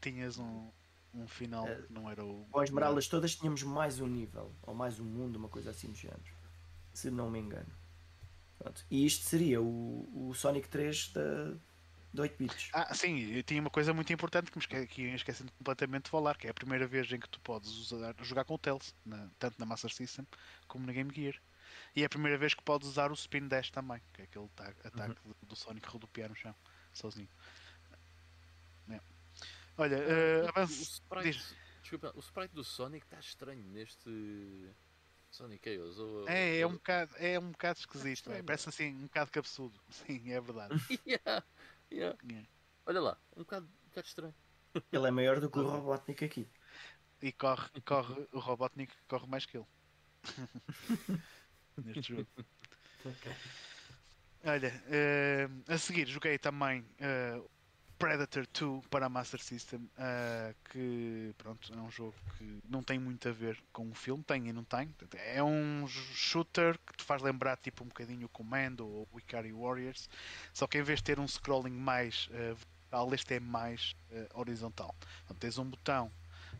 Tinhas um, um final uh, não era o. Com as esmeraldas todas tínhamos mais um nível, ou mais um mundo, uma coisa assim de género. Se não me engano. Pronto. E isto seria o, o Sonic 3 da, de 8 bits. Ah, sim, tinha uma coisa muito importante que me esque que esquecendo completamente de falar, que é a primeira vez em que tu podes usar, jogar com o Tails, na, tanto na Master System como na Game Gear. E é a primeira vez que podes usar o Spin Dash também, que é aquele ataque uhum. do, do Sonic rodopiar no chão, sozinho. É. Olha, uh, o, sprite, desculpa, o sprite do Sonic está estranho neste Sonic Chaos. Ou, é, é um bocado, é um bocado esquisito, é, parece assim um bocado cabeçudo. [LAUGHS] Sim, é verdade. [LAUGHS] yeah, yeah. Yeah. Olha lá, um bocado, um bocado estranho. Ele é maior do que o Robotnik aqui. E corre, corre o Robotnik corre mais que ele. [LAUGHS] neste jogo. okay. Olha, uh, a seguir joguei também uh, Predator 2 para a Master System, uh, que pronto, é um jogo que não tem muito a ver com o filme, tem e não tem. É um shooter que te faz lembrar tipo um bocadinho o Commando ou o Ikari Warriors, só que em vez de ter um scrolling mais vertical, este é mais horizontal. Então, tens um botão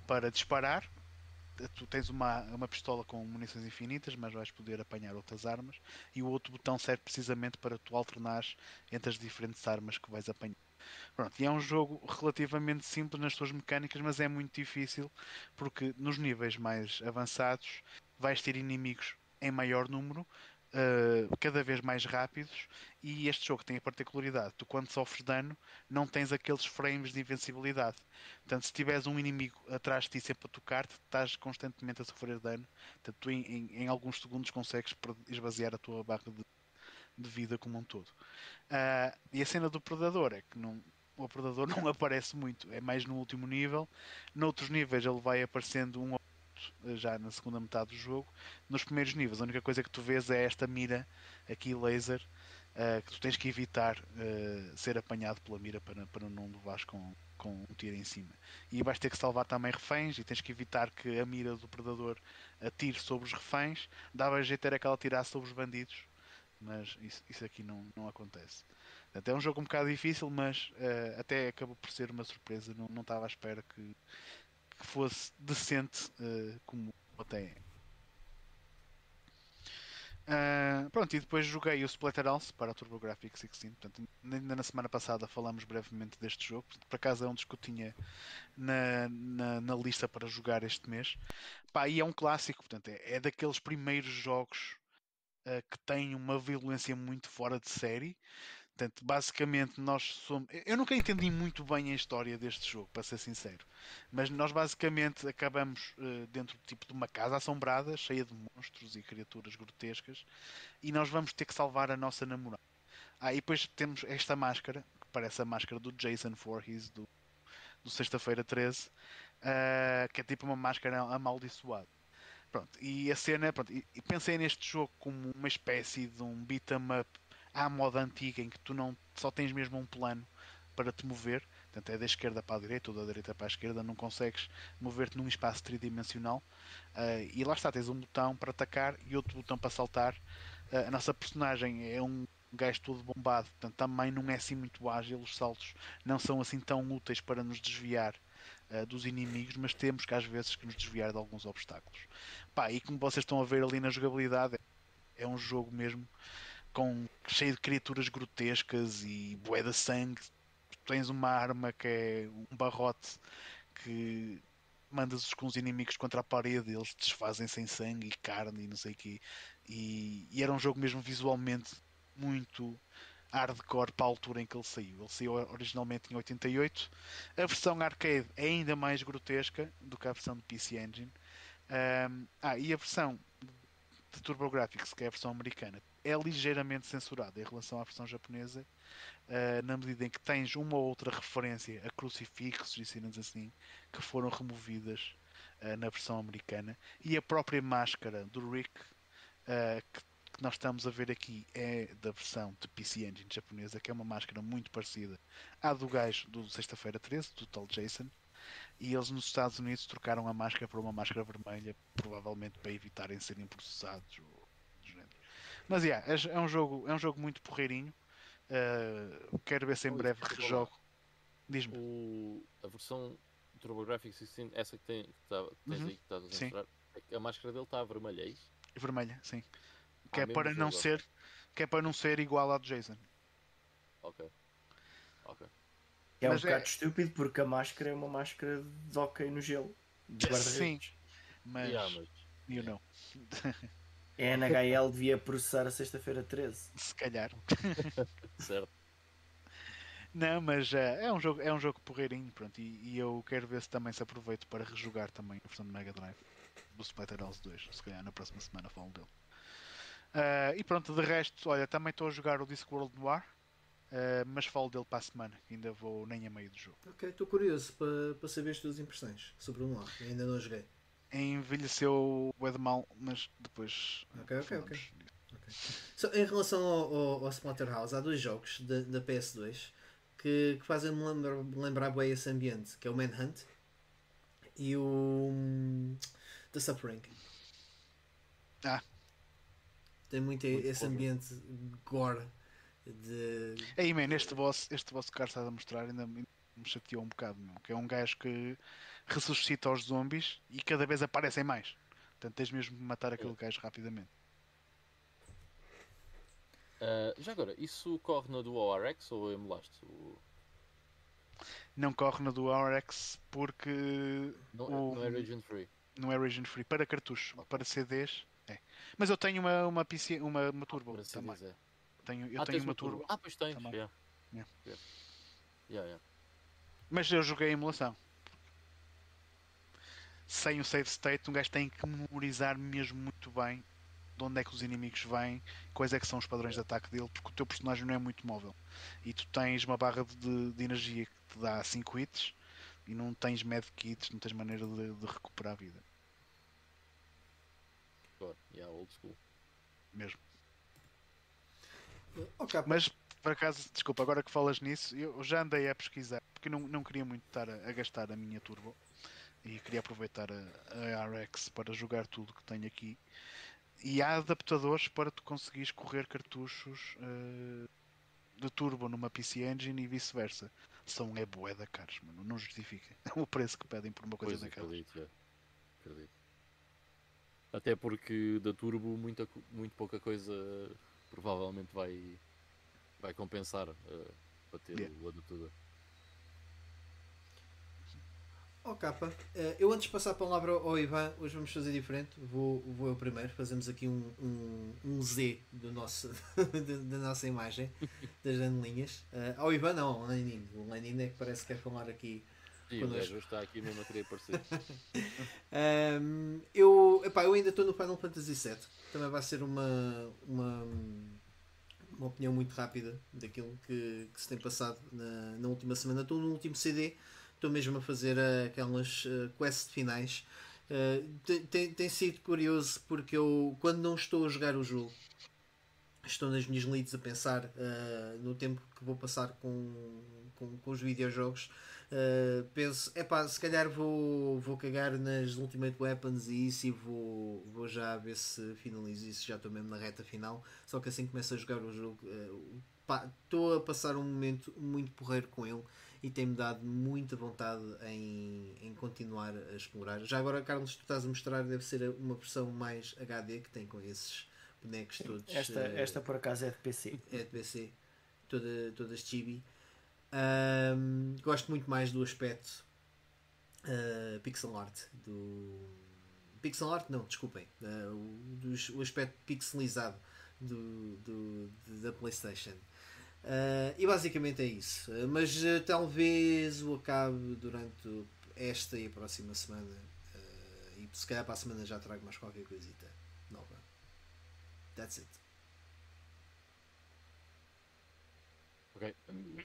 para disparar, tu tens uma, uma pistola com munições infinitas, mas vais poder apanhar outras armas, e o outro botão serve precisamente para tu alternares entre as diferentes armas que vais apanhar. Pronto, e é um jogo relativamente simples nas suas mecânicas, mas é muito difícil porque nos níveis mais avançados vais ter inimigos em maior número, uh, cada vez mais rápidos e este jogo tem a particularidade, tu quando sofres dano não tens aqueles frames de invencibilidade. Portanto, se tiveres um inimigo atrás de ti sempre a tocar-te, estás constantemente a sofrer dano. Portanto, tu em, em, alguns segundos consegues esvaziar a tua barra de, de vida como um todo. Uh, e a cena do predador é que não, o predador [LAUGHS] não aparece muito, é mais no último nível. Noutros níveis ele vai aparecendo um eh, já na segunda metade do jogo. Nos primeiros níveis, a única coisa que tu vês é esta mira aqui laser uh, que tu tens que evitar uh, ser apanhado pela mira para, para não levares com, com um tiro em cima. E vais ter que salvar também reféns e tens que evitar que a mira do predador atire sobre os reféns. Dava jeito era que ela tirasse sobre os bandidos, mas isso, isso aqui não, não acontece. Até é um jogo um bocado difícil, mas uh, até acabou por ser uma surpresa. Não, não estava à espera que, que fosse decente uh, como até é. Uh, pronto, e depois joguei o Splatterhouse para a TurboGrafx 16. Portanto, ainda na semana passada falamos brevemente deste jogo. Por acaso é um dos que eu tinha na, na, na, lista para jogar este mês. Pá, e é um clássico, portanto, é, é daqueles primeiros jogos uh, que têm uma violência muito fora de série. Portanto, basicamente nós somos. Eu nunca entendi muito bem a história deste jogo, para ser sincero. Mas nós basicamente acabamos uh, dentro tipo, de uma casa assombrada, cheia de monstros e criaturas grotescas, e nós vamos ter que salvar a nossa namorada. Ah, e depois temos esta máscara, que parece a máscara do Jason Voorhees do, do Sexta-feira 13, uh, eh, que é tipo uma máscara amaldiçoada. Pronto, e a cena, pronto, e, pensei neste jogo como uma espécie de um beat 'em up à moda antiga em que tu não só tens mesmo um plano para te mover. Portanto, é da esquerda para a direita ou da direita para a esquerda, não consegues mover-te num espaço tridimensional. Uh, e lá está, tens um botão para atacar e outro botão para saltar. Uh, a nossa personagem é um gajo todo bombado, portanto também não é assim muito ágil. Os saltos não são assim tão úteis para nos desviar uh, dos inimigos, mas temos que às vezes que nos desviar de alguns obstáculos. Pá, e como vocês estão a ver ali na jogabilidade, é um jogo mesmo com cheio de criaturas grotescas e bué de sangue. tens uma arma que é um barrote que mandas com os inimigos contra a parede, eles desfazem sem sangue e carne e não sei o quê. E, e, era um jogo mesmo visualmente muito hardcore para a altura em que ele saiu. Ele saiu originalmente em 88. A versão arcade é ainda mais grotesca do que a versão de PC Engine. Um, ah, e a versão de TurboGrafx, que é a versão americana, é ligeiramente censurada em relação à versão japonesa, uh, na medida em que tens uma ou outra referência a crucifixos e cenas assim que foram removidas uh, na versão americana, e a própria máscara do Rick, uh, que, que, nós estamos a ver aqui, é da versão de PC Engine japonesa, que é uma máscara muito parecida à do gajo do Sexta-feira 13, do tal Jason. E eles nos Estados Unidos trocaram a máscara por uma máscara vermelha, provavelmente para evitarem serem processados. Mas yeah, é, é, um jogo, é um jogo muito porreirinho. Uh, quero ver se em breve rejogo. Diz-me. A versão TurboGrafx 16, essa que, tem, que tá, tens uhum. aí que estás a mostrar, é a máscara dele está vermelha, é isso? Vermelha, sim. Que ah, é para não ser que é para não ser igual à do Jason. Ok. Ok. É mas um bocado é... estúpido porque a máscara é uma máscara de hockey no gelo. De Sim, mas. Yeah, mas... You know. [LAUGHS] A NHL devia processar a sexta-feira 13. Se calhar. [LAUGHS] certo. Não, mas uh, é, um jogo, é um jogo porreirinho, pronto, e, e, eu quero ver se também se aproveito para rejogar também a versão do Mega Drive do Splatterhouse 2, se calhar na próxima semana falo dele. Uh, e pronto, de resto, olha, também estou a jogar o Discworld Noir, Uh, mas falo dele para a semana, que ainda vou nem a meio do jogo. Ok, estou curioso para, para saber as tuas impressões sobre o Noir, ainda não joguei. Envelheceu o de mal, mas depois. Ok, ok, ok. okay. So, em relação ao, ao, ao Splatterhouse, há dois jogos da, da PS2 que, que fazem-me lembrar, lembrar bem esse ambiente, que é o Manhunt e o um, The Suffering. Ah. Tem muito, muito esse ambiente gore de. Aí, man, este vosso, este vosso cara está a mostrar ainda me chateou um bocado, meu, que é um gajo que ressuscita os zombies e cada vez aparecem mais. Portanto, tens mesmo de matar aquele é. gajo rapidamente. Uh, já agora, isso corre na do ORX ou emulaste? O... Não corre na do ORX porque. Não, o... não é region free. Não é region free. Para cartuchos, okay. para CDs. É. Mas eu tenho uma, uma, PC, uma, uma turbo ah, também. CDs, é. Tenho, eu ah, tenho uma turbo. Ah, pois tens. Yeah. Yeah. Yeah. Yeah, Mas eu joguei a emulação. Sem o save state, um gajo tem que memorizar mesmo muito bem de onde é que os inimigos vêm, quais é que são os padrões de ataque dele, porque o teu personagem não é muito móvel. E tu tens uma barra de, de energia que te dá 5 hits e não tens medkits, não tens maneira de, de recuperar a vida. God, yeah, old school. Mesmo. Okay. Mas por acaso, desculpa, agora que falas nisso, eu já andei a pesquisar porque não, não queria muito estar a, a gastar a minha turbo e queria aproveitar a, a, RX para jogar tudo que tenho aqui. E há adaptadores para tu conseguires correr cartuchos uh, de turbo numa PC Engine e vice-versa. São é boeda caros, mano, não justifica [LAUGHS] o preço que pedem por uma coisa daquela. Acredito, é. acredito. Até porque da turbo muita, muito pouca coisa provavelmente vai, vai compensar uh, para ter yeah. o adaptador. Oh, capa. Uh, eu antes de passar a palavra ao Ivan, hoje vamos fazer diferente. Vou, vou eu primeiro. Fazemos aqui um, um, um Z do nosso, [LAUGHS] da nossa imagem, das anelinhas. Uh, ao Ivan, não, ao Lenin. O Lenin é que parece que quer falar aqui. Sim, o está aqui mesmo a querer aparecer. um, [LAUGHS] eu, epá, eu ainda estou no Final Fantasy VII também vai ser uma, uma, uma opinião muito rápida daquilo que, que se tem passado na, na última semana. Estou no último CD, estou mesmo a fazer aquelas uh, quests finais. Uh, tem, tem sido curioso porque eu, quando não estou a jogar o jogo, estou nas minhas leads a pensar uh, no tempo que vou passar com, com, com os videojogos. Uh, penso, é pá, se calhar vou, vou cagar nas Ultimate Weapons e isso e vou, vou já ver se finalizo isso. Já estou mesmo na reta final. Só que assim começo a jogar o jogo, estou uh, a passar um momento muito porreiro com ele e tem-me dado muita vontade em, em continuar a explorar. Já agora, Carlos, tu estás a mostrar, deve ser uma versão mais HD que tem com esses bonecos todos. Esta, uh, esta por acaso é de PC. É de PC, toda, todas chibi. Um, gosto muito mais do aspecto uh, pixel art do pixel art não desculpem uh, o, o aspecto pixelizado do, do, da PlayStation. Uh, e basicamente é isso. Mas talvez o acabe durante esta e a próxima semana e se calhar para a semana já trago mais qualquer coisita nova. That's it Ok.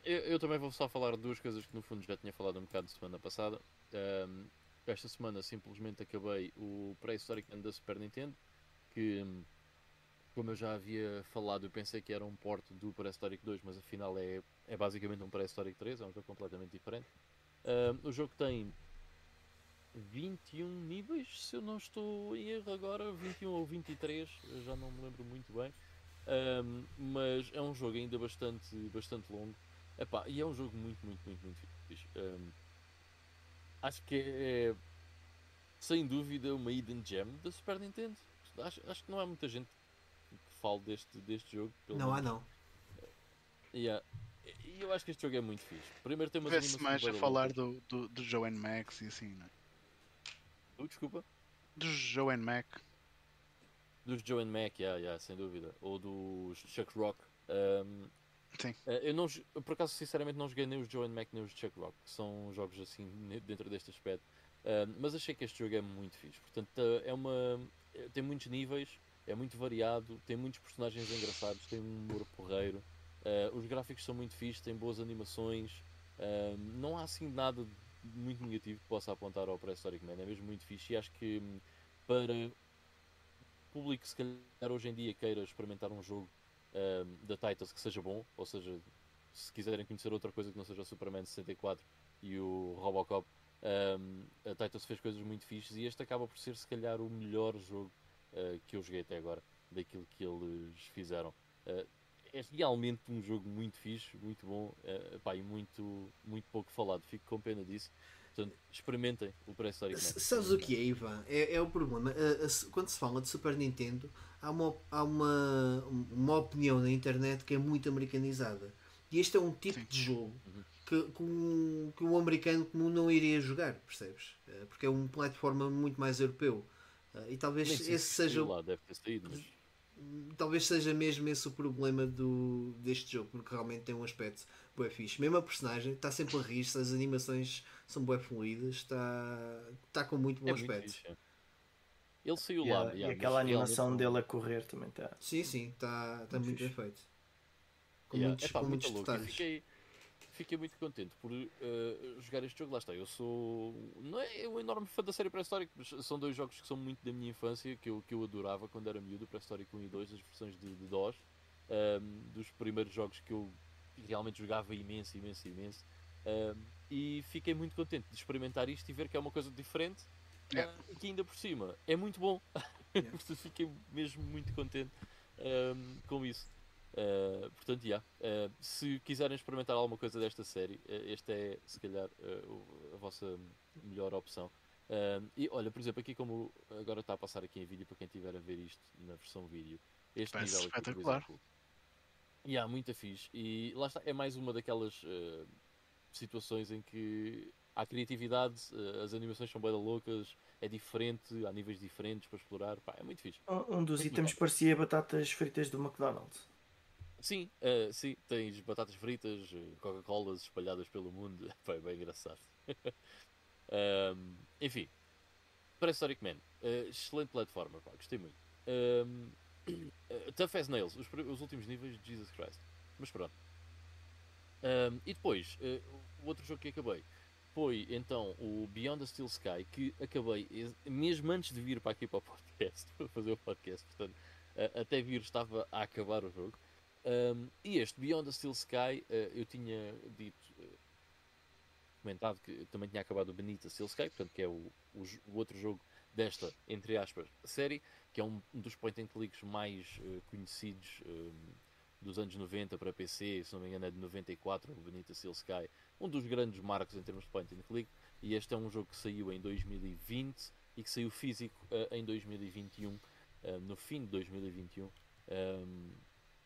Eu, eu, também vou só falar de duas coisas que no fundo já tinha falado um bocado semana passada. Um, esta semana simplesmente acabei o Prehistoric Man da Super Nintendo, que como eu já havia falado, eu pensei que era um porto do Prehistoric 2, mas afinal é, é basicamente um Prehistoric 3, é um jogo completamente diferente. Um, o jogo tem 21 níveis, se eu não estou em erro agora, 21 ou 23, já não me lembro muito bem. Um, mas é um jogo ainda bastante, bastante longo. Epá, e é um jogo muito, muito, muito, muito fixe. Um, acho que é, sem dúvida, uma hidden gem da Super Nintendo. Acho, acho que não há muita gente que fale deste, deste jogo. não menos. há, não. Yeah. E eu acho que este jogo é muito fixe. Primeiro tem umas Vê-se mais a falar do, do, do Joe Max e assim, não é? desculpa? Do Joe Mac. Dos Joe and Mac, yeah, yeah, sem dúvida. Ou dos Chuck Rock. Um, Sim. Eh, eu, não, por acaso, sinceramente, não joguei nem os Joe and Mac nem os Chuck Rock, que são jogos assim dentro deste aspecto. Um, mas achei que este jogo é muito fixe. Portanto, eh, é uma. Eh, tem muitos níveis, é muito variado, tem muitos personagens engraçados, tem um humor porreiro. Uh, os gráficos são muito fixes, tem boas animações. Uh, não há assim nada muito negativo que possa apontar ao Prehistoric Man, é mesmo muito fixe. E acho que hum, para público se calhar hoje em dia queira experimentar um jogo um, da Titans que seja bom, ou seja, se quiserem conhecer outra coisa que não seja o Superman 64 e o Robocop, um, a Titans fez coisas muito fixes e este acaba por ser se calhar o melhor jogo uh, que eu joguei até agora, daquilo que eles fizeram. Uh, é realmente um jogo muito fixe, muito bom uh, pá, e muito, muito pouco falado. Fico com pena disso. Portanto, experimentem o Prehistoric Man. Sabes o que é, Ivan? É, é o problema. quando se fala de Super Nintendo, há, uma, há uma, uma opinião na internet que é muito americanizada. E este é um tipo Sim. de jogo uhum. que, que, um, que um americano comum não iria jogar, percebes? Eh, porque é um plataforma muito mais europeu. Eh, e talvez esse seja. Lá, deve ter saído, mas talvez seja mesmo esse o problema do, deste jogo, porque realmente tem um aspecto bué fixe. Mesmo a personagem está sempre a rir, as animações são bué fluídas, está, está com muito bom é aspecto. Muito fixe, Ele saiu yeah, lá. Yeah, e aquela animação dele a correr também está. Sim, sim, está, está muito, muito bem feito. Com yeah, muitos, com muitos detalhes. Fiquei, fiquei muito contente por uh, jogar este jogo. Lá está, eu sou. Não é um enorme fã da série pré-histórica, mas são dois jogos que são muito da minha infância, que eu, que eu adorava quando era miúdo: pré-histórico 1 e 2, as versões de, de DOS. Um, ehm, dos primeiros jogos que eu realmente jogava imenso, imenso, imenso. Um, ehm, e fiquei muito contente de experimentar isto e ver que é uma coisa diferente. Yeah. Uh, que ainda por cima é muito bom. [LAUGHS] Yeah. fiquei mesmo muito contente um, ehm, com isso. Uh, portanto, yeah, uh, se quiserem experimentar alguma coisa desta série, uh, esta é se calhar a vossa melhor opção. e olha, por exemplo, aqui como agora está a passar aqui em vídeo para quem estiver a ver isto na versão vídeo, este Parece nível aqui, espetacular. Exemplo, yeah, muito fixe. E lá está, é mais uma daquelas situações em que há criatividade, as animações são bem loucas, é diferente, há níveis diferentes para explorar. Pá, é muito fixe. Um dos itens parecia batatas fritas do McDonald's. Sim, uh, sim, tens batatas fritas, eh, Coca-Colas espalhadas pelo mundo. [LAUGHS] Foi bem engraçado. [LAUGHS] um, enfim, Prehistoric Man, uh, excelente plataforma, pá, gostei muito. Um, uh, [CLEARS THROAT] Tough as Nails, os, os, últimos níveis de Jesus Christ. Mas pronto. Um, e depois, o outro jogo que acabei foi então o Beyond the Steel Sky, que acabei mesmo antes de vir para aqui para o [LAUGHS] podcast, para fazer o podcast, portanto até vir estava a acabar o jogo. Um, e este Beyond the Steel Sky, uh, eu tinha dito, uh, comentado que também tinha acabado o Benita Steel Sky, portanto, que é o, o, o, outro jogo desta, entre aspas, série, que é um, dos point and clicks mais uh, conhecidos um, dos anos 90 para PC, se não me engano é de 94, o Benita Steel Sky, um dos grandes marcos em termos de point and click, e este é um jogo que saiu em 2020 e que saiu físico em 2021, no fim de 2021. Um,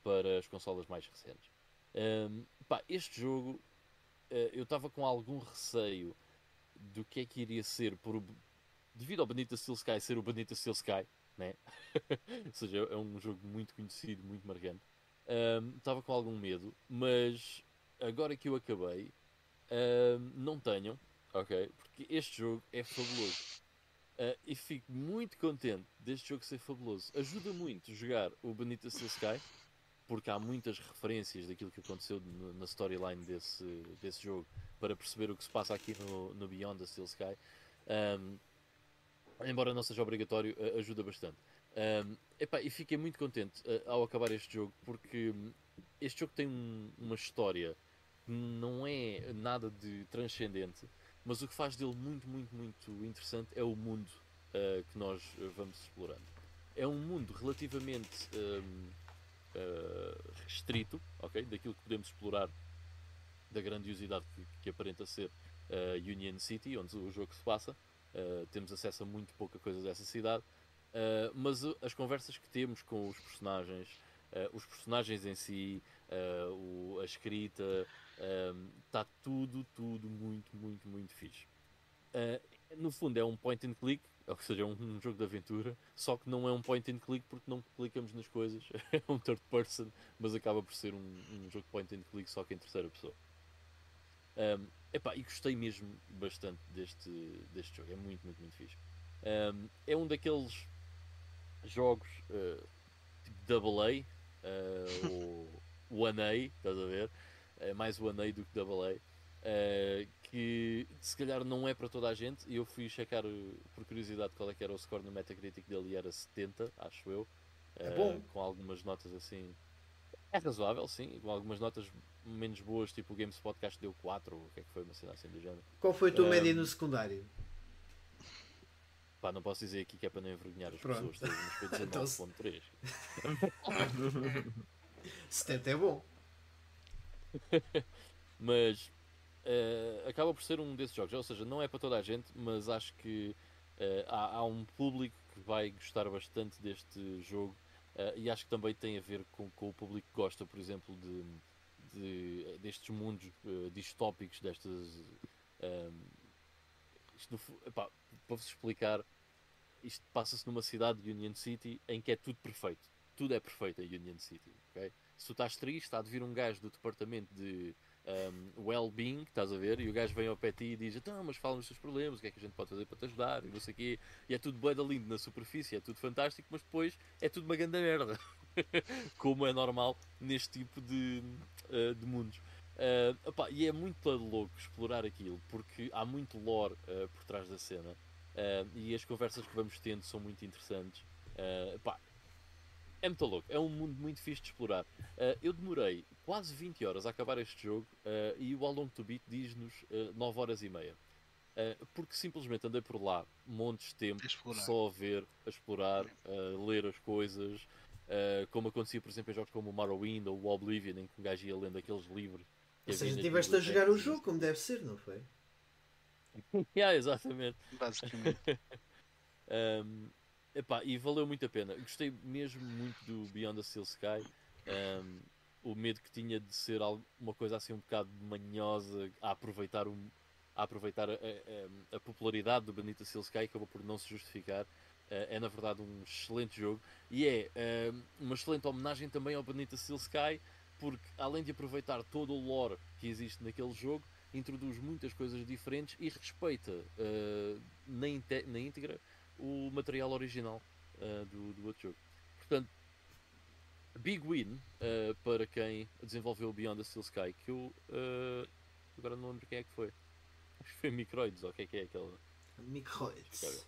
para as consolas mais recentes. Um, pá, este jogo uh, eu estava com algum receio do que é que iria ser por, devido ao Benita Steel Sky ser o Benita Steel Sky, né? [LAUGHS] ou seja, é um jogo muito conhecido, muito marcante. Estava um, com algum medo, mas agora que eu acabei, um, não tenham, ok? Porque este jogo é fabuloso. Uh, e fico muito contente deste jogo ser fabuloso. Ajuda muito jogar o Benita Steel Sky porque há muitas referências daquilo que aconteceu na storyline desse, desse jogo para perceber o que se passa aqui no, no Beyond the Steel Sky. Um, embora não seja obrigatório, ajuda bastante. Um, e fiquei muito contente ao acabar este jogo porque este jogo tem um, uma história que não é nada de transcendente, mas o que faz dele muito, muito, muito interessante é o mundo uh, que nós vamos explorando. É um mundo relativamente. Um, uh, restrito, ok? Daquilo que podemos explorar da grandiosidade que, que aparenta ser uh, Union City, onde o jogo se passa. Uh, temos acesso a muito pouca coisa dessa cidade, mas as conversas que temos com os personagens, os personagens em si, o, a escrita, está tudo, tudo muito, muito, muito fixe. no fundo, é um point and click ou seja, é um, um, jogo de aventura, só que não é um point and click porque não clicamos nas coisas, [LAUGHS] é um third person, mas acaba por ser um, um jogo point and click só que em terceira pessoa. Um, epá, e gostei mesmo bastante deste, deste jogo, é muito, muito, muito fixe. Um, é um daqueles jogos uh, tipo Double A uh, [LAUGHS] ou One A, estás a ver? É mais One A do que Double A. Uh, que se calhar não é para toda a gente. E eu fui checar por curiosidade qual é que era o score no Metacritic dele e era 70, acho eu. É bom. Uh, com algumas notas assim. É razoável, sim. Com algumas notas menos boas, tipo o Games Podcast deu 4, o que é que foi uma cena assim do género. Qual foi a tua um, média no secundário? Pá, não posso dizer aqui que é para não envergonhar as Pronto. pessoas, mas foi [LAUGHS] 19.3. 70 [LAUGHS] é bom. [LAUGHS] mas uh, acaba por ser um desses jogos. Ou seja, não é para toda a gente, mas acho que uh, há, há, um público que vai gostar bastante deste jogo uh, e acho que também tem a ver com, com o público que gosta, por exemplo, de, de destes mundos distópicos, destas. isto, epá, para vos explicar, isto passa-se numa cidade de Union City em que é tudo perfeito. Tudo é perfeito em Union City. Okay? Se tu estás triste, está a vir um gajo do departamento de um, well-being, estás a ver? E o gajo vem ao pé de ti e diz: Então, mas fala nos teus problemas, o que é que a gente pode fazer para te ajudar? E não sei o quê. E é tudo boeda lindo na superfície, é tudo fantástico, mas depois é tudo uma grande merda. [LAUGHS] Como é normal neste tipo de, uh, de mundos. Uh, opa, e é muito louco explorar aquilo, porque há muito lore uh, por trás da cena. Uh, e as conversas que vamos tendo são muito interessantes. Uh, opa, é muito louco, é um mundo muito fixe de explorar. Uh, eu demorei quase 20 horas a acabar este jogo uh, e o How Long to Beat diz-nos uh, 9 horas e meia. Uh, porque simplesmente andei por lá montes de tempo só a ver, a explorar, a ler as coisas, como acontecia, por exemplo, em jogos como o Morrowind ou o Oblivion, em que um gajo ia lendo aqueles livros. Ou seja, estiveste a jogar o jogo como deve ser, não foi? [LAUGHS] yeah, exatamente. Basicamente. [LAUGHS] um, Epá, e valeu muito a pena. Gostei mesmo muito do Beyond the Steel Sky. Um, o medo que tinha de ser uma coisa assim um bocado manhosa a aproveitar, um, a, aproveitar a, a, a popularidade do Benita Steel Sky acabou por não se justificar. Uh, é na verdade um excelente jogo e é uh, uma excelente homenagem também ao Benita Steel Sky porque além de aproveitar todo o lore que existe naquele jogo introduz muitas coisas diferentes e respeita uh, na, na íntegra o material original uh, do, do outro jogo. Portanto, big win uh, para quem desenvolveu Beyond the Steel Sky, que eu uh, agora não lembro quem é que foi. Acho que foi Microids, ou o que é que é aquela. Microids.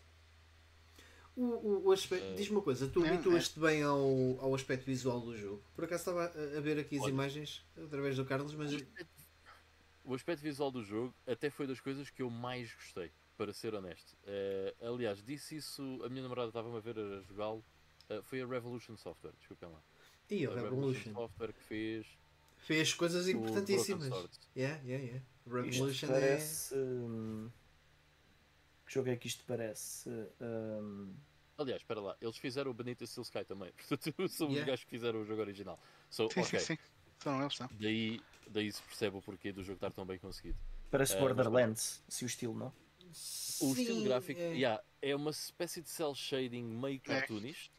O, o, o aspecto, Diz-me uma coisa, tu é, habituaste é. bem ao, ao aspecto visual do jogo? Por acaso estava a, a ver aqui as Olha, imagens através do Carlos, mas. O aspecto visual do jogo até foi das coisas que eu mais gostei, para ser honesto. Uh, aliás, disse isso, a minha namorada estava-me a ver a jogá-lo. Uh, foi a Revolution Software, desculpem lá. E a, a Revolution. Revolution Software que fez. Fez coisas importantíssimas. Yeah, yeah, yeah. Revolution isto parece. É... Hum, que jogo é que isto parece? Um... Aliás, espera lá, eles fizeram o Benito Steel Sky também. [LAUGHS] Portanto, são yeah. os gajos que fizeram o jogo original. So, sim, okay. sim, sim. São eles, são. Daí, daí se percebe o porquê do jogo estar tão bem conseguido. Parece uh, Borderlands, mas... se o estilo, não? O sim, estilo gráfico é... Yeah, é uma espécie de cel shading meio cartoonist. É.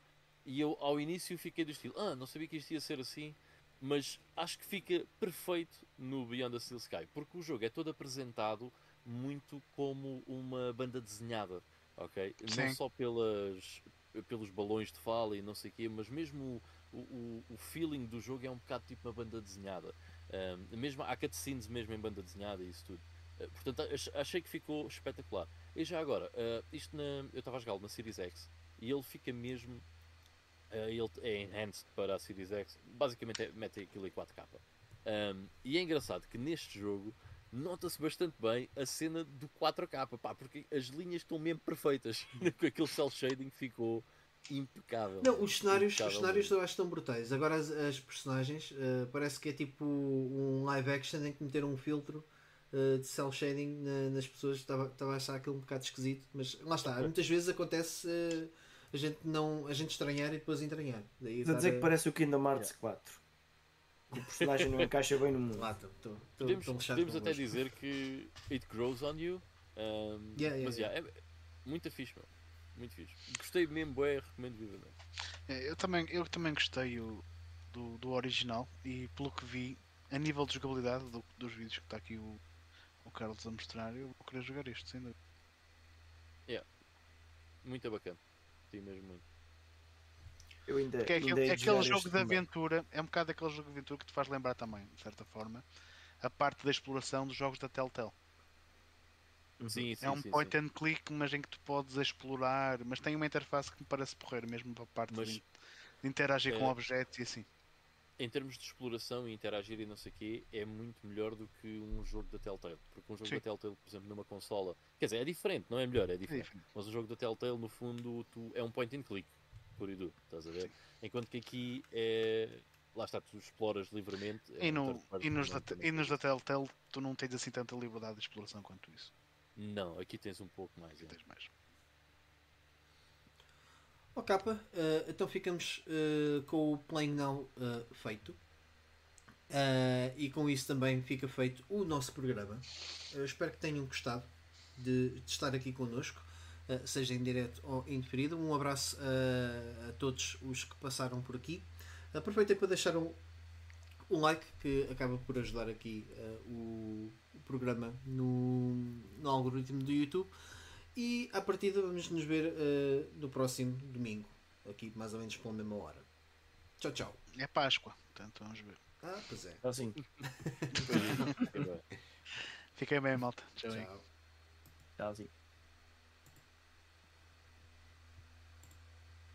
E eu ao início fiquei do estilo, ah, não sabia que isto ia ser assim, mas acho que fica perfeito no Beyond the Steel Sky, porque o jogo é todo apresentado muito como uma banda desenhada, ok? Sim. Não só pelas, pelos balões de fala e não sei o quê, mas mesmo o, o, o, feeling do jogo é um bocado tipo uma banda desenhada. Um, mesmo, há cutscenes mesmo em banda desenhada e isso tudo. Uh, portanto, achei que ficou espetacular. E já agora, uh, isto na, eu estava a jogá-lo na Series X e ele fica mesmo Uh, ele é enhanced para a Series X, basicamente é, mete aquilo em 4K. Um, e é engraçado que neste jogo nota-se bastante bem a cena do 4K, pá, porque as linhas estão mesmo perfeitas. [LAUGHS] Com aquele cel shading ficou impecável. Não, os cenários, os cenários eu acho que estão brutais. Agora as, as personagens uh, parece que é tipo um live action em que meter um filtro uh, de cel shading na, nas pessoas. Estava, estava a achar aquilo um bocado esquisito, mas lá está. Muitas vezes acontece. Uh, a gente não a gente estranhar e depois entranhar. Daí Estás a dizer a... que parece o Kingdom Hearts yeah. 4. Que o personagem não encaixa bem no mundo. Lá, tô, tô, tô, podemos podemos até dizer que it grows on you. Um, yeah, yeah, mas yeah, é muito fixe, meu. muito fixe. Gostei mesmo, bem, recomendo vivamente. É, eu, também, eu também gostei o, do, do original e pelo que vi, a nível de jogabilidade do, dos vídeos que está aqui o Carlos a mostrar, eu vou querer jogar este, sem dúvida. Yeah. Muito bacana curti mesmo muito. Eu ainda, Porque é aquele, é aquele jogo de aventura, é um bocado aquele jogo de aventura que te faz lembrar também, de certa forma, a parte da exploração dos jogos da Telltale. Uhum. Sim, sim, é um sim, point sim. and click, mas em que tu podes explorar, mas tem uma interface que me parece porrer mesmo para a parte mas, de, de, interagir é, com objetos e assim em termos de exploração e interagir e não sei o quê, é muito melhor do que um jogo da Telltale. Porque um jogo Sim. da Telltale, por exemplo, numa consola, quer dizer, é diferente, não é melhor, é diferente. É diferente. Mas o jogo da Telltale, no fundo, tu, é um point and click, por e do, estás a ver? Sim. Enquanto que aqui é. Lá está, tu exploras livremente. É e, no, e, nos da, e nos da Telltale, tu não tens assim tanta liberdade de exploração quanto isso. Não, aqui tens um pouco mais. É. Tens mais. Oh, capa, uh, então ficamos uh, com o Playing Now uh, feito. e com isso também fica feito o nosso programa. espero que tenham gostado de, de estar aqui connosco, seja em direto ou em. Um abraço a todos os que passaram por aqui. Aproveitei para deixar um, um like que acaba por ajudar aqui o, o, programa no, no algoritmo do YouTube. E à partida vamos nos ver uh, no próximo domingo, aqui mais ou menos pela mesma hora. Tchau, tchau. É Páscoa, portanto vamos ver. Ah, pois é. Assim. [LAUGHS] Fiquem bem, malta. Tchau. Tchauzinho.